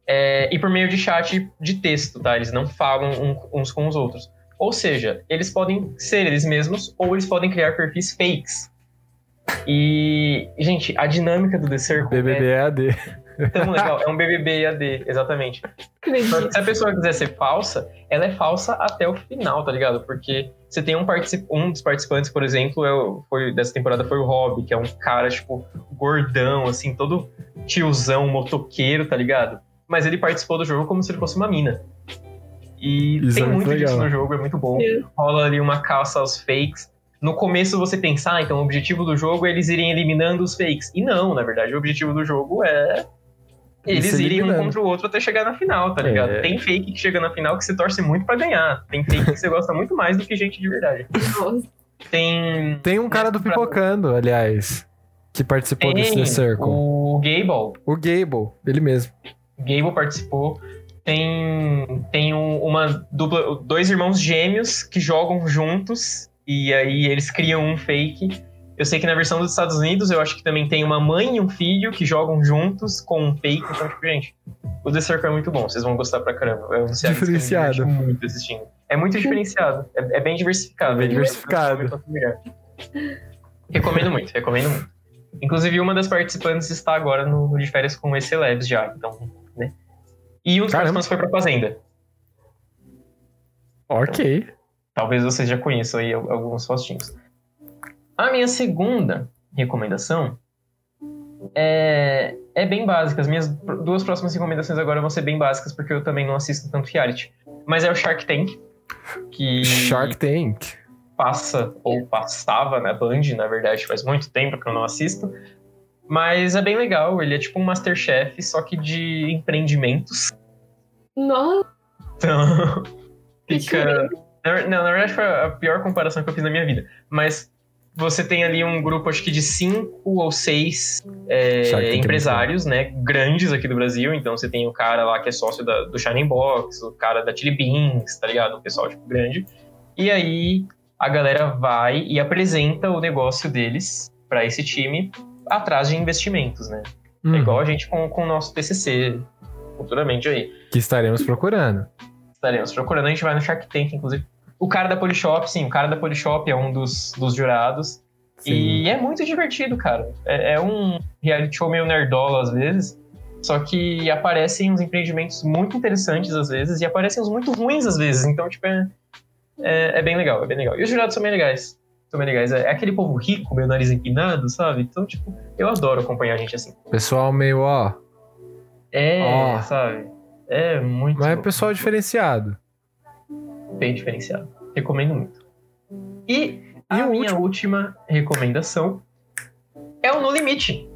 É, e por meio de chat de texto, tá? Eles não falam um- uns com os outros. Ou seja, eles podem ser eles mesmos ou eles podem criar perfis fakes. E, gente, a dinâmica do The Circle BBB EAD. é tão legal. É um BBB EAD, exatamente. Se a pessoa quiser ser falsa, ela é falsa até o final, tá ligado? Porque você tem um, particip... um dos participantes, por exemplo, é o- foi, dessa temporada foi o Rob, que é um cara, tipo, gordão, assim, todo tiozão, motoqueiro, tá ligado? Mas ele participou do jogo como se ele fosse uma mina. E Isso tem é muito muito disso legal. no jogo, é muito bom. É. Rola ali uma caça aos fakes. No começo você pensar, ah, então o objetivo do jogo é eles irem eliminando os fakes. E não, na verdade, o objetivo do jogo é eles irem um contra o outro até chegar na final, tá ligado? É. Tem fake que chega na final que você torce muito pra ganhar. Tem fake que você gosta muito mais do que gente de verdade. Tem. Tem um cara do Pipocando, aliás, que participou desse The Circle. o Gable. O Gable, ele mesmo. Gable participou. Tem, tem um- uma dupla, dois irmãos gêmeos que jogam juntos e aí eles criam um fake. Eu sei que na versão dos Estados Unidos eu acho que também tem uma mãe e um filho que jogam juntos com um fake. Então, tipo, gente, o The Circle é muito bom, vocês vão gostar pra caramba. É um eu Diferenciado. muito assistindo. É muito diferenciado, é, é bem diversificado. É bem Ele- diversificado. Recomendo muito, recomendo muito. Inclusive, uma das participantes está agora no, no de férias com esse Labs já, então, né? E um dos Caramba. participantes foi pra Fazenda. Ok. Talvez vocês já conheçam aí al- alguns rostinhos. A minha segunda recomendação é, é bem básica. As minhas duas próximas recomendações agora vão ser bem básicas, porque eu também não assisto tanto reality. Mas é o Shark Tank, que Shark Tank. passa, ou passava na Band, na verdade, faz muito tempo que eu não assisto. Mas é bem legal, ele é tipo um Masterchef, só que de empreendimentos. Nossa, Então, fica. não, na verdade foi a pior comparação que eu fiz na minha vida. Mas você tem ali um grupo, acho que de cinco ou seis é, empresários, né? Grandes aqui do Brasil. Então você tem o cara lá que é sócio da- do Shining Box, o cara da Chili Beans, tá ligado? O pessoal, tipo, grande. E aí a galera vai e apresenta o negócio deles para esse time atrás de investimentos, né? É Hum, igual a gente com, com o nosso TCC futuramente aí Que estaremos procurando. estaremos procurando. A gente vai no Shark Tank, inclusive. O cara da Polishop, sim, o cara da Polishop é um dos, dos jurados. Sim. E é muito divertido, cara. É, é um reality show meio nerdola às vezes. Só que aparecem uns empreendimentos muito interessantes às vezes e aparecem uns muito ruins às vezes. Então, tipo, é, é, é bem legal, é bem legal. E os jurados são bem legais. São bem legais. É, é aquele povo rico, meio nariz empinado, sabe? Então, tipo, eu adoro acompanhar gente assim. Pessoal meio, ó. É, Ó. sabe? É muito. Mas é pessoal diferenciado. bem diferenciado. Recomendo muito. E a E o minha última recomendação é o No Limite.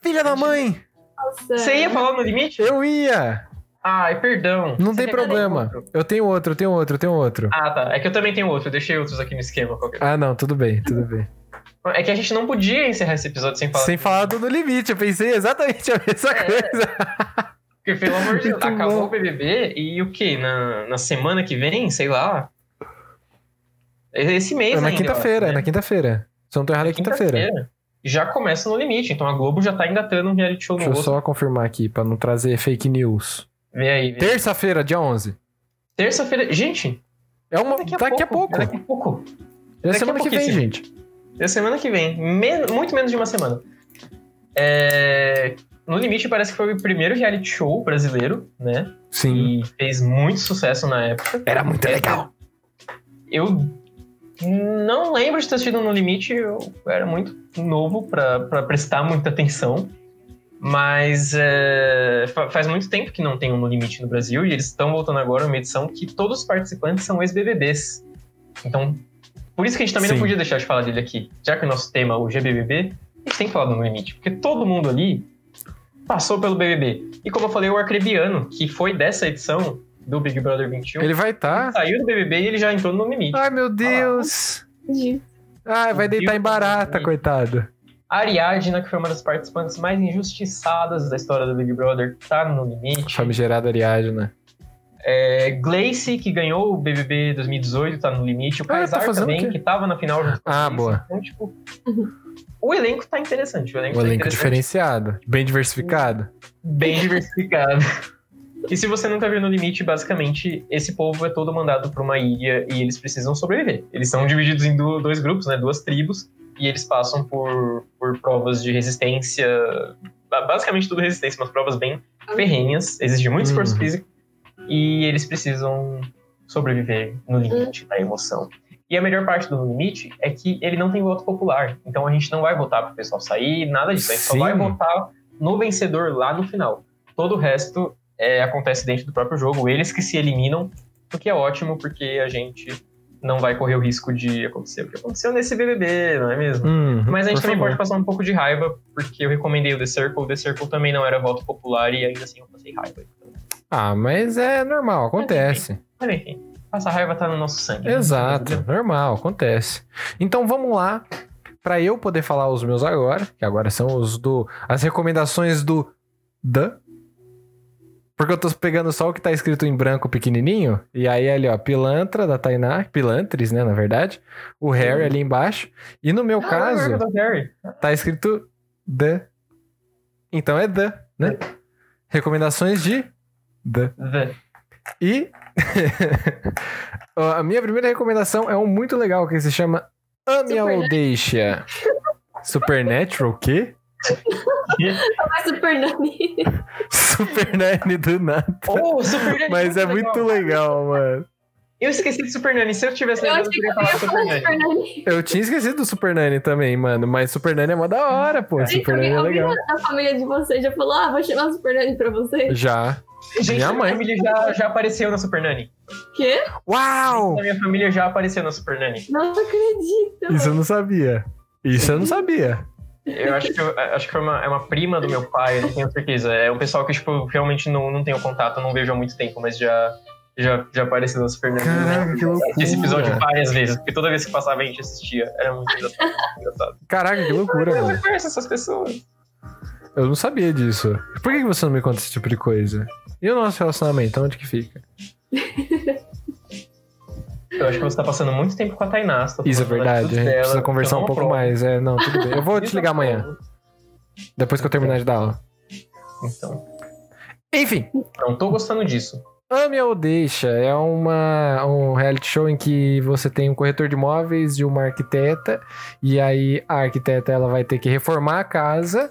Filha da mãe! Nossa. Você ia falar No Limite? Eu ia! Ai, perdão. Não Você tem problema. outro? Eu tenho outro, eu tenho outro, eu tenho outro. Ah, tá. É que eu também tenho outro. Eu deixei outros aqui no esquema. qualquer- Ah, não, tudo bem, tudo bem. É que a gente não podia encerrar esse episódio sem falar. Sem falar do No Limite, eu pensei exatamente a mesma É. coisa. Porque, pelo amor de Deus, acabou bom. o BBB e o quê? Na, na semana que vem, sei lá. Esse mês É na quinta-feira, é né? na quinta-feira. Se eu não tô errado, é quinta-feira. Já começa no limite. Então a Globo já tá engatando um reality show no Deixa eu só confirmar aqui, pra não trazer fake news. Vê aí. Terça-feira, dia 11. Terça-feira. Gente, É uma... daqui a daqui a pouco. é Daqui a pouco. É daqui a semana que vem, gente. É semana que vem. Men- muito menos de uma semana. É, No Limite parece que foi o primeiro reality show brasileiro, né? Sim. E fez muito sucesso na época. Era muito legal. Eu não lembro de ter assistido No Limite, eu era muito novo pra prestar muita atenção. Mas é, fa- faz muito tempo que não tem um No Limite no Brasil e eles estão voltando agora uma edição que todos os participantes são ex-BBBs. Então, por isso que a gente também Sim. não podia deixar de falar dele aqui. Já que o nosso tema é o GBBB, a gente tem que falar do No Limite, porque todo mundo ali passou pelo BBB. E como eu falei, o Arcrebiano, que foi dessa edição do Big Brother 21, Ele vai estar. saiu do BBB e ele já entrou no No Limite. Ai, meu Deus. De- Ai, vai deitar em barata, coitado. Ariadna, que foi uma das participantes mais injustiçadas da história do Big Brother, tá no limite. Famigerada Ariadna. É, Gleice, que ganhou o BBB 2018, tá no limite. O Ah, tá Kaysar também, que tava na final junto com Ah, boa. Então, tipo, o elenco tá interessante. O elenco, O tá elenco diferenciado. Bem diversificado. bem diversificado. E se você nunca viu no limite, basicamente, esse povo é todo mandado pra uma ilha e eles precisam sobreviver. Eles são divididos em dois grupos, né? Duas tribos. E eles passam por, por provas de resistência. ba- Basicamente tudo resistência, umas provas bem ferrenhas, exige muito esforço Uhum. físico e eles precisam sobreviver no limite da emoção. E a melhor parte do No Limite é que ele não tem voto popular, então a gente não vai votar pro pessoal sair, nada disso, a gente só Sim. vai votar no vencedor lá no final. Todo o resto é, acontece dentro do próprio jogo, eles que se eliminam, o que é ótimo, porque a gente não vai correr o risco de acontecer o que aconteceu nesse BBB, não é mesmo? Uhum, Mas a gente também favor. pode passar um pouco de raiva, porque eu recomendei o The Circle. O The Circle também não era voto popular e ainda assim eu passei raiva. Ah, mas é normal, acontece. Mas enfim, passar raiva tá no nosso sangue. né? Exato, normal, acontece. Então vamos lá, para eu poder falar os meus agora, que agora são os do as recomendações do da porque eu tô pegando só o que tá escrito em branco pequenininho, e aí ali ó, pilantra da Tainá, pilantres, né, na verdade, o Harry ali embaixo, e no meu Ah, caso, é do Harry. tá escrito the. Então é the, né? Recomendações de the. The- E a minha primeira recomendação é um muito legal que se chama Ame a. Supernatural o quê? Super Nani. Super Nani do nada. Oh, Super Nani. Mas é muito legal, mano. Eu esqueci de Super Nani. Se eu tivesse Eu lembrado, eu teria falado Super falar Nani. Super Nani. Eu tinha esquecido do Super Nani também, mano. Mas Super Nani é mó da hora, pô. Gente, Super Nani alguém, é alguém legal. da família de vocês já falou, ah, vou chamar Super Nani pra você? Já. Gente, Minha minha mãe. família já, já apareceu na Super Nani. Quê? Uau! A minha família já apareceu na Super Nani. Não acredito. Isso eu não sabia. Isso eu não sabia. Eu acho que, eu, acho que foi uma, é uma prima do meu pai, eu não tenho certeza. É um pessoal que, tipo, realmente não, não tenho contato, não vejo há muito tempo, mas já, já, já apareceu na Super. Caraca, que loucura. Esse episódio várias vezes, porque toda vez que passava a gente assistia. Era muito engraçado. engraçado. Caraca, que loucura, Eu mano. conheço essas pessoas. Eu não sabia disso. Por que que você não me conta esse tipo de coisa? E o nosso relacionamento, onde que fica? Eu acho que você tá passando muito tempo com a Tainá. tá Isso é verdade, a gente dela, precisa conversar então um pouco aprova. mais. É, não, tudo bem. Eu vou te ligar não amanhã, depois que eu terminar de dar aula. Então, Enfim, não tô gostando disso. Ame ou Deixa é uma, um reality show em que você tem um corretor de imóveis e uma arquiteta, e aí a arquiteta ela vai ter que reformar a casa,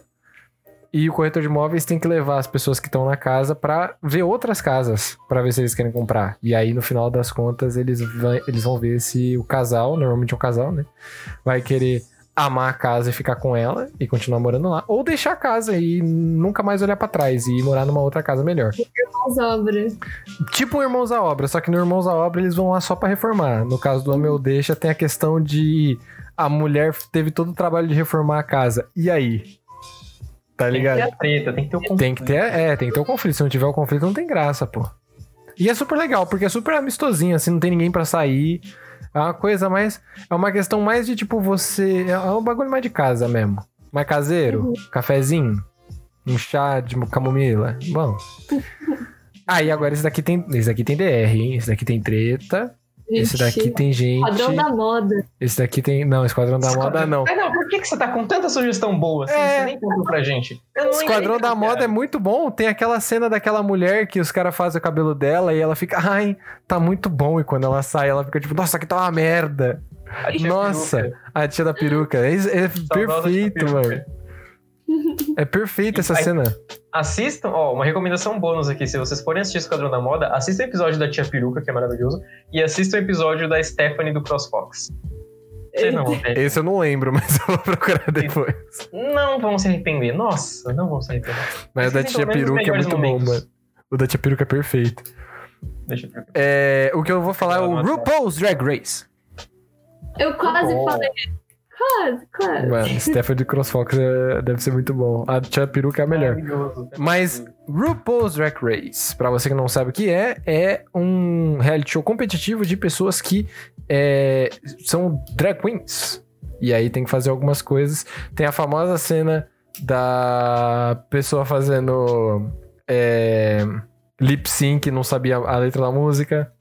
e o corretor de imóveis tem que levar as pessoas que estão na casa pra ver outras casas, pra ver se eles querem comprar. E aí no final das contas eles, vai- eles vão ver se o casal, normalmente é um casal, né, vai querer amar a casa e ficar com ela e continuar morando lá, ou deixar a casa e nunca mais olhar pra trás e ir morar numa outra casa melhor. As obras. Tipo o Irmãos à Obra, só que no Irmãos à Obra eles vão lá só pra reformar. No caso do Ame ou Deixa, tem a questão de a mulher teve todo o trabalho de reformar a casa. E aí? Tá Tem que ligado? ter a treta, tem que ter o conflito. Tem que ter, é, tem que ter o conflito. Se não tiver o conflito, não tem graça, pô. E é super legal, porque é super amistosinho, assim, não tem ninguém pra sair. É uma coisa mais. É uma questão mais de tipo você. É um bagulho mais de casa mesmo. Mais caseiro, cafezinho, um chá de camomila. Bom. Ah, e agora esse daqui tem. Esse daqui tem DR, hein? Esse daqui tem treta. Esse daqui tem gente. Padrão da moda. Esse daqui tem. Não, Esquadrão da Moda não. Ah, não, por que, que você tá com tanta sugestão boa assim? É. Você nem contou pra gente. Esquadrão da Moda é muito bom. Tem aquela cena daquela mulher que os caras fazem o cabelo dela e ela fica, ai, tá muito bom. E quando ela sai, ela fica tipo, nossa, aqui tá uma merda. A tia Nossa, peruca. a tia da peruca. É, é perfeito, peruca. mano. É perfeita essa Aí- cena. Assistam, ó, uma recomendação bônus aqui, se vocês forem assistir Esquadrão da Moda, assistam o episódio da Tia Peruca, que é maravilhoso, e assistam o episódio da Stephanie do CrossFox. Vocês não vão ter. Esse eu não lembro, mas eu vou procurar depois. Não vão se arrepender. Nossa, não vão se arrepender. Mas o da tia peruca é muito melhores bom, momentos. mano. O da tia peruca é perfeito. Deixa eu ver. É, o que eu vou falar é o. RuPaul's Drag Race. Eu quase falei. Quase, quase. Mano, Stephanie CrossFox é, deve ser muito bom. A tia peruca é a melhor. Mas RuPaul's Drag Race, pra você que não sabe o que é, é um reality show competitivo de pessoas que é, são drag queens. E aí tem que fazer algumas coisas. Tem a famosa cena da pessoa fazendo é, lip sync, não sabia a letra da música.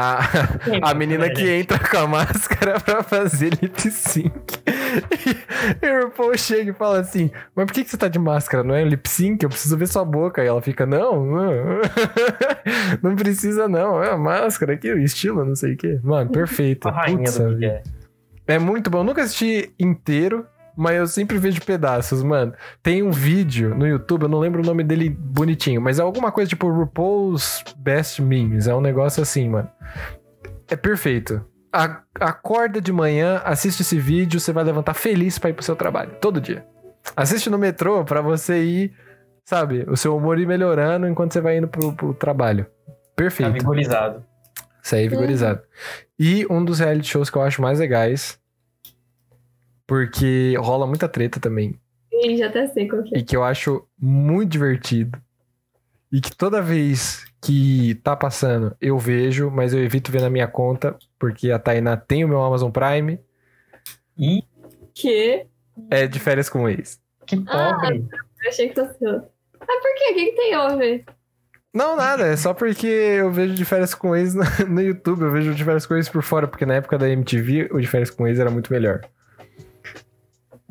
A, a menina que entra com a máscara pra fazer lip sync. E, e o RuPaul chega e fala assim: Mas por que, que você tá de máscara? Não é lip sync? Eu preciso ver sua boca. E ela fica: Não, não, não precisa não. É a máscara aqui, o estilo, não sei o quê. Mano, perfeito. A rainha Putz, do vida. Miguel. É muito bom. Eu nunca assisti inteiro, mas eu sempre vejo pedaços, mano. Tem um vídeo no YouTube, eu não lembro o nome dele bonitinho, mas é alguma coisa tipo RuPaul's Best Memes. É um negócio assim, mano. É perfeito. A- acorda de manhã, assiste esse vídeo, você vai levantar feliz pra ir pro seu trabalho. Todo dia. Assiste no metrô pra você ir, sabe, o seu humor ir melhorando enquanto você vai indo pro, pro trabalho. Tá Perfeito. vigorizado. Sair vigorizado. E um dos reality shows que eu acho mais legais, porque rola muita treta também, Ih, já até sei qual que é. e que eu acho muito divertido, e que toda vez que tá passando eu vejo, mas eu evito ver na minha conta, porque a Tainá tem o meu Amazon Prime, E Que? é de férias com ex. que Ah, pobre. Eu achei que fosse outro. Mas por quê? O que, que tem a ver? Não, nada, é só porque eu vejo de férias com ex no, no YouTube, eu vejo de férias com ex por fora, porque na época da MTV o de férias com ex era muito melhor.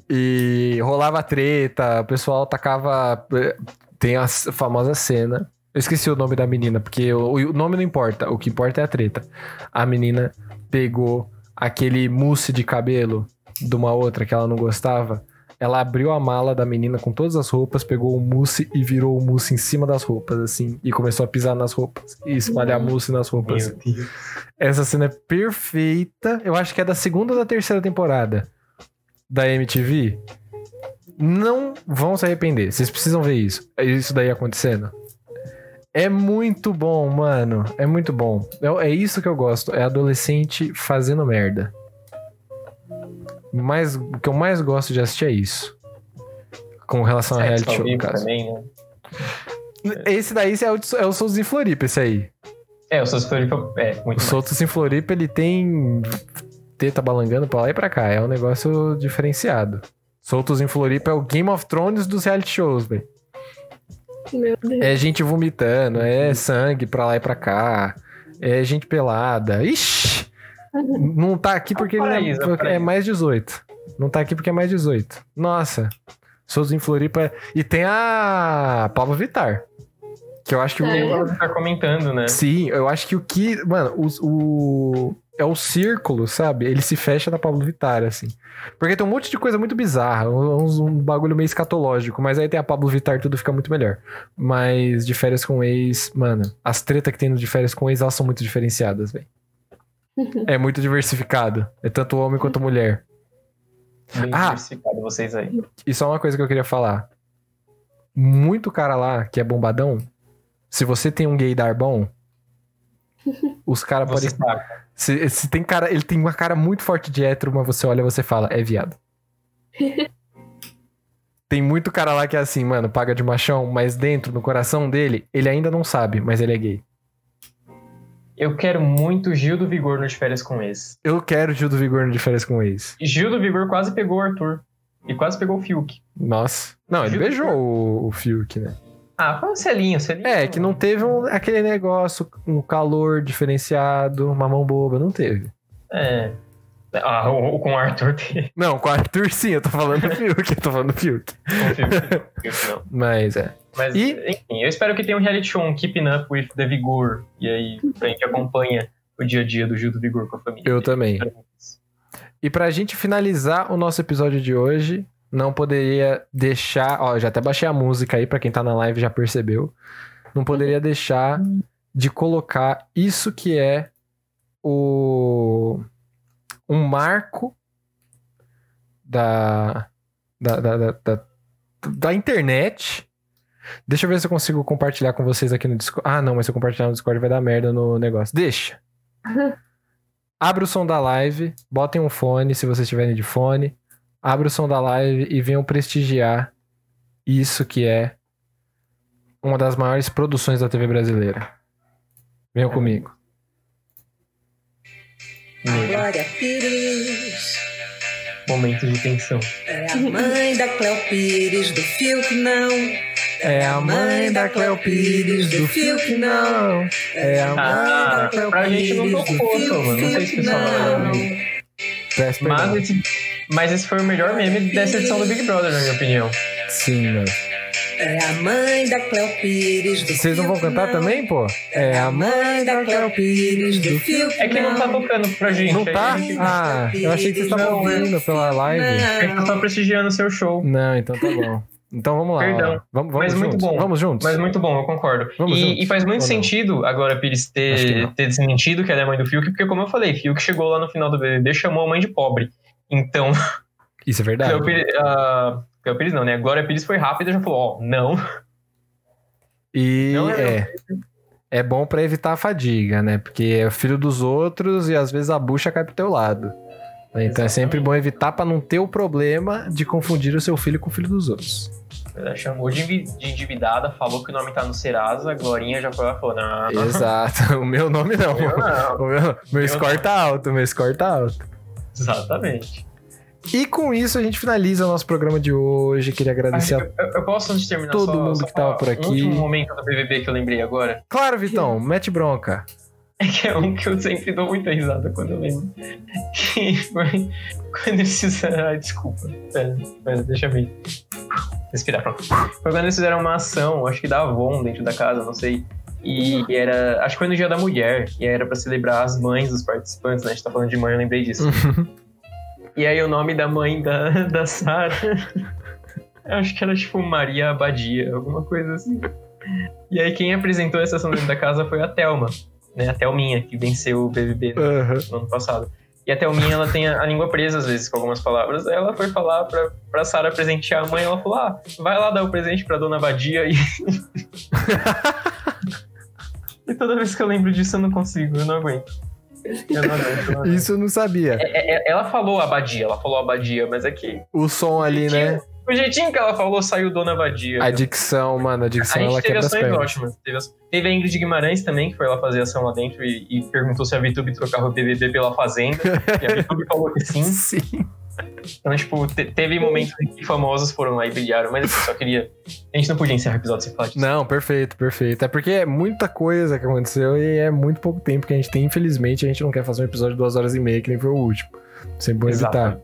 E rolava treta, o pessoal tacava. eh, Tem a famosa cena. Eu esqueci o nome da menina, porque o, o nome não importa, o que importa é a treta. A menina pegou aquele mousse de cabelo de uma outra que ela não gostava. Ela abriu a mala da menina com todas as roupas, pegou o mousse e virou o mousse em cima das roupas, assim, e começou a pisar nas roupas e espalhar mousse nas roupas. Essa cena é perfeita. Eu acho que é da segunda ou da terceira temporada da MTV. Não vão se arrepender. Vocês precisam ver isso. Isso daí acontecendo. É muito bom, mano. É muito bom. É, é isso que eu gosto. É adolescente fazendo merda. Mas, o que eu mais gosto de assistir é isso. Com relação a reality show, no caso. também, né? Esse daí é o, é o Souls em Floripa, esse aí. É, o seus Floripa é muito O mais. Soltos em Floripa, ele tem teta balangando pra lá e pra cá. É um negócio diferenciado. Soltos em Floripa é o Game of Thrones dos reality shows, velho. Meu Deus. É gente vomitando, é sangue pra lá e pra cá. É gente pelada. Ixi! Não tá aqui porque É paraíso, é mais 18. Não tá aqui porque é mais 18. Nossa. Soltos em Floripa. E tem a Pablo Vittar. Que eu acho que o, É. Ela tá comentando, né? Sim, eu acho que o que. Mano, o. o- é o círculo, sabe? Ele se fecha na Pablo Vittar, assim. Porque tem um monte de coisa muito bizarra, uns- um, bagulho meio escatológico, mas aí tem a Pablo Vittar, tudo fica muito melhor. Mas de férias com ex, mano, as tretas que tem no de férias com ex, elas são muito diferenciadas, velho. É muito diversificado. É tanto homem quanto mulher. Bem Ah. diversificado vocês aí. E só uma coisa que eu queria falar. Muito cara lá que é bombadão, se você tem um gaydar bom, os caras podem sabe. Se, se tem cara, ele tem uma cara muito forte de hétero, mas você olha e você fala, é viado. tem muito cara lá que é assim, mano, paga de machão, mas dentro, no coração dele, ele ainda não sabe, mas ele é gay. Eu quero muito Gil do Vigor no de férias com esse. Eu quero Gil do Vigor no de férias com ex. Gil do Vigor quase pegou o Arthur. E quase pegou o Fiuk. Nossa. Não, ele Gil beijou o, o Fiuk, né? Ah, foi um selinho, selinho. É, que não teve um- aquele negócio, um calor diferenciado, uma mão boba, não teve. É. Ah, o, o com o Arthur teve. Não, com o Arthur sim, eu tô falando do Fiuk, eu tô falando do Fiuk. Com o Fiuk, não. Mas é. Mas, E- enfim, eu espero que tenha um reality show, um Keeping Up with the Vigor. E aí, a gente acompanha o dia a dia do Gil do Vigor com a família. Eu também. E pra gente finalizar o nosso episódio de hoje, não poderia deixar. Ó, já até baixei a música aí, pra quem tá na live já percebeu. Não poderia deixar de colocar isso que é o. Um marco da. Da, da, da, da, da internet. Deixa eu ver se eu consigo compartilhar com vocês aqui no Discord. Ah, não, mas se eu compartilhar no Discord vai dar merda no negócio. Deixa. Abre o som da live, botem um fone se vocês estiverem de fone. Abre o som da live e venham prestigiar isso que é uma das maiores produções da TV brasileira. Venham comigo. Glória Pires Momento de tensão. é a mãe da Cleo Pires, do fio que não. É a mãe da Cleo Pires, do fio que não. É a mãe Ah, da Cleo pra gente não Pires, do tocou, fio Toma. Não sei se o pessoal vai Mas esse, mas esse foi o melhor meme dessa edição do Big Brother, na minha opinião. Sim, mano. É a mãe da Cleo Pires, do Vocês não vão que cantar também, pô? É a mãe da Cleo Pires, do fio É que não tá tocando pra gente. Não aí tá? gente- Ah, eu achei que vocês estavam Não, é. ouvindo pela live. A gente tá só prestigiando o seu show. Não, então tá bom. Então vamos lá. Perdão. Vamos, vamos Mas muito juntos. bom. Vamos juntos. Mas muito bom, eu concordo. Vamos E, juntos. e faz muito Ou não? sentido agora a Pires que ter, não. ter desmentido que ela é mãe do Fiuk, porque como eu falei, Fiuk chegou lá no final do BBB chamou a mãe de pobre. Então, Isso é verdade. Cleo Pires, ah, Cleo Pires não, né? Glória Pires foi rápida e já falou, ó, não. E Não é- é. É bom pra evitar a fadiga, né? Porque é o filho dos outros e às vezes a bucha cai pro teu lado. Então é Exatamente. sempre bom evitar pra não ter o problema de confundir o seu filho com o filho dos outros. Ela chamou de, endividada, falou que o nome tá no Serasa, a Glorinha já foi lá e falou, não, não, Exato. O meu nome não. eu não. O meu, meu score tá alto, meu score tá alto. Exatamente. E com isso a gente finaliza o nosso programa de hoje. Queria agradecer a Eu, eu- eu posso, antes de terminar, todo só, mundo só que tava por aqui. Um último momento do BBB que eu lembrei agora, Claro, Vitão, mete bronca. é que é um que eu sempre dou muita risada quando eu lembro. Que foi quando eles fizeram... Ai, desculpa. Pera, pera, deixa eu ver. Respirar, pronto. Foi quando eles fizeram uma ação, acho que da Avon dentro da casa, não sei. E era... Acho que foi no Dia da Mulher. E era pra celebrar as mães dos participantes, né? A gente tá falando de mãe, eu lembrei disso. E aí o nome da mãe da, da Sara... eu acho que era tipo Maria Abadia, alguma coisa assim. E aí quem apresentou essa ação dentro da casa foi a Thelma, né? A Thelminha, que venceu o BBB no, Aham. no ano passado. E a Thelminha, ela tem a, a língua presa às vezes com algumas palavras. Ela foi falar pra, pra Sara presentear a mãe, ela falou, ah, vai lá dar o presente pra Dona Abadia e... e toda vez que eu lembro disso eu não consigo, eu não aguento. Eu não aguento. eu não aguento. Isso eu não sabia. É- é- ela falou abadia, ela falou abadia, mas é que O som ali, né? O jeitinho que ela falou saiu Dona Abadia. A dicção, mano, a A dicção gente ela quebra as pernas. ótimas. Teve, teve a Ingrid Guimarães também, que foi lá fazer ação lá dentro e, e perguntou se a VTube trocava o BBB pela Fazenda. e a VTube falou que sim. Sim. Então, tipo, te- teve momentos em que famosos foram lá e brilharam, mas assim, só queria. A gente não podia encerrar o episódio sem falar disso. Não, perfeito, perfeito. É porque é muita coisa que aconteceu e é muito pouco tempo que a gente tem. Infelizmente, a gente não quer fazer um episódio de duas horas e meia, que nem foi o último. Sempre bom evitar.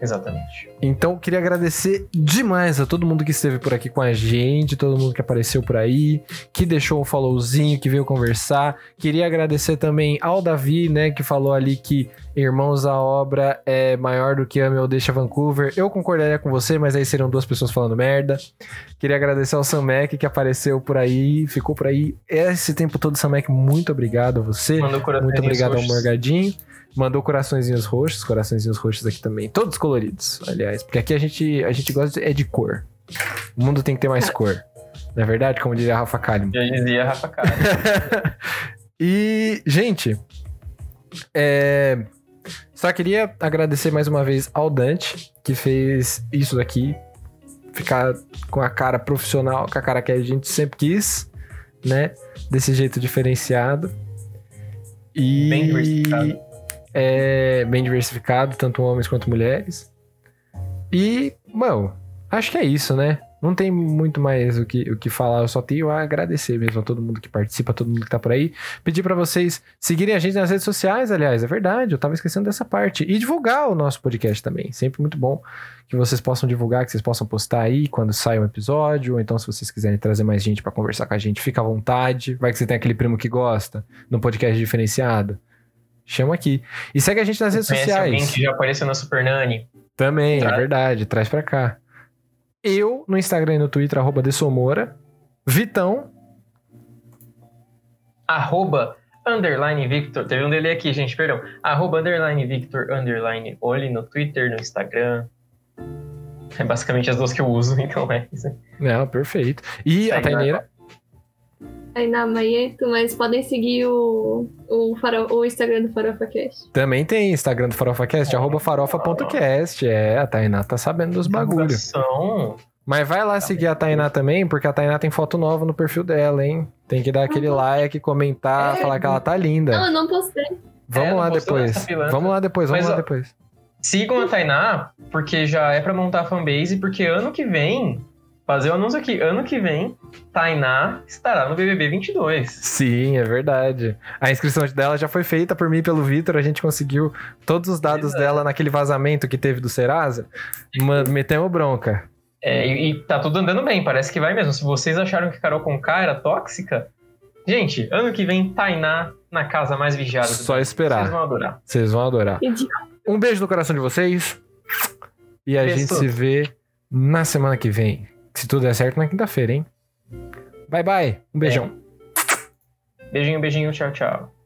Exatamente. Então, queria agradecer demais a todo mundo que esteve por aqui com a gente, todo mundo que apareceu por aí, que deixou um followzinho, que veio conversar. Queria agradecer também ao Davi, né, que falou ali que Irmãos à Obra é maior do que Ame ou Deixa Vancouver. Eu concordaria com você, mas aí seriam duas pessoas falando merda. Queria agradecer ao Sam Mac, que apareceu por aí, ficou por aí esse tempo todo. Sam Mac, muito obrigado a você. Mandou Muito obrigado ao. Morgadinho. Mandou coraçõezinhos roxos, coraçõezinhos roxos aqui também. Todos coloridos, aliás. Porque aqui a gente, a gente gosta de, é de cor. O mundo tem que ter mais cor. Não é verdade? Como diria a Rafa Kalimann. Já dizia Rafa Cara. e, gente, é, só queria agradecer mais uma vez ao Dante, que fez isso daqui. Ficar com a cara profissional, com a cara que a gente sempre quis, né? Desse jeito diferenciado. E Bem diversificado. É bem diversificado, tanto homens quanto mulheres. E, mano, acho que é isso, né? Não tem muito mais o que, o que falar, eu só tenho a agradecer mesmo a todo mundo que participa, a todo mundo que tá por aí. Pedir pra vocês seguirem a gente nas redes sociais, aliás, é verdade, eu tava esquecendo dessa parte. E divulgar o nosso podcast também. Sempre muito bom que vocês possam divulgar, que vocês possam postar aí quando sai um episódio, ou então se vocês quiserem trazer mais gente pra conversar com a gente, fica à vontade. Vai que você tem aquele primo que gosta, no podcast diferenciado. Chama aqui. E segue a gente nas redes Conhece alguém sociais. que já apareceu na Super Nani? Também, é verdade. Traz pra cá. Eu, no Instagram e no Twitter, arroba Dessomora. Vitão, Arroba underline Victor. Teve um delay aqui, gente, perdão. Arroba underline Victor underline Oli no Twitter, no Instagram. É basicamente as duas que eu uso, então é isso. Não, perfeito. E a Taineira, Aí na Maieto, mas podem seguir o, o, faro- o Instagram do Farofa Cast. também tem Instagram do FarofaCast, arroba farofa.cast. É, a Tainá tá sabendo dos bagulho. Divulgação. Mas vai lá seguir a Tainá também, porque a Tainá tem foto nova no perfil dela, hein? Tem que dar aquele like, comentar, É. falar que ela tá linda. Não, eu não postei. Vamos É, lá depois. Vamos lá depois, vamos Mas, lá depois. Sigam a Tainá, porque já é pra montar a fanbase, porque ano que vem, fazer o anúncio aqui, ano que vem, Tainá estará no BBB 22. Sim, é verdade. A inscrição dela já foi feita por mim e pelo Vitor. A gente conseguiu todos os dados Exato. dela naquele vazamento que teve do Serasa. Mano, metemos bronca. É, e, e tá tudo andando bem, parece que vai mesmo. Se vocês acharam que Carol Conká era tóxica, gente, ano que vem, Tainá na casa mais vigiada. do Só Brasil. esperar. Vocês vão adorar. Vocês vão adorar. Um beijo no coração de vocês. E a Beijo. gente se vê na semana que vem. Se tudo der certo, na quinta-feira, hein? Bye, bye. Um beijão. Beijinho, beijinho, tchau, tchau.